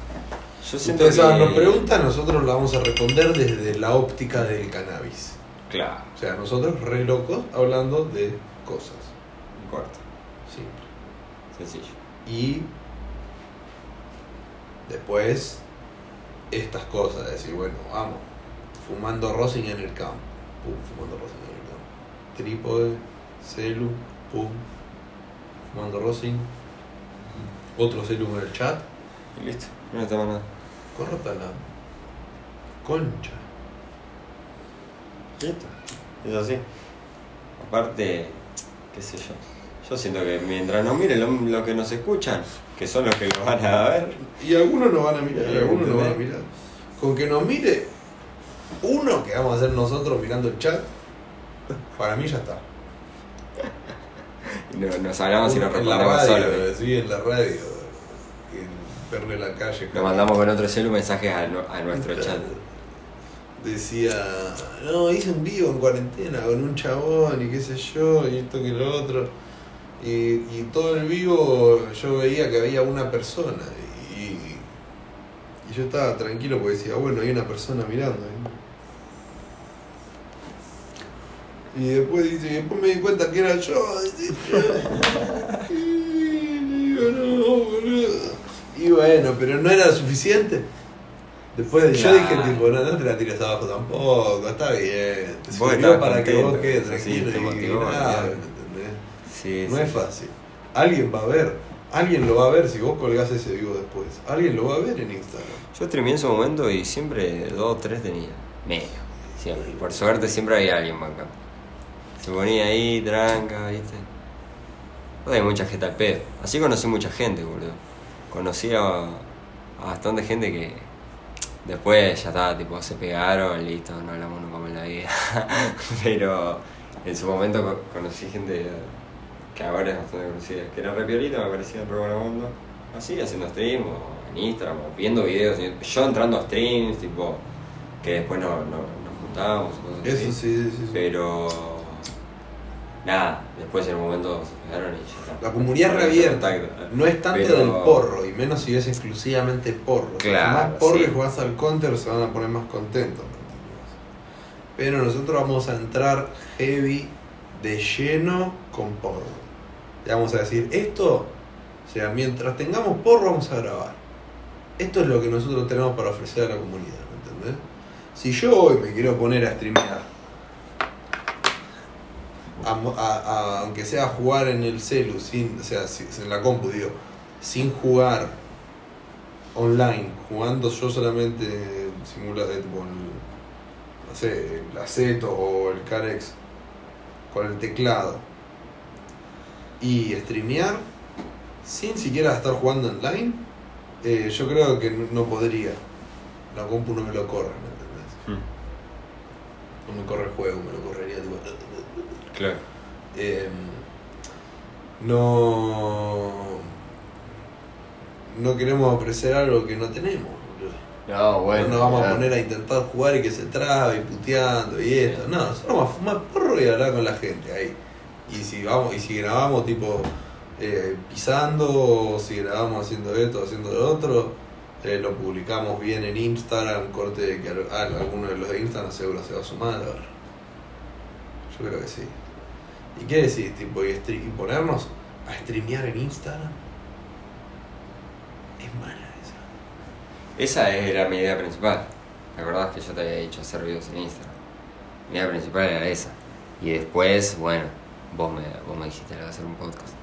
Yo siento Ustedes que... hagan nos preguntan, nosotros la vamos a responder desde la óptica del cannabis. Claro, O sea, nosotros re locos hablando de cosas. corto. Sí. Sencillo. Y después estas cosas, decir, bueno, vamos, fumando Rosing en el campo. Pum, fumando campo. Trípode, celu, pum. Fumando Rosing. Otro celu en el chat. Y listo. No necesitamos nada. Córtala. Concha. Listo. Es así. Aparte, qué sé yo. Yo siento que mientras nos miren lo, lo que nos escuchan, que son los que lo van a ver, Y algunos nos van a mirar, y algunos nos van a mirar. Con que nos mire uno que vamos a hacer nosotros mirando el chat, para mí ya está. no- nos hablamos y nos en la respondemos radio, sí, en la radio. En perro en la calle. Nos mandamos con otro celu mensajes a nuestro chat. Decía, no, hice un vivo en cuarentena con un chabón y qué sé yo, y esto que lo otro. Y, y todo el vivo yo veía que había una persona. Y, y yo estaba tranquilo porque decía, bueno, hay una persona mirando. ¿eh? Y después dice, y después me di cuenta que era yo. dice, y digo, no, boludo. Y bueno, pero no era suficiente. Después de, yo dije, tipo, no, no te la tires abajo tampoco, está bien. Te Vos sirvió estabas para que vos quedes tranquilo te y motivó, nada, olvidate. ¿entendés? Sí, No sí. es fácil. Alguien va a ver. Alguien lo va a ver si vos colgás ese vivo después. Alguien lo va a ver en Instagram. Yo streameé en su momento y siempre dos o tres tenía. Medio. Siempre. Por suerte siempre había alguien bancando. Se ponía ahí, tranca, viste. Pues hay mucha gente al pedo. Así conocí mucha gente, boludo. Conocí a, a bastante gente que después ya estaba, tipo, se pegaron, listo, no hablamos nunca más en la vida. Pero en su momento co- conocí gente que ahora es bastante conocida, que era re piolita, me parecía re buena onda. Así, haciendo stream o en Instagram, o viendo videos. Yo entrando a streams, tipo, que después no, no- nos juntábamos. cosas Eso así. sí, sí, sí. Pero. Nada, después en un momento se pegaron y ya está. La comunidad es reabierta. No es tanto Pero- del porro, y menos si es exclusivamente porro. Si Claro, más porro sí. y jugás al counter se van a poner más contentos. Pero nosotros vamos a entrar heavy de lleno con porro. Le vamos a decir, esto, o sea, mientras tengamos porro vamos a grabar. Esto es lo que nosotros tenemos para ofrecer a la comunidad, ¿me entendés? Si yo hoy me quiero poner a streamear, a a- aunque sea jugar en el celu, sin, o sea, en la compu, digo, sin jugar online, jugando yo solamente simulado, tipo, el, no sé, el Aceto o el Carex con el teclado y streamear sin siquiera estar jugando online, eh, yo creo que no, no podría. La compu no me lo corre, ¿me entendés? Hmm, No me corre el juego, me lo correría tipo. Claro. Eh, no. no queremos ofrecer algo que no tenemos. No, bueno. no nos vamos a poner a intentar jugar y que se trabe y puteando y esto. No, nosotros vamos a fumar porro y hablar con la gente ahí. Y si vamos, y si grabamos tipo eh, pisando, o si grabamos haciendo esto, haciendo lo otro, eh, lo publicamos bien en Instagram, corte de que al- alguno de los de Instagram seguro se va a sumar a ver. Yo creo que sí. ¿Y qué decís? Tipo, y, y ponernos a streamear en Instagram. Es mala esa. Esa era mi idea principal. ¿Te acordás que yo te había dicho hacer videos en Instagram? Mi idea principal era esa. Y después, bueno, vos me, vos me dijiste hacer un podcast.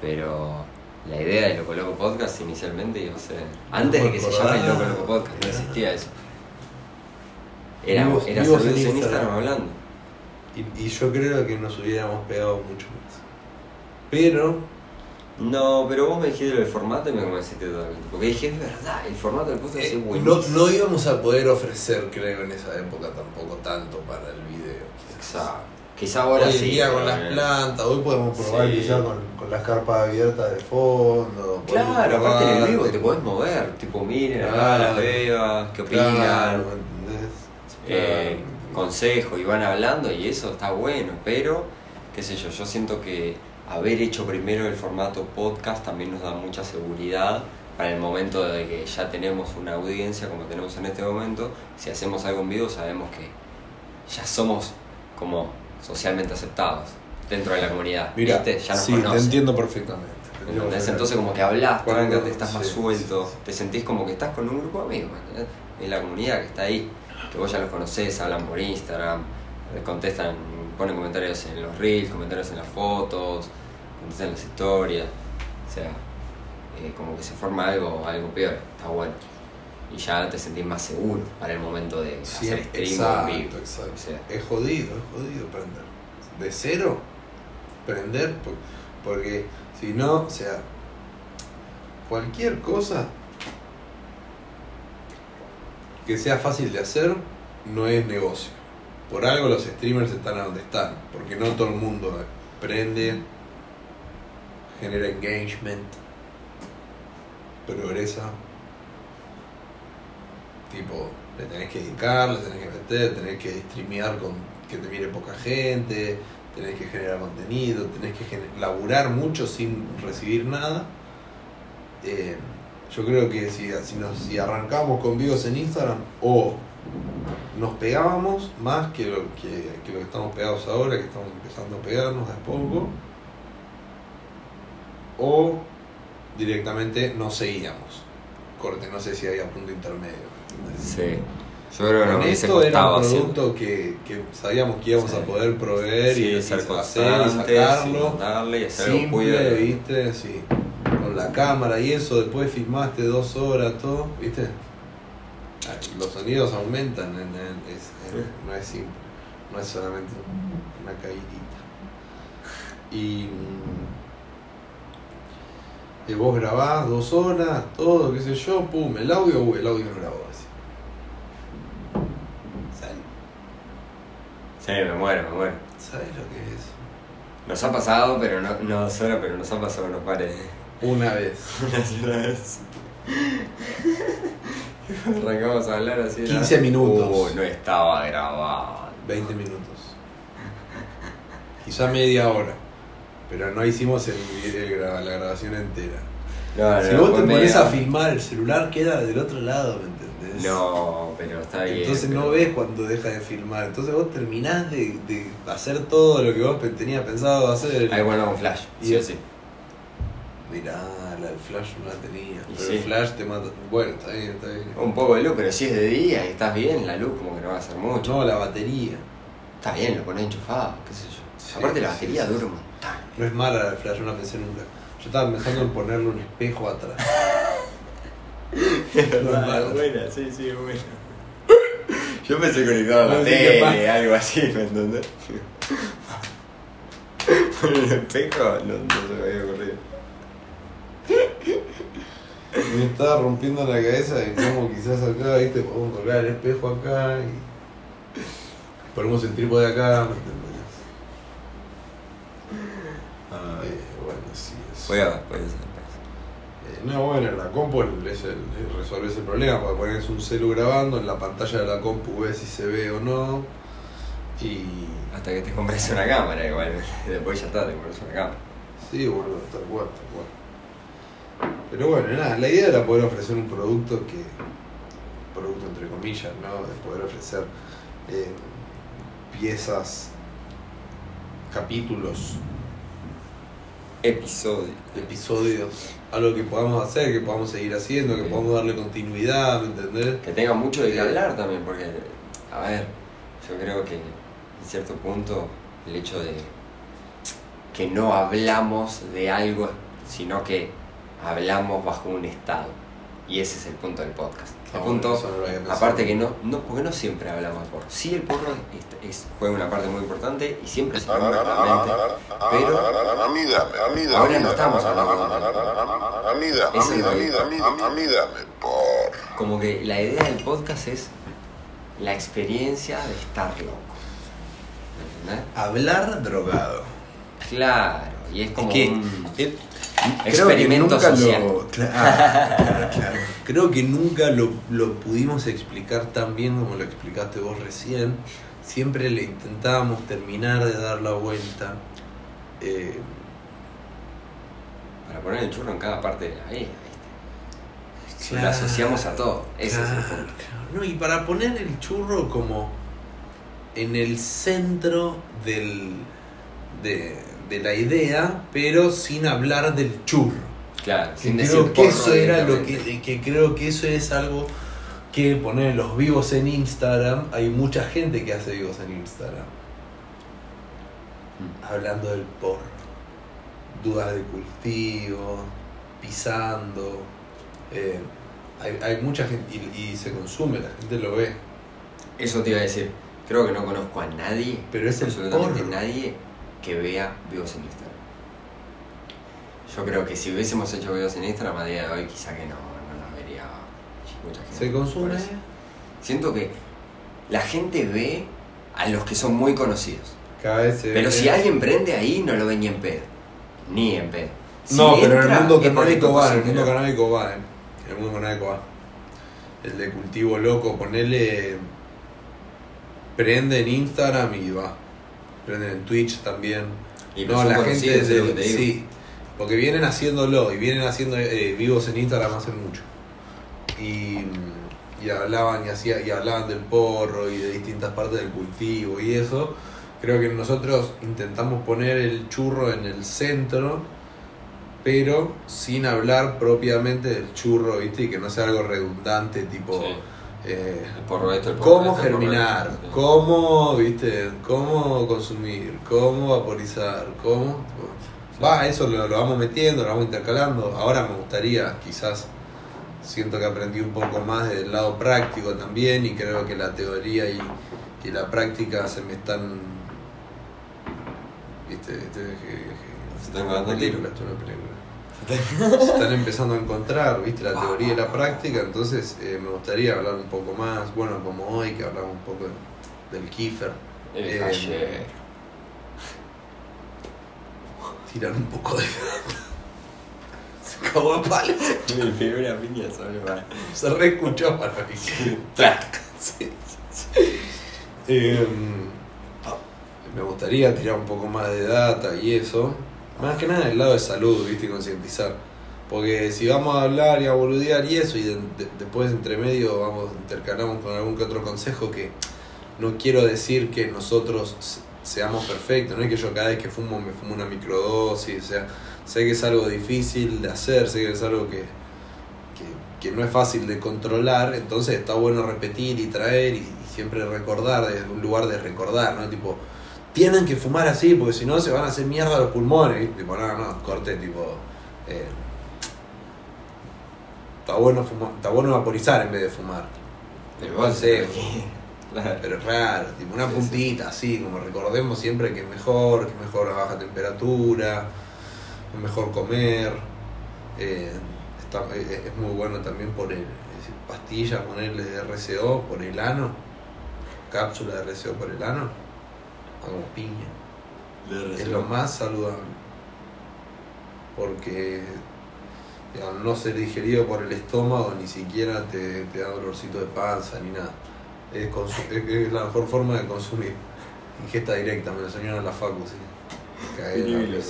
Pero la idea de Loco Loco Podcast inicialmente iba a ser. Antes de que se llame Loco Loco Podcast, no existía eso. Era, era en videos en Instagram. Instagram hablando. Y, y yo creo que nos hubiéramos pegado mucho más. Pero, No, pero vos me dijiste lo del formato y me convenciste totalmente. Porque dije, es verdad, el formato del podcast eh, es no, buenísimo. no íbamos a poder ofrecer, creo, en esa época tampoco tanto para el video. quizás. Exacto. Quizá ahora hoy sí. día con las plantas, hoy podemos probar Sí. quizás con, con las carpas abiertas de fondo. Claro, aparte en el vivo te podés mover, tipo miren acá Claro. las bebas, qué opinan, Claro, ¿me entendés? eh, Claro. consejo y van hablando y eso está bueno, pero qué sé yo, yo siento que haber hecho primero el formato podcast también nos da mucha seguridad para el momento de que ya tenemos una audiencia como tenemos en este momento, si hacemos algo en vivo sabemos que ya somos como socialmente aceptados dentro de la comunidad, Mira, ¿viste? Ya nos sí, te entiendo perfectamente. te. Entonces como que hablas, tranca, estás más suelto, sí, sí. te sentís como que estás con un grupo de amigos. Es la comunidad que está ahí, que vos ya los conocés, hablan por Instagram, eh, contestan, ponen comentarios en los reels, comentarios en las fotos, contestan en las historias, o sea, eh, como que se forma algo, algo peor, está bueno. Y ya te sentís más seguro para el momento de Sí, hacer stream exacto, vivo. exacto. O sea, Es jodido, es jodido prender. De cero, prender, por- porque si no, o sea, cualquier cosa que sea fácil de hacer no es negocio. Por algo los streamers están a donde están, porque no todo el mundo prende, genera engagement, progresa. Tipo, le tenés que dedicar, le tenés que meter, tenés que streamear con que te mire poca gente, tenés que generar contenido, tenés que gener- laburar mucho sin recibir nada. Eh, yo creo que si, si, nos, si arrancamos con videos en Instagram o nos pegábamos más que lo que, que lo que estamos pegados ahora, que estamos empezando a pegarnos de a poco, o directamente no seguíamos. Corte, no sé si había punto intermedio. sí. Yo creo que nos hubiese esto era un producto que, que sabíamos que íbamos Sí. a poder proveer Sí, y, y hacer y sacarlo. y darle y hacer Simple, viste, sí. Con la cámara y eso, después filmaste dos horas, todo, viste. Ah, Los sonidos aumentan, en- en- es- en- no es simple, no es solamente una caidita. Y, mm, y vos grabás dos horas, todo, qué sé yo, pum, el audio, uh, el audio no grabó así. ¿Sabes, Sí, me muero, me muero. sabes lo que es? Nos ha pasado, pero no, no sola, pero nos ha pasado unos pares. Una vez. Una sola vez. Arrancamos a hablar así. era- 15 minutos. Uh, no estaba grabado. 20 minutos. Quizá media hora. Pero no hicimos el, la grabación entera. No, si no, vos te pones a filmar, el celular queda del otro lado, ¿me entendés? No, pero está bien. Entonces pero- no ves cuando deja de filmar. Entonces vos terminás de, de hacer todo lo que vos tenías pensado hacer. Ahí bueno, un flash. Y Sí, sí. Mirá, la del flash no la tenía. Pero sí. el flash te mata. Bueno, está bien, está bien. Un poco de luz, pero si es de día y estás bien, la luz como que no va a hacer mucho. No, la batería. Está bien, lo pones enchufado, qué sé yo. Sí, Aparte la batería sí, dura un montón. No es mala la del flash, no la pensé nunca. Yo estaba pensando en ponerle un espejo atrás. No es mala. buena, sí, sí, buena. Yo pensé conectado a la No, tele, algo así, ¿me entendés? Con el espejo no, no se me había ocurrido. Me estaba rompiendo la cabeza de cómo quizás acá, viste, podemos colgar el espejo acá y ponemos el trípode acá, ¿me entendés? Eh, bueno, sí, es. Voy a, Eh, no, bueno, la compu es el, resuelve ese problema, porque pones un celu grabando, en la pantalla de la compu ves si se ve o no. Y. Hasta que te compres una cámara, igual. Después ya está, te compras una cámara. Sí, boludo, tal cual, tal cual. Pero bueno, nada, la idea era poder ofrecer un producto que. producto entre comillas, ¿no? De poder ofrecer eh, piezas, capítulos, Episodio. episodios, algo que podamos hacer, que podamos seguir haciendo, que Sí. podamos darle continuidad, ¿me entendés? Que tenga mucho de qué Eh. hablar también, porque, a ver, yo creo que en cierto punto el hecho de que no hablamos de algo, sino que hablamos bajo un estado. Y ese es el punto del podcast. El Ah, punto, no aparte que no, no, porque no siempre hablamos de porro. Sí, el porro es, es- juega una parte muy importante y siempre se habla pero. Ahora no estamos hablando de A mí dame, a Eso mí es lo dame, que- a mí dame, a mí dame, por. como que la idea del podcast es la experiencia de estar loco. ¿Entendés? Hablar drogado. Claro, y es como que un el- experimento creo que nunca social. Lo, claro, claro, claro. Creo que nunca lo, lo pudimos explicar tan bien como lo explicaste vos recién. Siempre le intentábamos terminar de dar la vuelta. Eh, para poner el churro en cada parte de la vida, ¿viste? Lo asociamos a todo, ese es el punto. No, y para poner el churro como en el centro del, de, de la idea, pero sin hablar del churro. Claro, Que sin decir creo que porro eso era lo que, que creo que eso es algo que poner los vivos en Instagram, hay mucha gente que hace vivos en Instagram. Mm. Hablando del porro. Dudas de cultivo, pisando. eh, hay, hay mucha gente y, y se consume, la gente lo ve. Eso te iba a decir. Creo que no conozco a nadie, Pero es el absolutamente porro. nadie, que vea vivos en Instagram. Yo creo que si hubiésemos hecho videos en Instagram a día de hoy, quizá que no, no nos vería mucha gente. Se consume. Siento que la gente ve a los que son muy conocidos. Cada vez se Pero ve- si alguien prende ahí, no lo ve ni en pedo. Ni en pedo. Si no, pero en el mundo canábico va, el mundo canábico va, eh. El mundo canábico va. El de cultivo loco, ponele. Prende en Instagram y va. Prende en Twitch también. Y no, la gente es de, digo. sí. Porque vienen haciéndolo y vienen haciendo eh, vivos en Instagram hace mucho. Y, y hablaban y hacía, y hablaban del porro y de distintas partes del cultivo y eso. Creo que nosotros intentamos poner el churro en el centro, pero sin hablar propiamente del churro, ¿viste? Y que no sea algo redundante, tipo Sí. Eh, esto, cómo esto, germinar, esto, sí. cómo, ¿viste? Cómo consumir, cómo vaporizar, cómo. Va, eso lo, lo vamos metiendo, lo vamos intercalando. Ahora me gustaría, quizás, siento que aprendí un poco más del lado práctico también y creo que la teoría y, y la práctica se me están. ¿Viste? ¿Viste? Que- que- Se están una dando película, esto es una película. Se están empezando a encontrar, ¿viste? La teoría y la práctica, entonces eh, me gustaría hablar un poco más, bueno, como hoy, que hablamos un poco del kiefer. El Eh, tirar un poco de. Se cagó a primera piña sobre. Se re escuchó para mí. Track. Sí, sí. Eh, me gustaría tirar un poco más de data y eso. Más que nada del lado de salud, viste, y concientizar. Porque si vamos a hablar y a boludear y eso, y de- de- después entre medio vamos, intercalamos con algún que otro consejo que no quiero decir que nosotros se- seamos perfectos, no es que yo cada vez que fumo me fumo una microdosis, o sea, sé que es algo difícil de hacer, sé que es algo que, que, que no es fácil de controlar, entonces está bueno repetir y traer y, y siempre recordar, desde un lugar de recordar, ¿no? Tipo, tienen que fumar así porque si no se van a hacer mierda los pulmones, ¿viste? tipo, no, no, corte, tipo, eh, está bueno fumar, está bueno vaporizar en vez de fumar. Igual sé, Claro. pero es raro, tipo una Sí, puntita así, como recordemos siempre que es mejor, que es mejor a baja temperatura, es mejor comer, eh, está- eh, es muy bueno también por el pastillas, ponerle de RCO por el ano, cápsula de RCO por el ano, como piña, es lo más saludable, porque al no ser digerido por el estómago, ni siquiera te, te da dolorcito de panza ni nada. Es, la mejor forma de consumir. Ingesta directa, me lo enseñaron en la facu, sí. De la.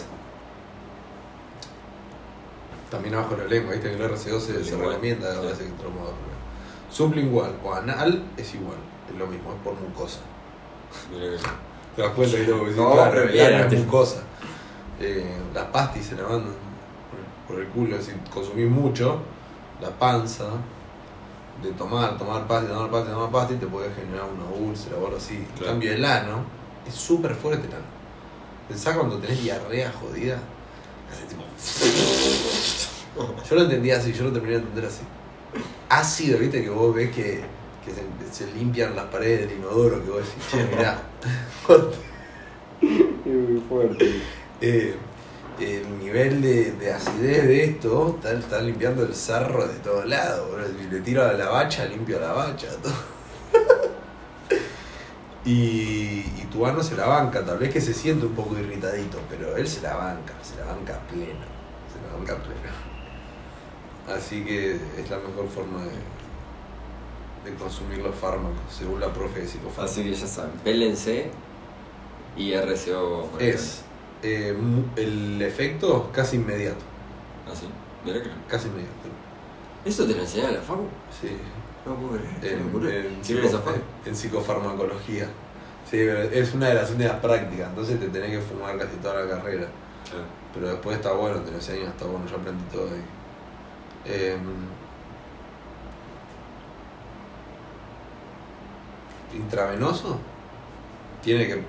También abajo de la lengua, viste que el RCO se, se recomienda a veces que Sublingual o anal es igual, es lo mismo, es por mucosa. ¿Te das cuenta que tengo que decir? No, claro, ano es mucosa. Eh, las pastis se la mandan por, por el culo. Si consumís mucho, la panza, de tomar, tomar pasti, tomar pasti, tomar pasti, te puede generar una úlcera o algo así. En Claro. cambio, el ano es súper fuerte el ano. Pensá cuando tenés diarrea jodida. hace tipo- Yo lo entendía así, yo lo terminé de entender así. Ácido, viste, que vos ves que, que se, se limpian las paredes del inodoro, que vos decís, che, mirá. Muy fuerte. Eh, el nivel de, de acidez de esto está, está limpiando el sarro de todos lados. le tiro a la bacha, limpio a la bacha. todo. y, y tu ano se la banca, tal vez que se siente un poco irritadito, pero él se la banca, se la banca plena. Se la banca plena. Así que es la mejor forma de, de consumir los fármacos, según la profe de psicofármacos. Así que ya saben, pélense y RCO. Es eh, el efecto casi inmediato. Así. Mirá que. Casi inmediato. ¿Eso te lo enseñan en la facu? Sí. No puedo creer. En, en, en psicofarmacología. Sí, pero es una de las únicas prácticas, entonces te tenés que fumar casi toda la carrera. Claro. Pero después está bueno, te lo enseñan, está bueno, yo aprendí todo ahí. Em, intravenoso tiene que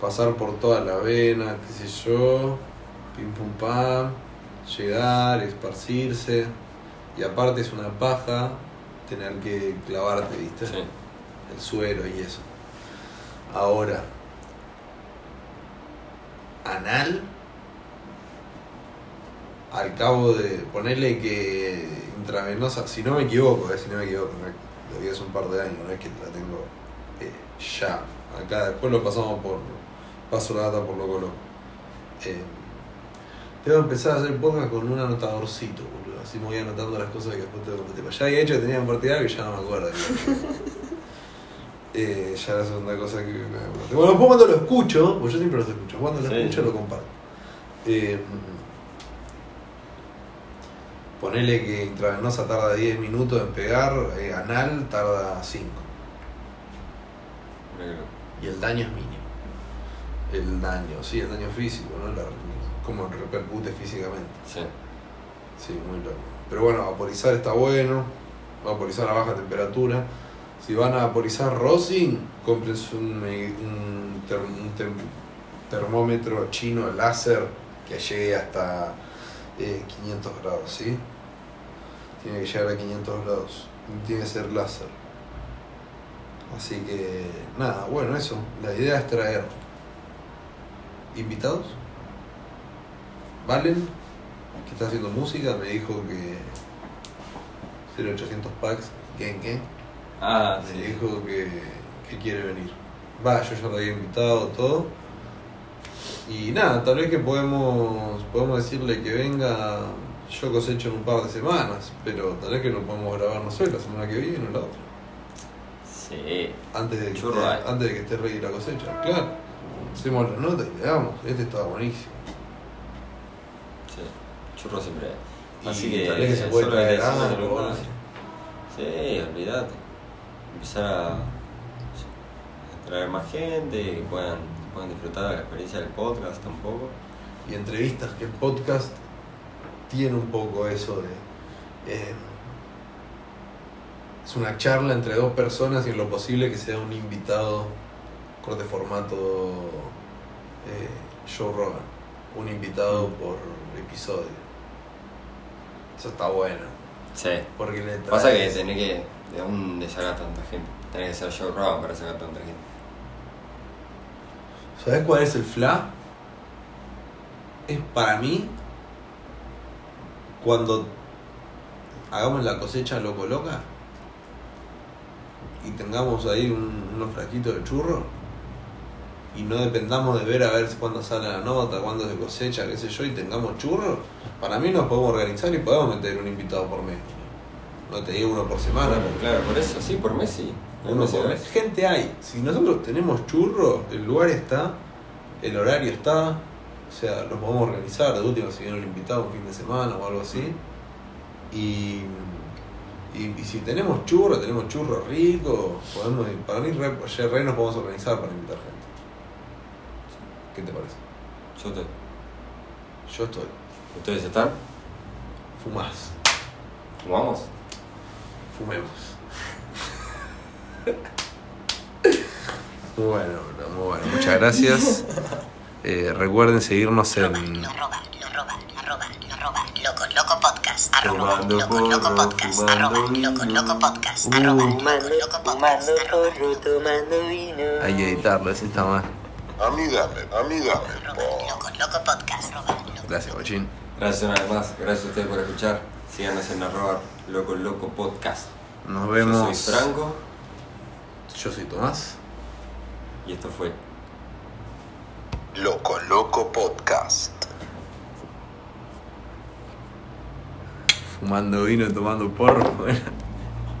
pasar por toda la vena, qué sé yo, pim pum pam, llegar, esparcirse, y aparte es una paja tener que clavarte, ¿viste? Sí. El suero y eso. Ahora, anal, al cabo de ponerle que intravenosa, si no me equivoco, eh, si no me equivoco, no, lo vi hace un par de años, no es que la tengo ya. Acá después lo pasamos por, paso la data por loco loco. Eh, tengo que empezar a hacer podcast con un anotadorcito, boludo. Así me voy anotando las cosas que después tengo que meter. Ya había hecho que tenía que compartir algo y ya no me acuerdo. Eh, ya la segunda cosa que me acuerdo. Bueno, después cuando lo escucho, pues yo siempre los escucho, cuando lo Sí. escucho lo comparto. Eh, ponele que intravenosa tarda 10 minutos en pegar, eh, anal tarda 5. Y el daño es mínimo. El daño, sí, el daño físico, ¿no? La- cómo repercute físicamente. Sí. Sí, muy loco. Pero bueno, vaporizar está bueno. Vaporizar a baja temperatura. Si van a vaporizar rosin, cómprense un, un termómetro chino láser que llegue hasta eh, 500 grados, ¿sí? Tiene que llegar a 500 grados. Tiene que ser láser. Así que, nada, bueno, eso. La idea es traer invitados. Valen, que está haciendo música, me dijo que 0800 packs, ¿qué qué? Ah, Me sí. dijo que, que quiere venir. Va, yo ya lo había invitado, todo. Y nada, tal vez que podemos, podemos decirle que venga, yo cosecho en un par de semanas, pero tal vez que lo podemos grabar, no sé, la semana que viene o la otra. Sí. Antes de que, esté, antes de que esté ready la cosecha, claro. Hacemos la nota y le damos, este estaba buenísimo. Sí. Churro siempre. Y Así que. tal vez que se puede traer algo, así. Sí, olvídate. Empezar a, a traer más gente, que puedan, que puedan disfrutar de la experiencia del podcast un poco. y entrevistas, que el podcast tiene un poco eso de... eh, es una charla entre dos personas y en lo posible que sea un invitado corte formato eh, Joe Rogan. Un invitado por episodio. Eso está bueno. Sí. Porque le traes- Pasa que tenés que de dónde sacar tanta gente. Tenés que ser Joe Rogan para sacar tanta gente. ¿Sabes cuál es el fla? Es para mí cuando hagamos la cosecha loco loca y tengamos ahí un- unos frasquitos de churro y no dependamos de ver a ver cuándo sale la nota, cuándo se cosecha, qué sé yo, y tengamos churros, para mí nos podemos organizar y podemos meter un invitado por mes. No te digo uno por semana, Bueno, porque claro, por eso, sí, por mes sí. uno por mes. Gente hay. Si nosotros tenemos churros, el lugar está, el horario está, o sea, lo podemos organizar. De última, si viene el invitado un fin de semana o algo así. Y, y, y si tenemos churros, tenemos churros ricos, podemos, para mí, re, ya re nos podemos organizar para invitar gente. ¿Qué te parece? Yo te... Yo estoy. ¿Ustedes están? Fumás. ¿Fumamos? Fumemos. Muy bueno, muy bueno. Muchas gracias. Eh, recuerden seguirnos en lo roba, lo roba, lo roba, loco, loco podcast, arroba, loco, loco podcast, arroba, loco, loco podcast, Uh, arroba, loco, loco podcast, fumando arroba, porro, tomando vino. Hay que editarlo, ese está mal. A mí dame, a mí dame, arroba, por. loco, loco podcast, arroba, loco. Gracias, Bochín. Gracias una vez más, gracias a ustedes por escuchar. Síganos en arroba loco loco podcast. Nos Yo vemos. soy Franco Yo soy Tomás. y esto fue Loco Loco Podcast. Fumando vino tomando porro.